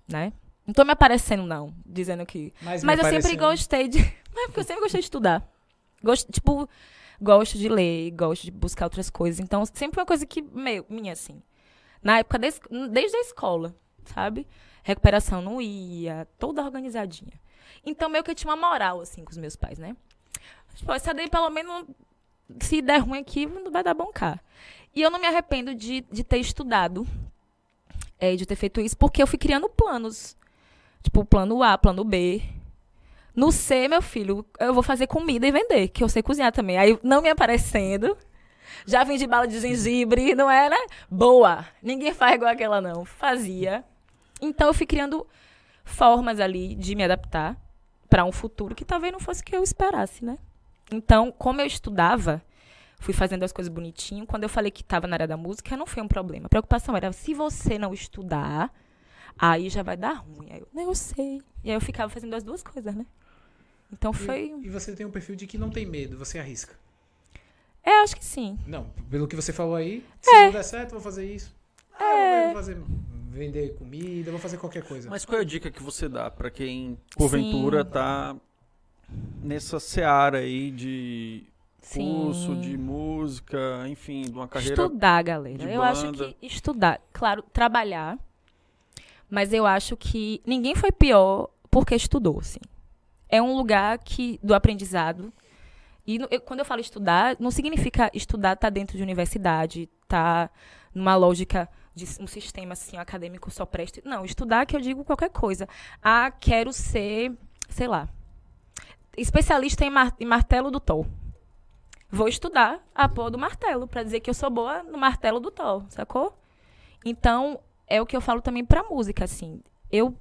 né? Não tô me aparecendo, não, dizendo que. Mas, Mas eu sempre gostei de. [LAUGHS] Mas porque eu sempre gostei de estudar. Gosto, tipo, gosto de ler, gosto de buscar outras coisas. Então, sempre uma coisa que, meio, minha, assim. Na época, des- desde a escola, sabe? Recuperação não ia, toda organizadinha. Então, meio que eu tinha uma moral, assim, com os meus pais, né? Tipo, essa daí, pelo menos, se der ruim aqui, não vai dar bom cá. E eu não me arrependo de, de ter estudado, é, de ter feito isso, porque eu fui criando planos. Tipo, plano A, plano B. No C, meu filho, eu vou fazer comida e vender, que eu sei cozinhar também. Aí, não me aparecendo, já de bala de gengibre, não era boa. Ninguém faz igual aquela, não. Fazia. Então, eu fui criando formas ali de me adaptar para um futuro que talvez não fosse o que eu esperasse, né? Então, como eu estudava, fui fazendo as coisas bonitinho. Quando eu falei que estava na área da música, não foi um problema. A preocupação era, se você não estudar, aí já vai dar ruim. Aí eu, não, eu sei. E aí eu ficava fazendo as duas coisas, né? Então E- foi. E, você tem um perfil de que não tem medo, você arrisca. É, acho que sim. Não, pelo que você falou aí, se É. não der certo, eu vou fazer isso. Ah, eu vou fazer vender comida, eu vou fazer qualquer coisa. Mas qual é a dica que você dá pra quem, porventura, Sim. tá nessa seara aí de curso, Sim. de música, enfim, de uma carreira... Estudar, galera. Eu acho banda. que estudar, claro, trabalhar. Mas eu acho que ninguém foi pior porque estudou, assim. É um lugar que do aprendizado. E eu- quando eu falo estudar, não significa estudar estar dentro de universidade, tá numa lógica de um sistema assim acadêmico só preste. Não, estudar que eu digo qualquer coisa. Ah, quero ser, sei lá, especialista em, mar- em martelo do Thor. Vou estudar a porra do martelo pra dizer que eu sou boa no martelo do Thor, sacou? Então, é o que eu falo também pra música, assim. Eu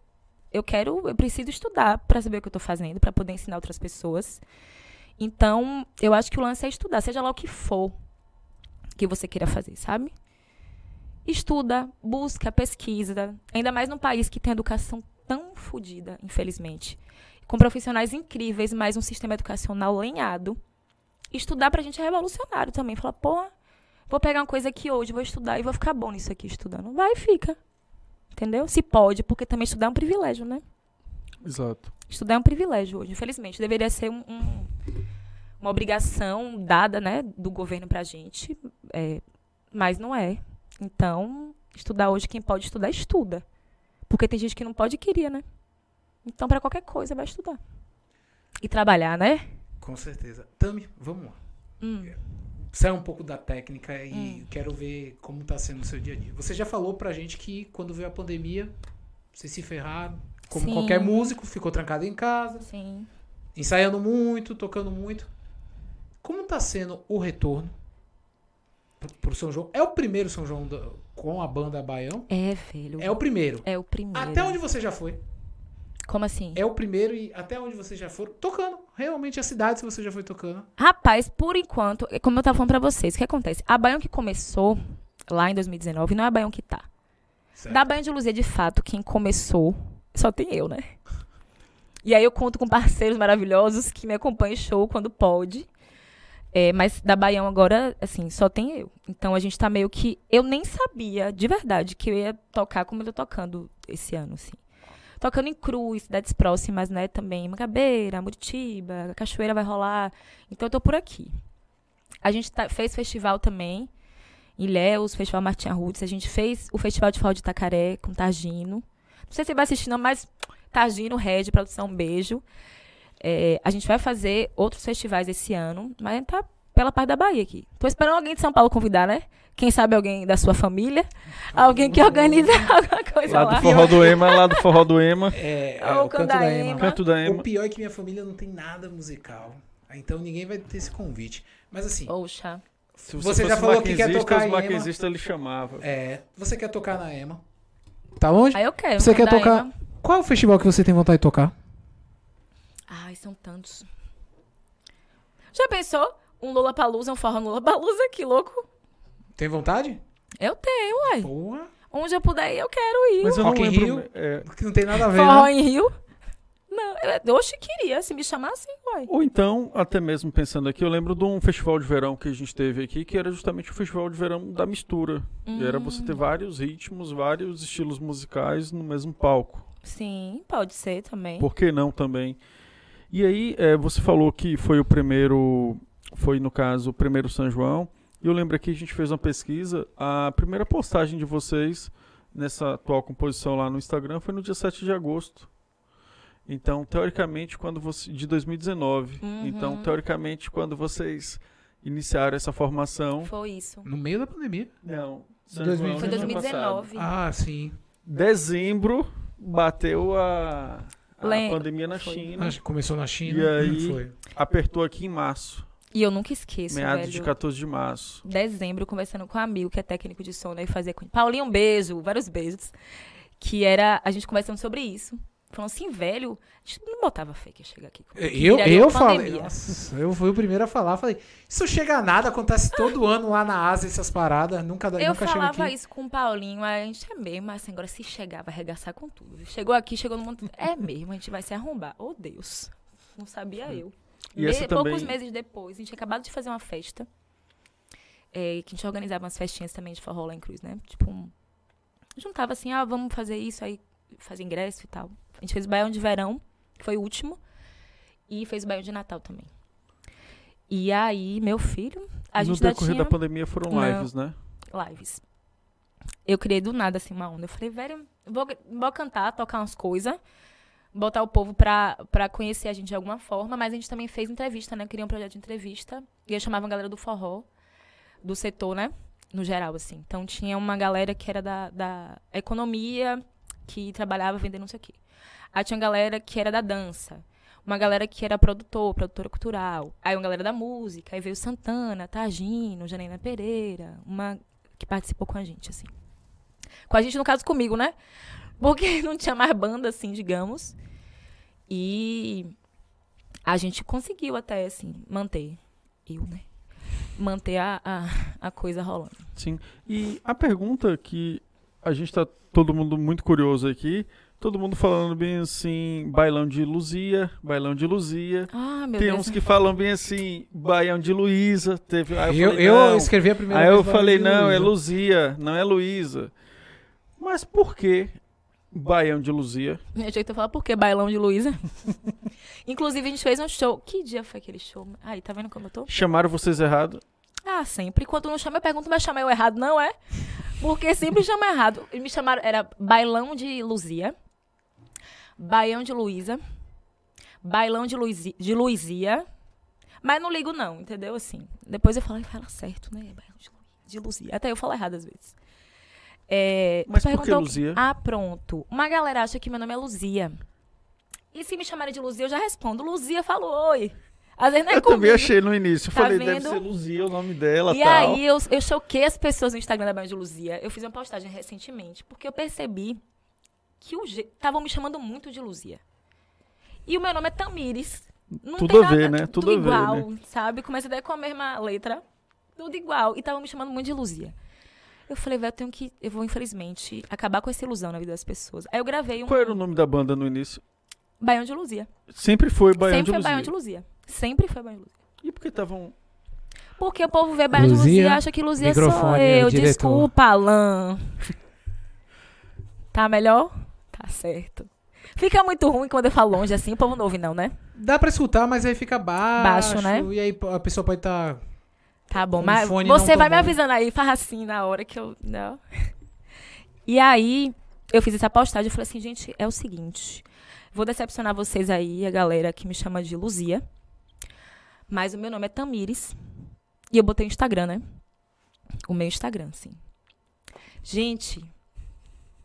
eu quero, eu preciso estudar pra saber o que eu tô fazendo, pra poder ensinar outras pessoas. Então, eu acho que o lance é estudar, seja lá o que for que você queira fazer, sabe? Estuda, busca, pesquisa, ainda mais num país que tem educação tão fodida, infelizmente, com profissionais incríveis, mas um sistema educacional lenhado estudar pra gente é revolucionário também. Falar, porra, vou pegar uma coisa aqui hoje, vou estudar e vou ficar bom nisso aqui estudando. Vai e fica. Entendeu? Se pode, porque também estudar é um privilégio, né? Exato. Estudar é um privilégio hoje, infelizmente. Deveria ser um- um- uma obrigação dada, né, do governo pra gente, é, mas não é. Então, estudar hoje, quem pode estudar, estuda. Porque tem gente que não pode e queria, né? Então, pra qualquer coisa, vai estudar. E trabalhar, né? Com certeza. Tami, vamos lá. Hum. Sai um pouco da técnica e Hum. quero ver como tá sendo o seu dia a dia. Você já falou pra gente que quando veio a pandemia, vocês se ferraram. Como Sim. qualquer músico, ficou trancado em casa, Sim. ensaiando muito, tocando muito. Como tá sendo o retorno pro, São João? É o primeiro São João da- com a banda Baião? É, velho. É o primeiro. É o primeiro. Até onde você já foi? Como assim? É o primeiro e até onde você já foi tocando. Realmente as cidades que você já foi tocando. Rapaz, por enquanto, é como eu tava falando pra vocês, o que acontece? A Baião que começou lá em 2019 não é a Baião que tá. Certo. Da Baião de Luzia, de fato, quem começou, só tem eu, né? E aí eu conto com parceiros maravilhosos que me acompanham em show quando pode. É, mas da Baião agora, assim, só tem eu. Então a gente tá meio que. Eu nem sabia, de verdade, que eu ia tocar como eu tô tocando esse ano, assim. Tocando em Cruz, cidades próximas, né? Também Mangabeira, Muritiba, Cachoeira vai rolar. Então eu tô por aqui. A gente tá- fez festival também. Em Ilhéus, Festival Martim Arrudes. A gente fez o Festival de Forró de Itacaré com Targino. Não sei se você vai assistir, não, mas Targino, Red, produção, um beijo. É, a gente vai fazer outros festivais esse ano, mas tá pela parte da Bahia aqui. Tô esperando alguém de São Paulo convidar, né? Quem sabe alguém da sua família? Alguém que organiza [LAUGHS] alguma coisa Lá lá. do Forró do Ema, lá do Forró do Ema. É, é Ô, o canto da Candaema. Ema. Canto da O Ema. pior é que minha família não tem nada musical. Então ninguém vai ter esse convite. Mas assim, Poxa. Se Você já fosse falou que quer tocar em Ema. ele chamava. é, você quer tocar na Ema? Tá longe? Aí eu quero. Você quer tocar? Qual é o festival que você tem vontade de tocar? Ai, são tantos. Já pensou? Um Lollapalooza, um forró no Lollapalooza, que louco. Tem vontade? Eu tenho, uai. Porra. Onde eu puder ir, eu quero ir. Mas eu Rock não lembro. Rio? é, Que não tem nada a ver. Forró Né? em Rio? Não, eu, oxe, queria. Se me chamassem, uai. Ou então, até mesmo pensando aqui, eu lembro de um festival de verão que a gente teve aqui, que era justamente o festival de verão da mistura. E era você ter vários ritmos, vários estilos musicais no mesmo palco. Sim, pode ser também. Por que não também? E aí, é, você falou que foi o primeiro, foi no caso o primeiro São João. E eu lembro aqui, a gente fez uma pesquisa, a primeira postagem de vocês nessa atual composição lá no Instagram foi no dia 7 de agosto. Então, teoricamente, quando você. de 2019. Uhum. Então, teoricamente, quando vocês iniciaram essa formação. Foi isso. No meio da pandemia. Não. São 2019. João Foi do ano 2019. Ah, sim. Dezembro bateu a, a pandemia na foi. China. Acho que começou na China. E aí- Foi. Apertou aqui em março. E eu nunca esqueço, meados velho. de 14 de março. dezembro, conversando com um amigo que é técnico de som, né? E fazia com Paulinho, um beijo, vários beijos. Que era a gente conversando sobre isso. Falando assim, velho, a gente não botava fé que ia chegar aqui. que Eu, eu falei. Nossa, eu fui o primeiro a falar. Falei, isso chega a nada, acontece todo ano lá na Ásia essas paradas. Nunca, Eu nunca chega falava aqui. isso com o Paulinho, a gente é mesmo, mas assim, agora se chegar, vai arregaçar com tudo. Chegou aqui, chegou no mundo. É mesmo, a gente vai se arrombar. Oh, Deus. Não sabia eu. E Me- Poucos também- meses depois, a gente tinha acabado de fazer uma festa. é, que a gente organizava umas festinhas também de forró lá em Cruz, né? Tipo, um- juntava assim, ah, vamos fazer isso, aí fazia ingresso e tal. A gente fez o Baião de Verão, que foi o último, e fez o Baião de Natal também. E aí, meu filho, a no gente já decorrer tinha da pandemia foram Não. lives, né? lives. Eu criei do nada, assim, uma onda. Eu falei, velho, vou, vou cantar, tocar umas coisas, botar o povo pra conhecer a gente de alguma forma, mas a gente também fez entrevista, né? Queria um projeto de entrevista, e eu chamava a galera do forró, do setor, né? No geral, assim. Então tinha uma galera que era da, da economia, que trabalhava vendendo não sei o quê. Aí tinha uma galera que era da dança. Uma galera que era produtor, produtora cultural. Aí uma galera da música. Aí veio Santana, Tagino, Janina Pereira. Uma que participou com a gente, assim. Com a gente, no caso, comigo, né? Porque [LAUGHS] não tinha mais banda, assim, digamos. E a gente conseguiu até, assim, manter. Eu, né? Manter a, a, a coisa rolando. Sim. E a pergunta que a gente tá todo mundo muito curioso aqui, todo mundo falando bem assim, bailão de Luzia, bailão de Luzia. Ah, meu Tem Deus. uns que falam bem assim, baião de Luísa. Teve, eu, Eu, falei, eu não. escrevi a primeira Aí eu vez falei, não, é Luísa. Luzia, não é Luísa. Mas por que baião de Luzia? Minha jeito de falar, por que bailão de Luísa? [LAUGHS] Inclusive, a gente fez um show. Que dia foi aquele show? Aí, tá vendo como eu tô? Chamaram vocês errado? Ah, sempre. Quando não chama, eu pergunto, mas chamei eu errado, não é? Porque sempre chama errado. Me chamaram, era bailão de Luzia, baião de Luísa, bailão de, Luizi, de Luizia, mas não ligo não, entendeu? Assim, depois eu falo, "Ai, fala certo, né? Bailão de, de Luzia. Até eu falo errado às vezes. É, Mas por que Luzia? Ah, pronto. Uma galera acha que meu nome é Luzia. E se me chamarem de Luzia, eu já respondo. Luzia falou oi. Às vezes não é eu também comigo. achei no início. Eu Tá falei, deve vendo? ser Luzia o nome dela E tal. aí eu, eu choquei as pessoas no Instagram da Banho de Luzia. Eu fiz uma postagem recentemente, porque eu percebi que estavam me chamando muito de Luzia. E o meu nome é Tamires. Não Tudo a ver, nada- né? Tudo a ver, igual, sabe? Começa até com a mesma letra. Tudo igual. E estavam me chamando muito de Luzia. Eu falei, velho, eu tenho que. Eu vou, infelizmente, acabar com essa ilusão na vida das pessoas. Aí eu gravei um. Qual era o nome da banda no início? Baião de Luzia. Sempre foi Baião Sempre de foi Luzia. Baião de Luzia. Sempre foi Baião de Luzia. E por que estavam... Porque o povo vê Baião de Luzia, e acha que Luzia sou microfone, eu. Desculpa, Alan. Tá melhor? Tá certo. Fica muito ruim quando eu falo longe assim, o povo não ouve não, né? Dá pra escutar, mas aí fica baixo. Baixo, né? E aí a pessoa pode estar. Tá bom, Com mas você vai me bom. avisando aí, faz assim na hora que eu. Não. [LAUGHS] E aí, eu fiz essa postagem e falei assim, gente, é o seguinte. Vou decepcionar vocês aí, a galera que me chama de Luzia. Mas o meu nome é Tamires. E eu botei o Instagram, né? O meu Instagram, sim. Gente,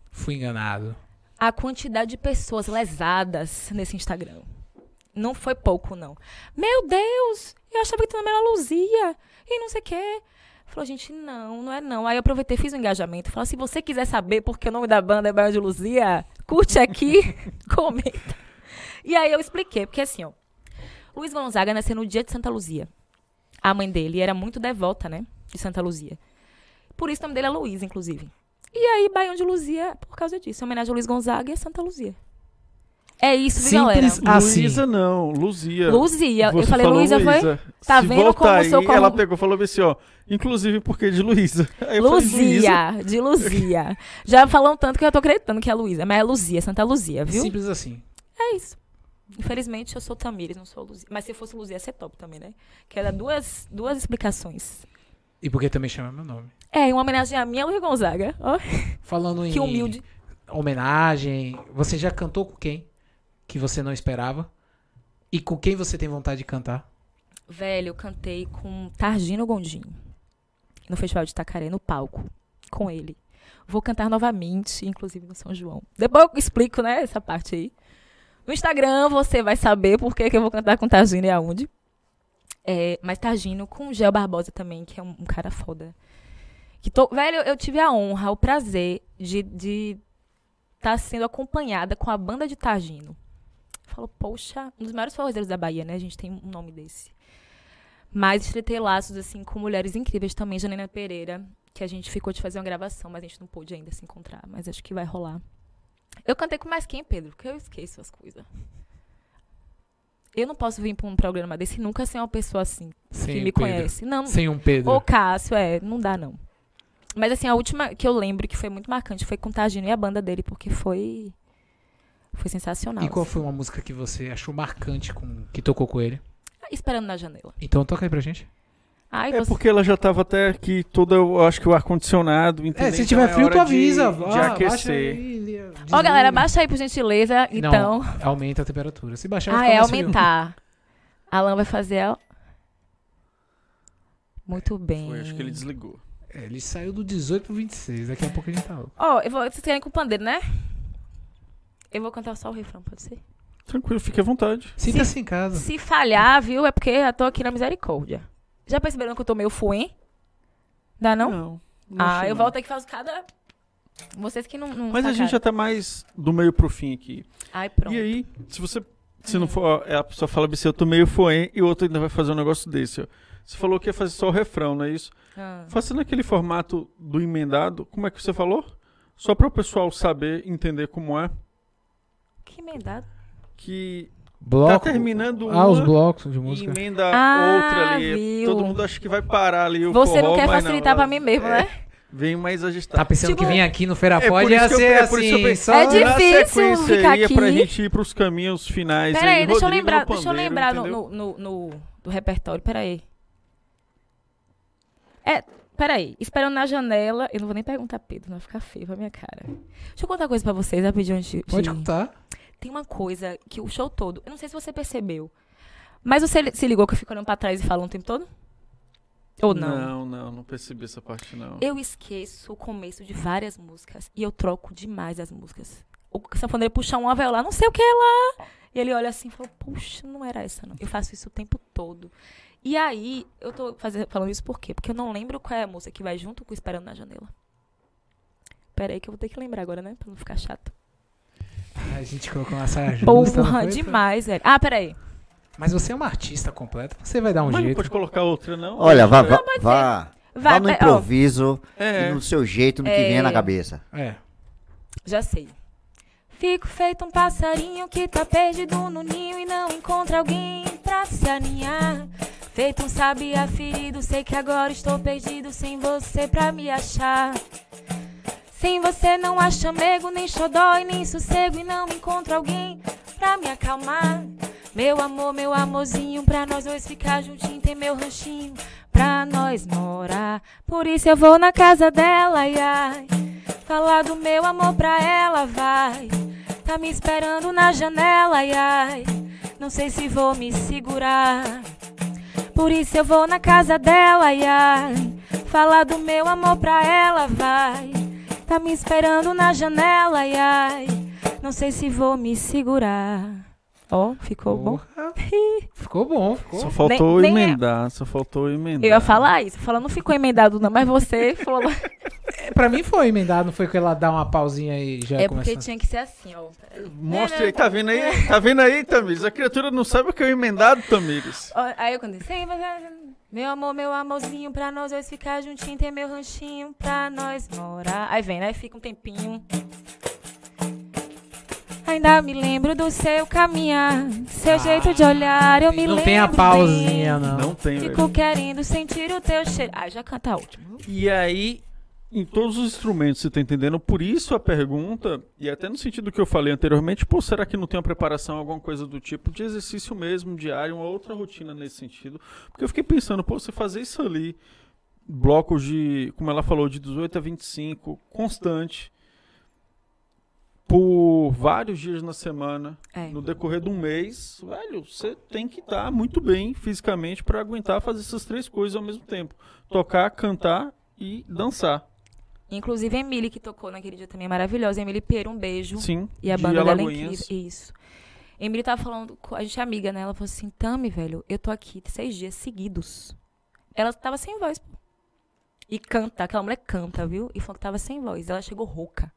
Fui enganado. a quantidade de pessoas lesadas nesse Instagram. Não foi pouco, não. Meu Deus, eu achava que teu nome era Luzia. E não sei o quê. Falou, gente, não, não é não. Aí eu aproveitei, fiz um engajamento. Falei, se você quiser saber porque o nome da banda é Bairro de Luzia, curte aqui, [LAUGHS] comenta. E aí eu expliquei, porque assim, ó. Luiz Gonzaga nasceu no dia de Santa Luzia. A mãe dele era muito devota, né? De Santa Luzia. Por isso o nome dele é Luiz, inclusive. E aí, Baião de Luzia, por causa disso. Em homenagem a Luiz Gonzaga e a Santa Luzia. É isso, viu, galera? Simples assim. Luísa não, Luzia. Luzia. Eu Você falei, falou Luísa, foi? Tá Se vendo como eu aí, sou como- Ela pegou e falou assim, ó. Inclusive porque de Luísa. [LAUGHS] Eu falei. Luzia, de Luzia. Já falam tanto que eu tô acreditando que é Luísa, mas é Luzia, Santa Luzia, viu? Simples assim. É isso. Infelizmente, eu sou Tamires, não sou Luzia. Mas se fosse Luzia, ia ser top também, né? Que era duas, duas explicações. E porque também chama meu nome. É, em uma homenagem a minha Luiz Gonzaga. Ó, Falando em que humilde. homenagem, você já cantou com quem? Que você não esperava? E com quem você tem vontade de cantar? Velho, eu cantei com Targino Gondim. No Festival de Itacaré, no palco. Com ele. Vou cantar novamente, inclusive no São João. Depois eu explico, né, essa parte aí. No Instagram você vai saber por que, que eu vou cantar com Targino e aonde. É, mas Targino com Gel Barbosa também, que é um, um cara foda. Que tô, velho, eu tive a honra, o prazer de estar tá sendo acompanhada com a banda de Targino. Falou, poxa, um dos maiores forrozeiros da Bahia, né? A gente tem um nome desse. Mas estreitei laços, assim, com mulheres incríveis também. Janina Pereira, que a gente ficou de fazer uma gravação, mas a gente não pôde ainda se encontrar. Mas acho que vai rolar. Eu cantei com mais quem, Pedro? Porque eu esqueço as coisas. Eu não posso vir pra um programa desse nunca ser uma pessoa assim, Sem que me Pedro. conhece. Não, Sem um Pedro. Ou Cássio, é, não dá não. Mas assim, a última que eu lembro que foi muito marcante foi com o Tagino e a banda dele, porque foi. Foi sensacional. E qual assim. foi uma música que você achou marcante com que tocou com ele? Ah, Esperando na janela. Então toca aí pra gente. Ai, É você... porque ela já tava até aqui toda, eu acho que o ar-condicionado? É, se Então tiver é frio, hora tu avisa. De, de Ah, baixa aquecer. Ó, desliga. galera, baixa aí por gentileza. Então. Não, aumenta a temperatura. Se baixar, Ah, é aumentar. Alan vai fazer. a- Muito bem. Foi, acho que ele desligou. É, ele saiu do 18 pro 26. Daqui a pouco a gente tá. Ó, eu vou, vocês querem com o pandeiro, né? Eu vou cantar só o refrão, pode ser? Tranquilo, fique à vontade. Sinta-se em casa. Se falhar, viu, é porque eu tô aqui na misericórdia. Já perceberam que eu tô meio fuém? Dá não? Não. não ah, eu não. volto aqui e faço cada. Vocês que não. não Mas a gente já sacaram. tá mais do meio pro fim aqui. Ai, pronto. E aí, se você. Se não for. A pessoa fala assim, eu tô meio foém e o outro ainda vai fazer um negócio desse, ó. Você falou que ia fazer só o refrão, não é isso? Ah. Faça naquele formato do emendado. Como é que você falou? Só para o pessoal saber, entender como é. Que emendado. Que Bloco. tá terminando Ah, os uma blocos de música. emenda Ah, outra ali. viu. Todo mundo acha que vai parar ali o Você não forró, quer mas facilitar pra ela mim mesmo, né? Vem mais Tá ajustado. pensando Tipo, que vem aqui no Feira é por Pode isso ia que eu- ser é eu assim, só... É Na difícil ficar aí é pra aqui. gente ir pros caminhos finais. Peraí, aí. deixa eu lembrar, no deixa eu pandeiro, lembrar no, no, no, no- do repertório, peraí. É, peraí, esperando na janela. Eu não vou nem perguntar, Pedro, não vai ficar feio pra minha cara. Deixa eu contar uma coisa pra vocês, rapidinho de- Pode de- contar. Tem uma coisa que o show todo. Eu não sei se você percebeu. Mas você se ligou que eu fico olhando pra trás e falando o tempo todo? Ou não? Não, não, não percebi essa parte, não. Eu esqueço o começo de várias músicas e eu troco demais as músicas. O sanfoneiro puxa uma vai lá, não sei o que é lá. E ele olha assim e fala, puxa, não era essa não. Eu faço isso o tempo todo. E aí, eu tô faze- falando isso por quê? Porque eu não lembro qual é a música que vai junto com Esperando na Janela. Pera aí que eu vou ter que lembrar agora, né? Pra não ficar chato. A gente colocou uma saia justa. não Porra, demais, velho. Ah, peraí. Mas você é uma artista completa. Você vai dar um Mas não jeito. pode colocar outra, não? Olha, vá, vá, pode vá, Vai, vá no vai, ó, improviso É. e no seu jeito, no que É. vier na cabeça. É. Já sei. Fico feito um passarinho que tá perdido no ninho e não encontra alguém pra se aninhar. Feito um sabiá ferido, sei que agora estou perdido sem você pra me achar. Sem você não há chamego, nem xodó e nem sossego e não encontro alguém pra me acalmar. Meu amor, meu amorzinho, pra nós dois ficar juntinho, tem meu ranchinho pra nós morar. Por isso eu vou na casa dela, ai, ai. Falar do meu amor pra ela, vai. Tá me esperando na janela, ai, ai. Não sei se vou me segurar. Por isso eu vou na casa dela, ai, ai. Falar do meu amor pra ela, vai. Tá me esperando na janela, ai, ai. Não sei se vou me segurar. Ó, ficou bom? Porra. [LAUGHS] Ficou bom, ficou. Só faltou Nem- nem é. emendar, só faltou emendar. Eu ia falar isso. Falando, não ficou emendado, não, mas você falou. [LAUGHS] Pra mim foi emendado, não foi que ela dá uma pausinha e já É começa. porque tinha que ser assim, ó. Mostra aí, tá vendo aí? Tá vendo aí, Tamires? A criatura não sabe o que é o emendado, Tamires. Aí eu sem você, meu amor, meu amorzinho, pra nós dois ficar juntinho, ter meu ranchinho, pra nós morar. Aí vem, né? Fica um tempinho. Ainda me lembro do seu caminhar, seu jeito de olhar, eu me não lembro. tem a pausinha, bem. não. Não tem, Fico velho. querendo sentir o teu cheiro. Ah, já canta a última. E aí, em todos os instrumentos, você tá entendendo? Por isso a pergunta, e até no sentido que eu falei anteriormente, pô, será que não tem uma preparação, alguma coisa do tipo, de exercício mesmo, diário, uma outra rotina nesse sentido? Porque eu fiquei pensando, pô, você fazer isso ali, blocos de, como ela falou, de 18 a 25, constante, por vários dias na semana, É. no decorrer de um mês, velho, você tem que estar muito bem fisicamente para aguentar fazer essas três coisas ao mesmo tempo: tocar, cantar e dançar. Inclusive a Emily, que tocou naquele dia também, é maravilhosa. Emily Pereira, um beijo. Sim. E a banda dela é incrível. Isso. Emily tava falando, com- a gente é amiga, né? Ela falou assim, Tami, velho, eu tô aqui seis dias seguidos. Ela tava sem voz. E canta, aquela mulher canta, viu? E falou que tava sem voz. Ela chegou rouca.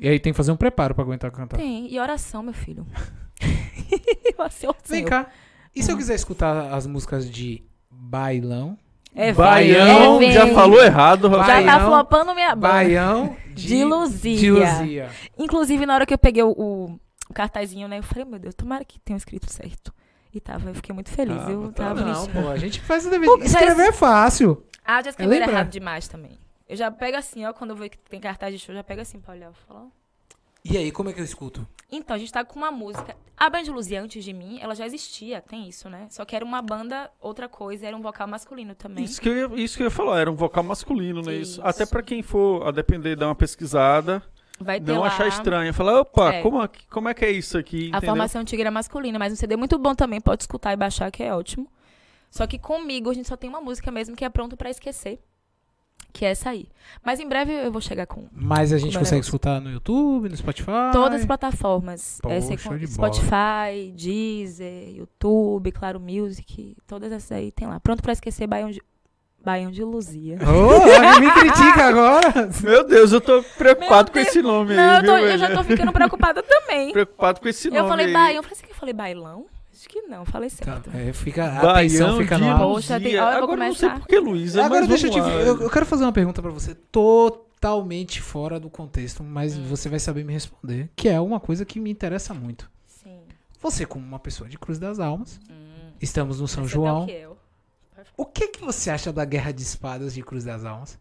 E aí tem que fazer um preparo pra aguentar cantar. Tem. E oração, meu filho. [LAUGHS] [LAUGHS] oração. Vem cá. E se eu quiser escutar as músicas de bailão? É, Baião, vem, já falou errado, Rafael. Já tá Baião, flopando minha banda. Baião De Luzia. De Luzia. Inclusive, na hora que eu peguei o, o, o cartazinho, né? Eu falei, meu Deus, tomara que tenha escrito certo. E tava, eu fiquei muito feliz. Tava, eu tava. Não, bonitinho. pô, a gente faz o dever. Escrever é fácil. Ah, já escreveram lembra? errado demais também. Eu já pego assim, ó, quando eu vejo que tem cartaz de show, já pego assim pra olhar. Eu falo. E aí, como é que eu escuto? Então, a gente tá com uma música. A Band Luzia, antes de mim, ela já existia, tem isso, né? Só que era uma banda, outra coisa, era um vocal masculino também. Isso que, eu ia, isso que eu ia falar, era um vocal masculino, né? Isso. Isso. Até pra quem for, a depender, dar uma pesquisada, Vai ter não lá... achar estranho. Falar, opa, É. como, é que- como é que é isso aqui? A entendeu? formação antiga era masculina, mas um CD muito bom também, pode escutar e baixar, que é ótimo. Só que comigo a gente só tem uma música mesmo que é pronto pra esquecer. Que é essa aí. Mas em breve eu vou chegar com Mas a gente consegue negócio? escutar no YouTube, no Spotify. todas as plataformas. Pô, É, você show com- de bola. Spotify, Deezer, YouTube, Claro Music, todas essas aí tem lá. Pronto pra esquecer Baião de, Baião de Luzia. Ô, me critica [LAUGHS] agora. Meu Deus, eu tô preocupado com esse nome Não, aí, eu, tô- viu, eu já tô ficando preocupada também. Preocupado com esse nome Eu falei aí. Baião, eu falei que eu falei bailão? Acho que não, falei Tá, certo. é, fica, a atenção fica no ar. Poxa, tem- eu Agora não sei começar. por que Luísa, Agora mas deixa eu te. Eu, eu quero fazer uma pergunta pra você, totalmente fora do contexto, mas Hum. você vai saber me responder. Que é uma coisa que me interessa muito. Sim. Você, como uma pessoa de Cruz das Almas, Hum. estamos no São é João. Belchiel. O que que você acha da guerra de espadas de Cruz das Almas?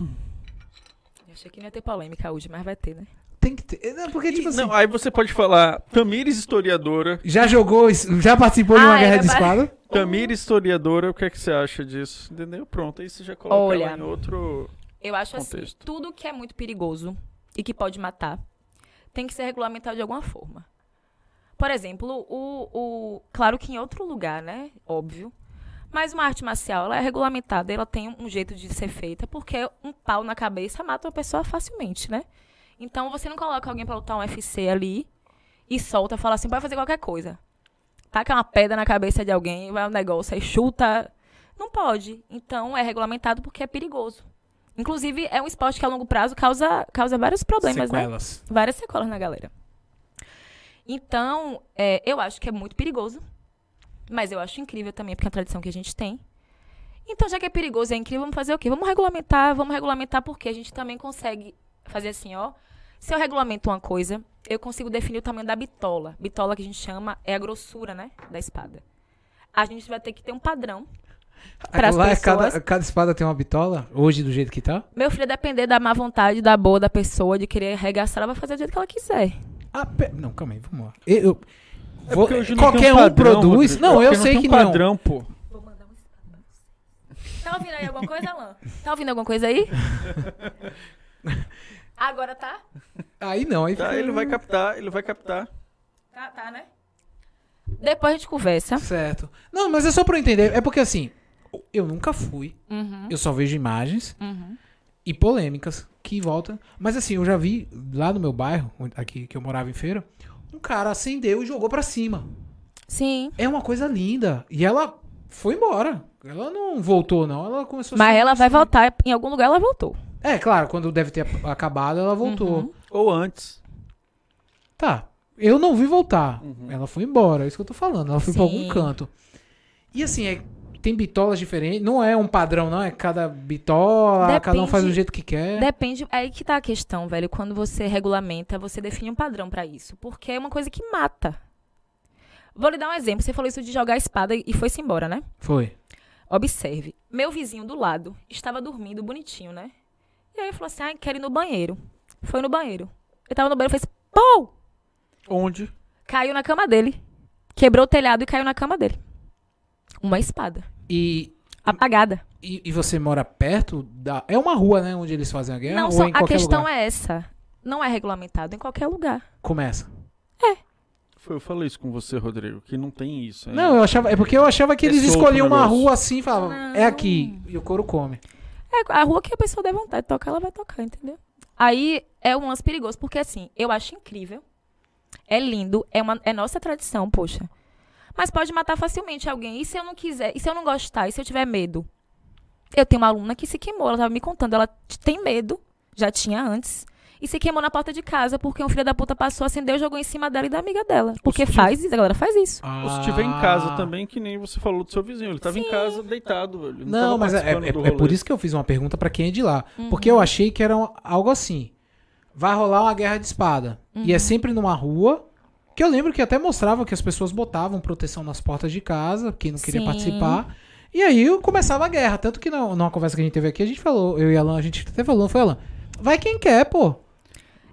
Eu achei que não ia ter polêmica hoje, mas vai ter, né? Tem que ter. Não, porque, tipo E- assim. Não, aí você pode falar, Tamires historiadora, Já jogou, já participou de uma Ah, guerra era de espada? [LAUGHS] Tamires historiadora, o que é que você acha disso? Entendeu? Pronto, aí você já coloca Olha. ela em outro... Eu acho assim, Contexto. tudo que é muito perigoso e que pode matar tem que ser regulamentado de alguma forma. Por exemplo, o, o claro que em outro lugar, né? Óbvio. Mas uma arte marcial, ela é regulamentada, ela tem um jeito de ser feita, porque um pau na cabeça mata uma pessoa facilmente, né? Então você não coloca alguém pra lutar um UFC ali e solta, fala assim, pode fazer qualquer coisa. Taca uma pedra na cabeça de alguém, vai um negócio, aí chuta. Não pode. Então é regulamentado porque é perigoso. Inclusive, é um esporte que a longo prazo causa, causa vários problemas, né? Sequelas. Várias sequelas na galera. Então, é, eu acho que é muito perigoso. Mas eu acho incrível também, porque é uma tradição que a gente tem. Então, já que é perigoso e é incrível, vamos fazer o quê? Vamos regulamentar, vamos regulamentar porque a gente também consegue fazer assim, ó. Se eu regulamento uma coisa, eu consigo definir o tamanho da bitola. Bitola que a gente chama é a grossura, né? Da espada. A gente vai ter que ter um padrão. É pessoas. cada, cada espada tem uma bitola? Hoje, do jeito que tá? Meu filho, depender da má vontade, da boa da pessoa, de querer arregaçar, ela vai fazer do jeito que ela quiser. Ah, pe- não, calma aí, vamos lá. Eu, eu- É vou- não qualquer tem um padrão, produz. Rodrigo. Não, É eu sei tem que um não. padrão, pô. Vou mandar espada pra você. Tá ouvindo aí alguma coisa, Alan? Tá ouvindo alguma coisa aí? [LAUGHS] Agora tá? Aí não, aí Tá, fica- ele vai captar, ele vai captar. Tá, tá, né? Depois a gente conversa. Certo. Não, mas é só pra eu entender. É porque assim, eu nunca fui. Uhum, Eu só vejo imagens uhum. e polêmicas que voltam. Mas assim, eu já vi lá no meu bairro, aqui que eu morava em feira, um cara acendeu e jogou pra cima. Sim. É uma coisa linda. E ela foi embora. Ela não voltou, não. Ela começou a Mas ela vai voltar. Em algum lugar ela voltou. É, claro, quando deve ter acabado, ela voltou. Uhum. Ou antes. Tá. Eu não vi voltar. Ela foi embora, é isso que eu tô falando. Ela foi pra algum Sim. canto. E assim, é- tem bitolas diferentes. Não é um padrão, não. É cada bitola, cada um faz do Depende- jeito que quer. Depende. É aí que tá a questão, velho. Quando você regulamenta, você define um padrão pra isso. Porque é uma coisa que mata. Vou lhe dar um exemplo. Você falou isso de jogar a espada e foi-se embora, né? Foi. Observe. Meu vizinho do lado estava dormindo bonitinho, né? E aí ele falou assim: ah, quero ir no banheiro. Foi no banheiro. Ele tava no banheiro e fez pau! Onde? Caiu na cama dele. Quebrou o telhado e caiu na cama dele. Uma espada. E, Apagada. e, e você mora perto da. É uma rua, né? Onde eles fazem a guerra? Não, ou só, em a questão lugar? é essa. Não é regulamentado em qualquer lugar. Começa. Foi, eu falei isso com você, Rodrigo, que não tem isso. hein? Não, eu achava. É porque eu achava que É eles escolhiam uma rua assim e falavam, Não. é aqui. E o couro come. É, a rua que a pessoa der vontade de tocar, ela vai tocar, entendeu? Aí é um lance perigoso, porque assim, eu acho incrível. É lindo, é, uma, é nossa tradição, poxa. Mas pode matar facilmente alguém. E se eu não quiser? E se eu não gostar? E se eu tiver medo? Eu tenho uma aluna que se queimou, ela tava me contando, ela tem medo, já tinha antes. E se queimou na porta de casa, porque um filho da puta passou, acendeu, jogou em cima dela e da amiga dela. Porque faz isso, a galera faz isso. Ou se estiver em casa Ah. também, que nem você falou do seu vizinho. Ele tava em casa deitado, velho. Ele Não, tava mas é, é- é por isso que eu fiz uma pergunta pra quem é de lá. Uhum. Porque eu achei que era um- algo assim. Vai rolar uma guerra de espada. E Uhum. é sempre numa rua Que eu lembro que até mostrava que as pessoas botavam proteção nas portas de casa, quem não queria Sim. participar. E aí começava a guerra. Tanto que na, numa conversa que a gente teve aqui, a gente falou, eu e Alan, a gente até falou, foi Alan, vai quem quer, pô.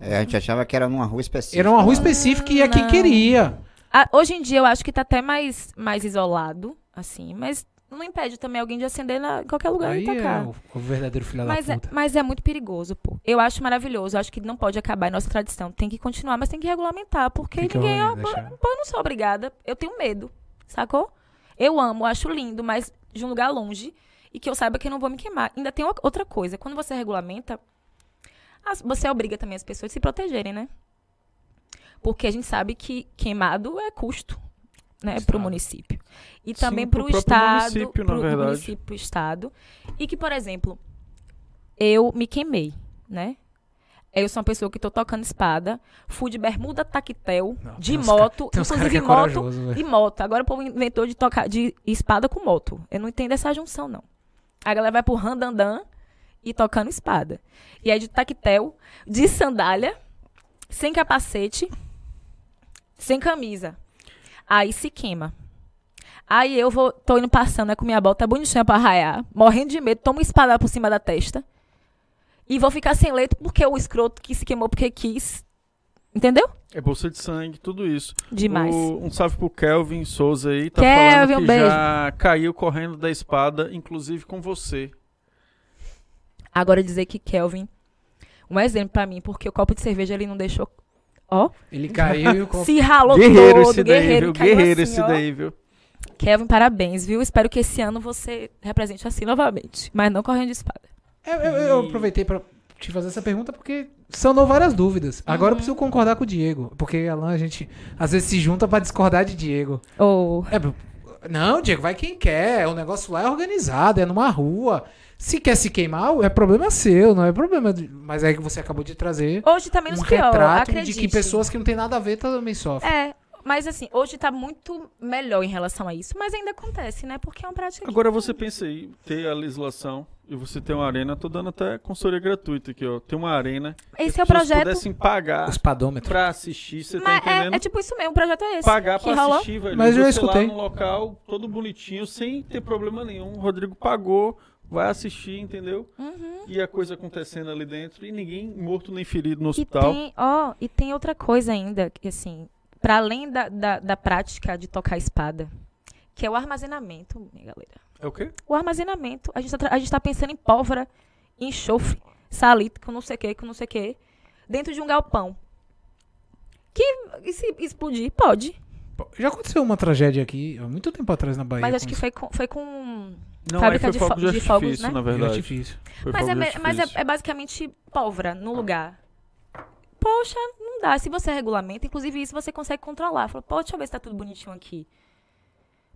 É, a gente achava que era numa rua específica. Era uma rua específica e ia quem queria. Ah, hoje em dia eu acho que tá até mais, mais isolado, assim, mas não impede também alguém de acender na, em qualquer lugar Aí e tacar. é o, o verdadeiro filho Mas da é, puta. mas é muito perigoso, pô. Eu acho maravilhoso. Eu acho que não pode acabar é nossa tradição. Tem que continuar, mas tem que regulamentar. Porque que ninguém. ó, Eu, pô, eu não sou obrigada. Eu tenho medo. Sacou? Eu amo, acho lindo, mas de um lugar longe. E que eu saiba que eu não vou me queimar. Ainda tem outra coisa. Quando você regulamenta, as- você obriga também as pessoas a se protegerem, né? Porque a gente sabe que queimado é custo, né, para o município. E Sim, também para o estado, município, na pro verdade. município, estado. E que, por exemplo, eu me queimei, né? Eu sou uma pessoa que tô tocando espada, fui de bermuda taquetel, Não, de moto, inclusive é moto corajoso, e moto. Agora o povo inventou de tocar de espada com moto. Eu não entendo essa junção, não. A galera vai pro randandan e tocando espada. E aí de taquetel, de sandália, sem capacete, sem camisa. Aí se queima. Aí eu vou, tô indo passando né, com minha bota bonitinha pra arraiar, morrendo de medo, tomo espada por cima da testa. E vou ficar sem leito porque o escroto que se queimou porque quis. Entendeu? É bolsa de sangue, tudo isso. Demais. O- um salve pro Kelvin Souza aí, tá Kelvin, falando um que beijo. já caiu correndo da espada, inclusive com você. Agora dizer que Kelvin, um exemplo pra mim, porque o copo de cerveja ele não deixou. Ó, Ele caiu e o [LAUGHS] copo- se ralou guerreiro todo, esse daí, guerreiro, viu? caiu Guerreiro assim, esse ó. daí, viu? Kelvin, parabéns, viu? Espero que esse ano você represente assim novamente, mas não correndo de espada. Eu, eu- eu aproveitei pra te fazer essa pergunta porque sanou várias dúvidas. Agora eu preciso concordar com o Diego. Porque, Alan, a gente às vezes se junta pra discordar de Diego. Ou É, não, Diego, vai quem quer. O negócio lá é organizado, é numa rua. Se quer se queimar, é problema seu, não é problema. de- Mas é que você acabou de trazer hoje tá menos um pior, retrato acredite. de que pessoas que não tem nada a ver também sofrem. É, mas assim, hoje tá muito melhor em relação a isso, mas ainda acontece, né? Porque é uma prática que- Agora você pensa aí, ter a legislação e você ter uma arena, tô dando até consultoria gratuita aqui, ó. Tem uma arena. Esse as é o projeto. pudessem pagar Os padômetros. pra assistir, você tá Mas entendendo? é, é tipo isso mesmo, o projeto é esse. pagar que pra rolou. assistir, velho. Mas eu escutei. lá no local, todo bonitinho, sem ter problema nenhum. O Rodrigo pagou, vai assistir, entendeu? Uhum. E a coisa acontecendo ali dentro e ninguém morto nem ferido no E hospital. tem, ó, e tem outra coisa ainda, que assim, para além da, da, da prática de tocar espada, que é o armazenamento, minha galera. É o quê? O armazenamento. A gente tá, a gente tá pensando em pólvora, em enxofre, salito, com não sei o que, com não sei o que, dentro de um galpão. Que e se explodir, pode. Já aconteceu uma tragédia aqui, há muito tempo atrás na Bahia. Mas acho que foi com, foi com Não, Fábrica aí de fogo de de fogos, artifício, né? na De verdade. artifício. Foi Mas, fogo é, mas é, é basicamente pólvora no lugar. Poxa, não dá. Se você regulamenta, inclusive isso você consegue controlar. Fala, pô, deixa eu ver se tá tudo bonitinho aqui.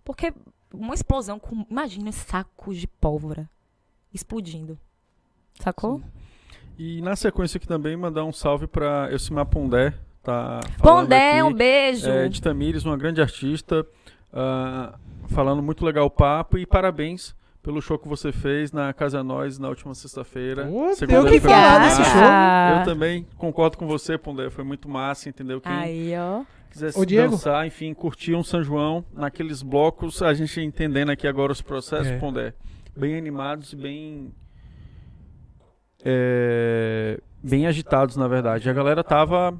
Porque uma explosão com. Imagina sacos de pólvora explodindo. Sacou? E na sequência aqui também mandar um salve pra Elcimar Pondé, tá Pondé, aqui. um beijo. É, de Tamires, uma grande artista, ah, falando muito legal o papo e parabéns pelo show que você fez na Casa Nós na última sexta-feira. O que falar desse show. Eu também concordo com você, Pondé, foi muito massa, entendeu? Quem Aí, ó. quisesse Ô, Diego. dançar, enfim, curtir um São João naqueles blocos, a gente entendendo aqui agora os processos, É. Pondé, bem animados e bem é, bem agitados, na verdade. A galera tava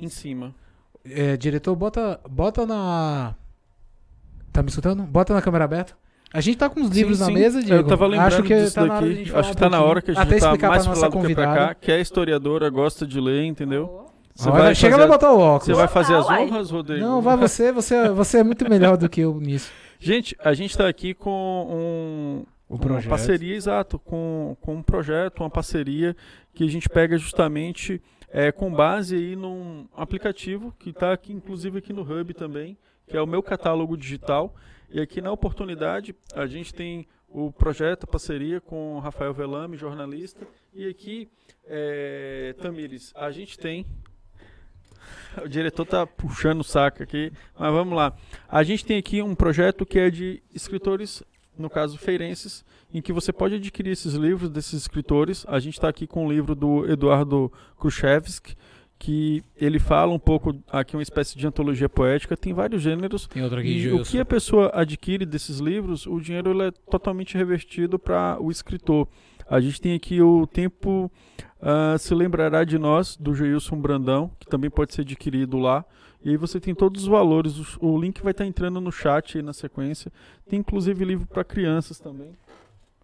em cima. É, diretor, bota, bota na. Tá me escutando? Bota na câmera aberta. A gente tá com os livros Sim, na sim. mesa, Diego. Eu tava lembrando Acho que disso tá na hora de a daqui. Acho um que tá na pouquinho. hora que a gente Até tá mais pra pro nossa lado que pra cá, que é historiadora, gosta de ler, entendeu? Você Olha, vai chega fazer, botar o óculos. Você vai fazer as honras, Rodrigo? Não, vai você, você, você é muito melhor do que eu nisso. [LAUGHS] Gente, a gente tá aqui com um, O uma projeto. parceria, exato, com, com um projeto, uma parceria que a gente pega justamente é, com base aí num aplicativo que está aqui, inclusive aqui no Hub também, que é o meu catálogo digital. E aqui na oportunidade a gente tem o projeto, a parceria com Rafael Velame, jornalista. E aqui, é, Tamires, a gente tem. O diretor tá puxando o saco aqui, mas vamos lá. A gente tem aqui um projeto que é de escritores, no caso feirenses, em que você pode adquirir esses livros desses escritores. A gente está aqui com o livro do Eduardo Khrushchevsky, que ele fala um pouco, aqui uma espécie de antologia poética, tem vários gêneros. Tem outro aqui, E o que a pessoa adquire desses livros, o dinheiro ele é totalmente revertido para o escritor. A gente tem aqui o Tempo ah, Se Lembrará de Nós, do Geilson Brandão, que também pode ser adquirido lá. E aí você tem todos os valores. O, o link vai estar entrando no chat aí na sequência. Tem inclusive livro para crianças também,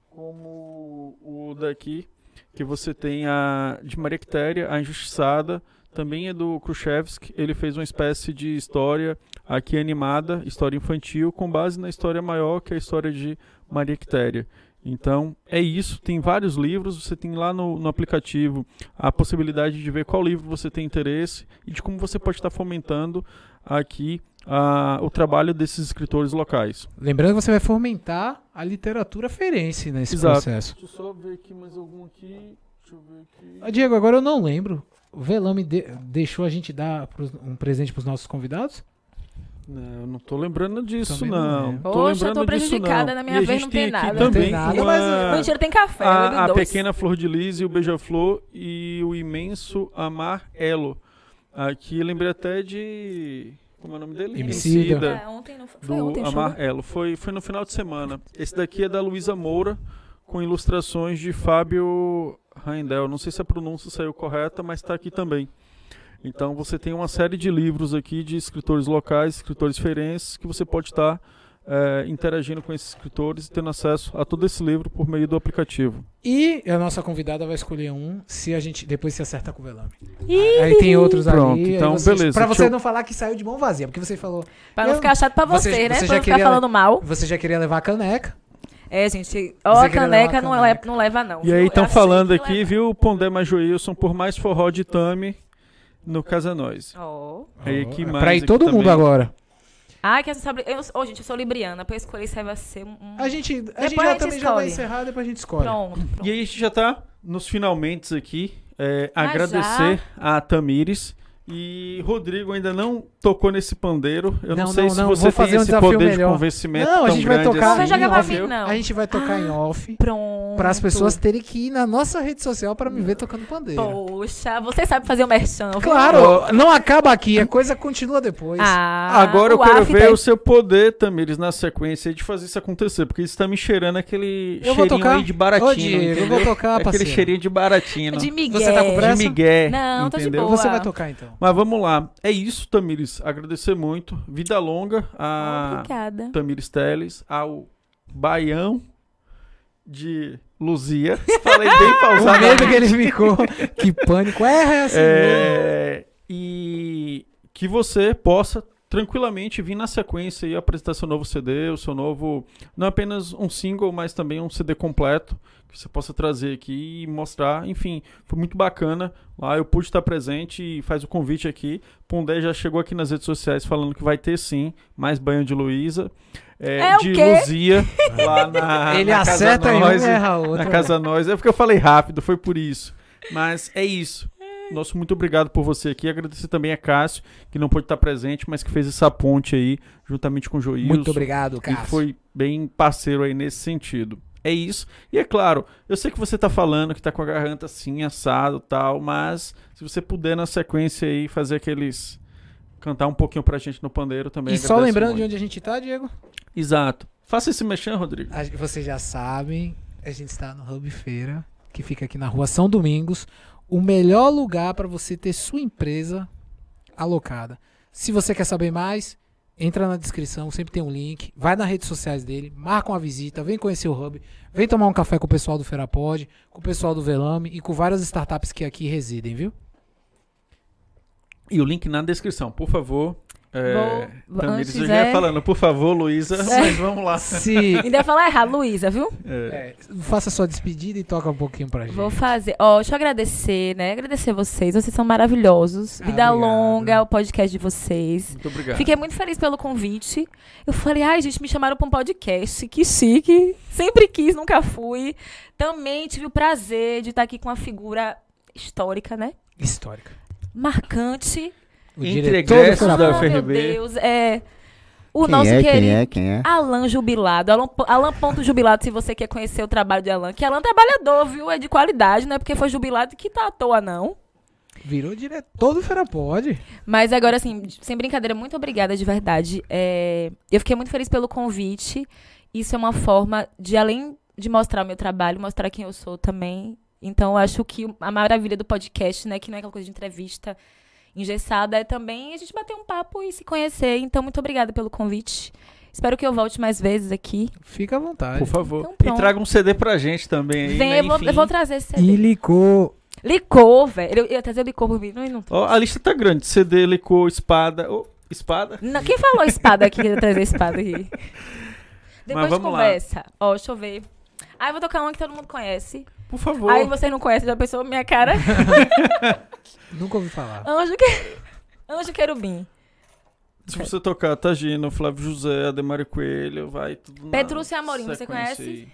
como o daqui, que você tem a de Maria Quitéria, A Injustiçada, também é do Khrushchevsky. Ele fez uma espécie de história aqui animada, história infantil, com base na história maior, que é a história de Maria Quitéria. Então, é isso. Tem vários livros. Você tem lá no, no aplicativo a possibilidade de ver qual livro você tem interesse e de como você pode estar fomentando aqui o trabalho desses escritores locais. Lembrando que você vai fomentar a literatura feirense nesse Exato. processo. Deixa eu só ver aqui mais algum aqui. Deixa eu ver aqui. Ah, Diego, agora eu não lembro. O Velame de- deixou a gente dar pros- um presente pros nossos convidados? Não, eu não tô lembrando disso, Também não não. Tô Poxa, eu lembrando tô disso, prejudicada, não. na minha E a vez não tem tem aqui nada. também Não tem nada, mas- Mentira, tem café. eu a, a pequena flor de lis e o beija-flor e o imenso amar elo. Aqui eu lembrei até de. Como é o nome dele? Emicida. É, ontem não foi, foi do ontem, Amar chuva. Elo. Foi, foi no final de semana. Esse daqui é da Luísa Moura, com ilustrações de Fábio Raindel. Não sei se a pronúncia saiu correta, mas está aqui também. Então você tem uma série de livros aqui de escritores locais, escritores feirenses, que você pode estar eh, interagindo com esses escritores e tendo acesso a todo esse livro por meio do aplicativo. E a nossa convidada vai escolher um se a gente depois se acerta com o Velame. Aí tem outros Pronto, ali. então, vocês- beleza, Pra você eu- não falar que saiu de mão vazia, porque você falou. Pra não ficar chato pra Você- você, né? você pra já não ficar queria- falando mal. Você já queria levar a caneca. É, gente, ó, a caneca não, caneca. não leva, não. E viu? aí estão achei falando que aqui, leva. viu, Pondé Majoilson, por mais forró de Tami no Casa Nós. Ó. Aí aqui mais pra ir todo mundo também. agora. Ai, que essa sabe. Eu, ô, gente, eu sou libriana. Pra eu escolher isso aí vai ser um. A gente, a gente já a gente também já vai encerrar, depois a gente escolhe. Pronto. pronto. E aí a gente já tá nos finalmente aqui. É, Ah, agradecer a Tamires. E Rodrigo ainda não tocou nesse pandeiro. Eu não, Não, sei não, se não, você vou tem fazer um esse poder de melhor. convencimento Não, a gente vai tocar- Não vai assim, jogar entendeu? mim, não. A gente vai tocar em off. Pronto. Para as pessoas terem que ir na nossa rede social para me ver tocando pandeiro. Poxa, você sabe fazer o merchan. viu? Claro, não acaba aqui, a coisa continua depois. Ah, Agora eu quero ver tá- o seu poder, Tamires, na sequência de fazer isso acontecer. Porque isso tá me cheirando aquele Eu vou cheirinho tocar. aí de baratinho. Ô, Diego, eu entendeu? vou tocar, Aquele parceiro. cheirinho de baratinho. De Miguel. Você tá com pressa? De Miguel. Não, tô de entendeu? boa. Você vai tocar então. Mas vamos lá. É isso, Tamires. Agradecer muito. Vida longa a Obrigada. Tamires Teles, ao Baião de Luzia. Falei bem [LAUGHS] O pausado. medo que ele ficou. que pânico. É, é assim. É, e que você possa tranquilamente vir na sequência e apresentar seu novo CD, o seu novo. Não apenas um single, mas também um CD completo. Que você possa trazer aqui e mostrar. Enfim, foi muito bacana. Lá eu pude estar presente e faz o convite aqui. Pondé já chegou aqui nas redes sociais falando que vai ter sim mais banho de Luísa. é, É o de quê? Luzia [LAUGHS] lá na, ele na Casa acerta em um Nós e erra na. Casa Nós. É porque eu falei rápido, foi por isso. Mas é isso. Nosso muito obrigado por você aqui. Agradecer também a Cássio, que não pôde estar presente, mas que fez essa ponte aí, juntamente com o Joilson. Muito obrigado, E Cássio. foi bem parceiro aí nesse sentido. É isso. E é claro, eu sei que você tá falando que tá com a garganta assim, assado e tal, mas se você puder na sequência aí fazer aqueles. cantar um pouquinho pra gente no pandeiro também. E só lembrando muito. de onde a gente tá, Diego? Exato. Faça esse mexão, Rodrigo. A- vocês já sabem, a gente está no Hub Feira, que fica aqui na rua São Domingos. O melhor lugar para você ter sua empresa alocada. Se você quer saber mais, entra na descrição, sempre tem um link. Vai nas redes sociais dele, marca uma visita, vem conhecer o Hub, vem tomar um café com o pessoal do Ferapod, com o pessoal do Velame e com várias startups que aqui residem, viu? E o link na descrição, por favor. É, Tamires, eu já ia é- falando, por favor, Luísa, É. mas vamos lá. Se [LAUGHS] Ainda ia falar errado, Luísa, viu? É. é, faça sua despedida e toca um pouquinho pra gente. Vou fazer. Ó, deixa eu agradecer, né? Agradecer vocês. Vocês são maravilhosos. Ah, Vida obrigado. longa, o podcast de vocês. Muito obrigado. Fiquei muito feliz pelo convite. Eu falei, ai, gente, me chamaram pra um podcast. Que chique. Sempre quis, nunca fui. Também tive o prazer de estar aqui com uma figura histórica, né? Histórica. Marcante. O Entre diretor do egressos da Ferapod. Oh, meu UFRB. Deus. É. O Quem nosso é, querido. quem é, quem é? Alan Jubilado. Alan, Alan Ponto Jubilado, se você quer conhecer o trabalho de Alan. Que Alan é trabalhador, viu? É de qualidade, não é porque foi jubilado que tá à toa, não. Virou diretor do Feira Pode. Mas agora, assim, sem brincadeira, muito obrigada de verdade. É, eu fiquei muito feliz pelo convite. Isso é uma forma de, além de mostrar o meu trabalho, mostrar quem eu sou também. Então, eu acho que a maravilha do podcast, né, que não é aquela coisa de entrevista engessada, é também a gente bater um papo e se conhecer. Então, muito obrigada pelo convite. Espero que eu volte mais vezes aqui. Fica à vontade. Por favor. Então, e traga um CD pra gente também aí, Vem, né? eu vou, eu vou trazer esse CD. E licor. Licor, velho. Eu ia trazer licor por mim. Não, não, Ó, a lista tá grande. CD, licor, espada. Ô, espada? não. Quem falou espada aqui? que eu ia trazer espada aqui. [LAUGHS] Depois de conversa. Ó, deixa eu ver. Ah, eu vou tocar uma que todo mundo conhece. Por favor. Aí vocês não conhecem, já pensou minha cara? [LAUGHS] Nunca ouvi falar. Anjo, que... Anjo Querubim. Se você tocar Tagino, Flávio José, Ademar Coelho, vai tudo na Petrúcia Amorim, você conhece?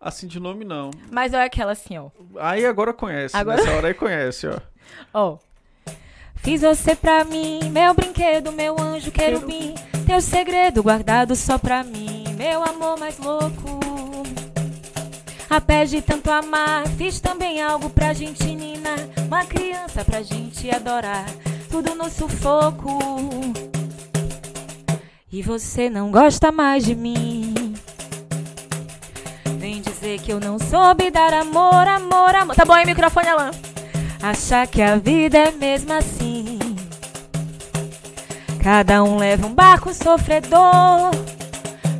Assim de nome, não. Mas é aquela assim, ó. Aí agora conhece. Agora- Nessa hora aí conhece, ó. [LAUGHS] Ó. Fiz você pra mim, meu brinquedo, meu anjo querubim. Teu segredo guardado só pra mim, meu amor mais louco. A pé de tanto amar, fiz também algo pra gente ninar. Uma criança pra gente adorar, tudo no sufoco. E você não gosta mais de mim. Vem dizer que eu não soube dar amor, amor, amor. Tá bom aí, microfone, Alan. Achar que a vida é mesmo assim. Cada um leva um barco sofredor.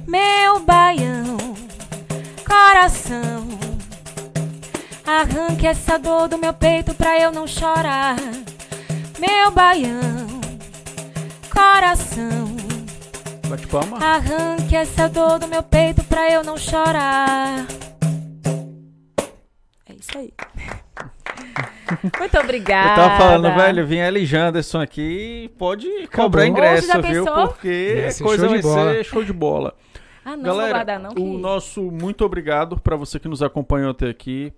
Meu baião, coração. Arranque essa dor do meu peito pra eu não chorar. Meu baião, coração. Bate palma. Arranque essa dor do meu peito pra eu não chorar. É isso aí. [LAUGHS] Muito obrigada. Eu tava falando, velho, vem Eli Janderson aqui pode cobrar Acabou. ingresso, viu? Porque a coisa show de vai bola. ser show de bola. Ah, não, vou Galera, guardar não. que- o nosso muito obrigado pra você que nos acompanhou até aqui.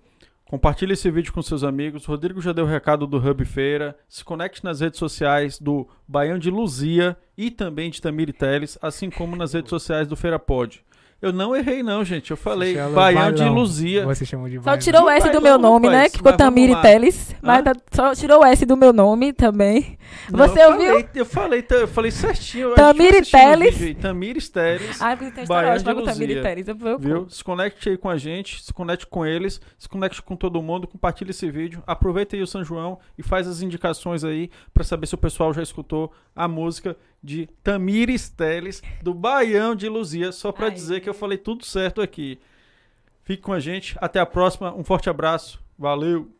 Compartilhe esse vídeo com seus amigos. Rodrigo já deu o recado do Hub Feira. Se conecte nas redes sociais do Baião de Luzia e também de Tamiri Teles, assim como nas redes sociais do Feira Pod. Eu não errei não, gente. Eu falei Chama Baião de. Luzia. Você chamou de Só bailão. tirou o S do meu nome, né? Que ficou Tamiri. Teles. Mas tá- só tirou o S do meu nome também. Não, Você eu ouviu? Falei, eu falei, eu falei certinho. eu Tamiri Teles. Tamiri Teles. Ah, porque tem Baião história de com Tamiri Luzia. Teles. Viu? Se conecte aí com a gente, se conecte com eles, se conecte com todo mundo, compartilhe esse vídeo, aproveita aí o São João e faz as indicações aí pra saber se o pessoal já escutou a música de Tamires Teles do Baião de Luzia, só Ai. dizer que eu falei tudo certo aqui. Fique com a gente, até a próxima, um forte abraço, valeu!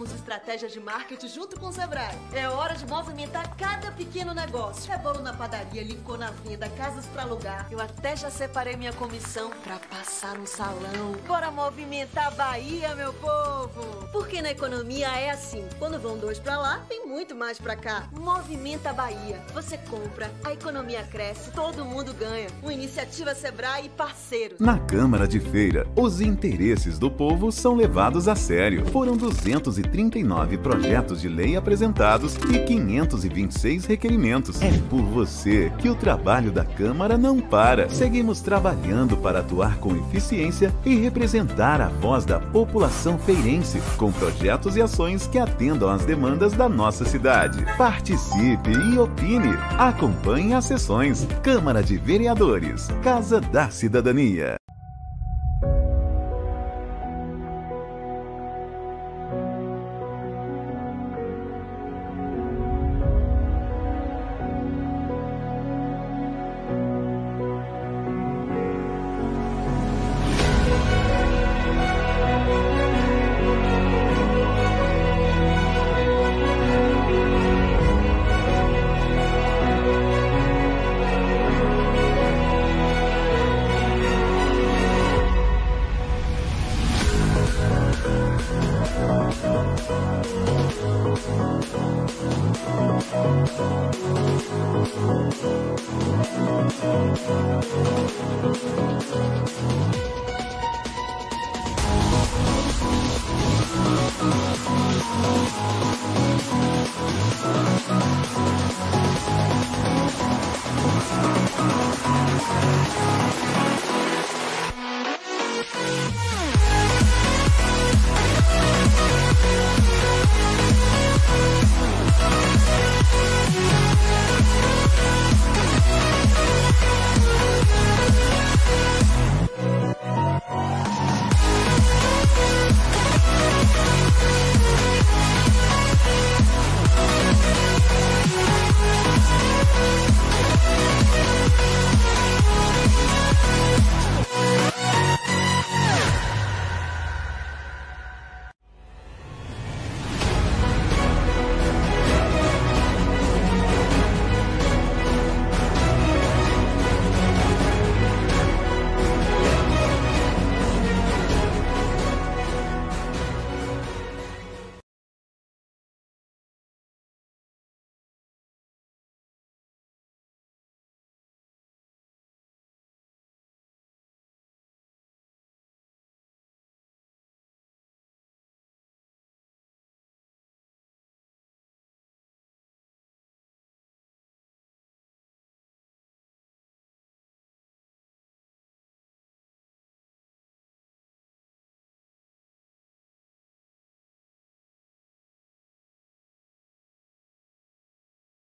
Temos estratégias de marketing junto com o Sebrae. É hora de movimentar cada pequeno negócio. É bolo na padaria, licor na venda, casas pra alugar. Eu até já separei minha comissão pra passar no salão. Bora movimentar a Bahia, meu povo! Porque na economia é assim. Quando vão dois pra lá, vem muito mais pra cá. Movimenta a Bahia. Você compra, a economia cresce, todo mundo ganha. Uma iniciativa Sebrae e parceiros. Na Câmara de Feira, os interesses do povo são levados a sério. Foram 239 projetos de lei apresentados e 526 requerimentos. É por você que o trabalho da Câmara não para. Seguimos trabalhando para atuar com eficiência e representar a voz da população feirense, com projetos e ações que atendam às demandas da nossa cidade. Participe e opine. Acompanhe as sessões. Câmara de Vereadores, Casa da Cidadania.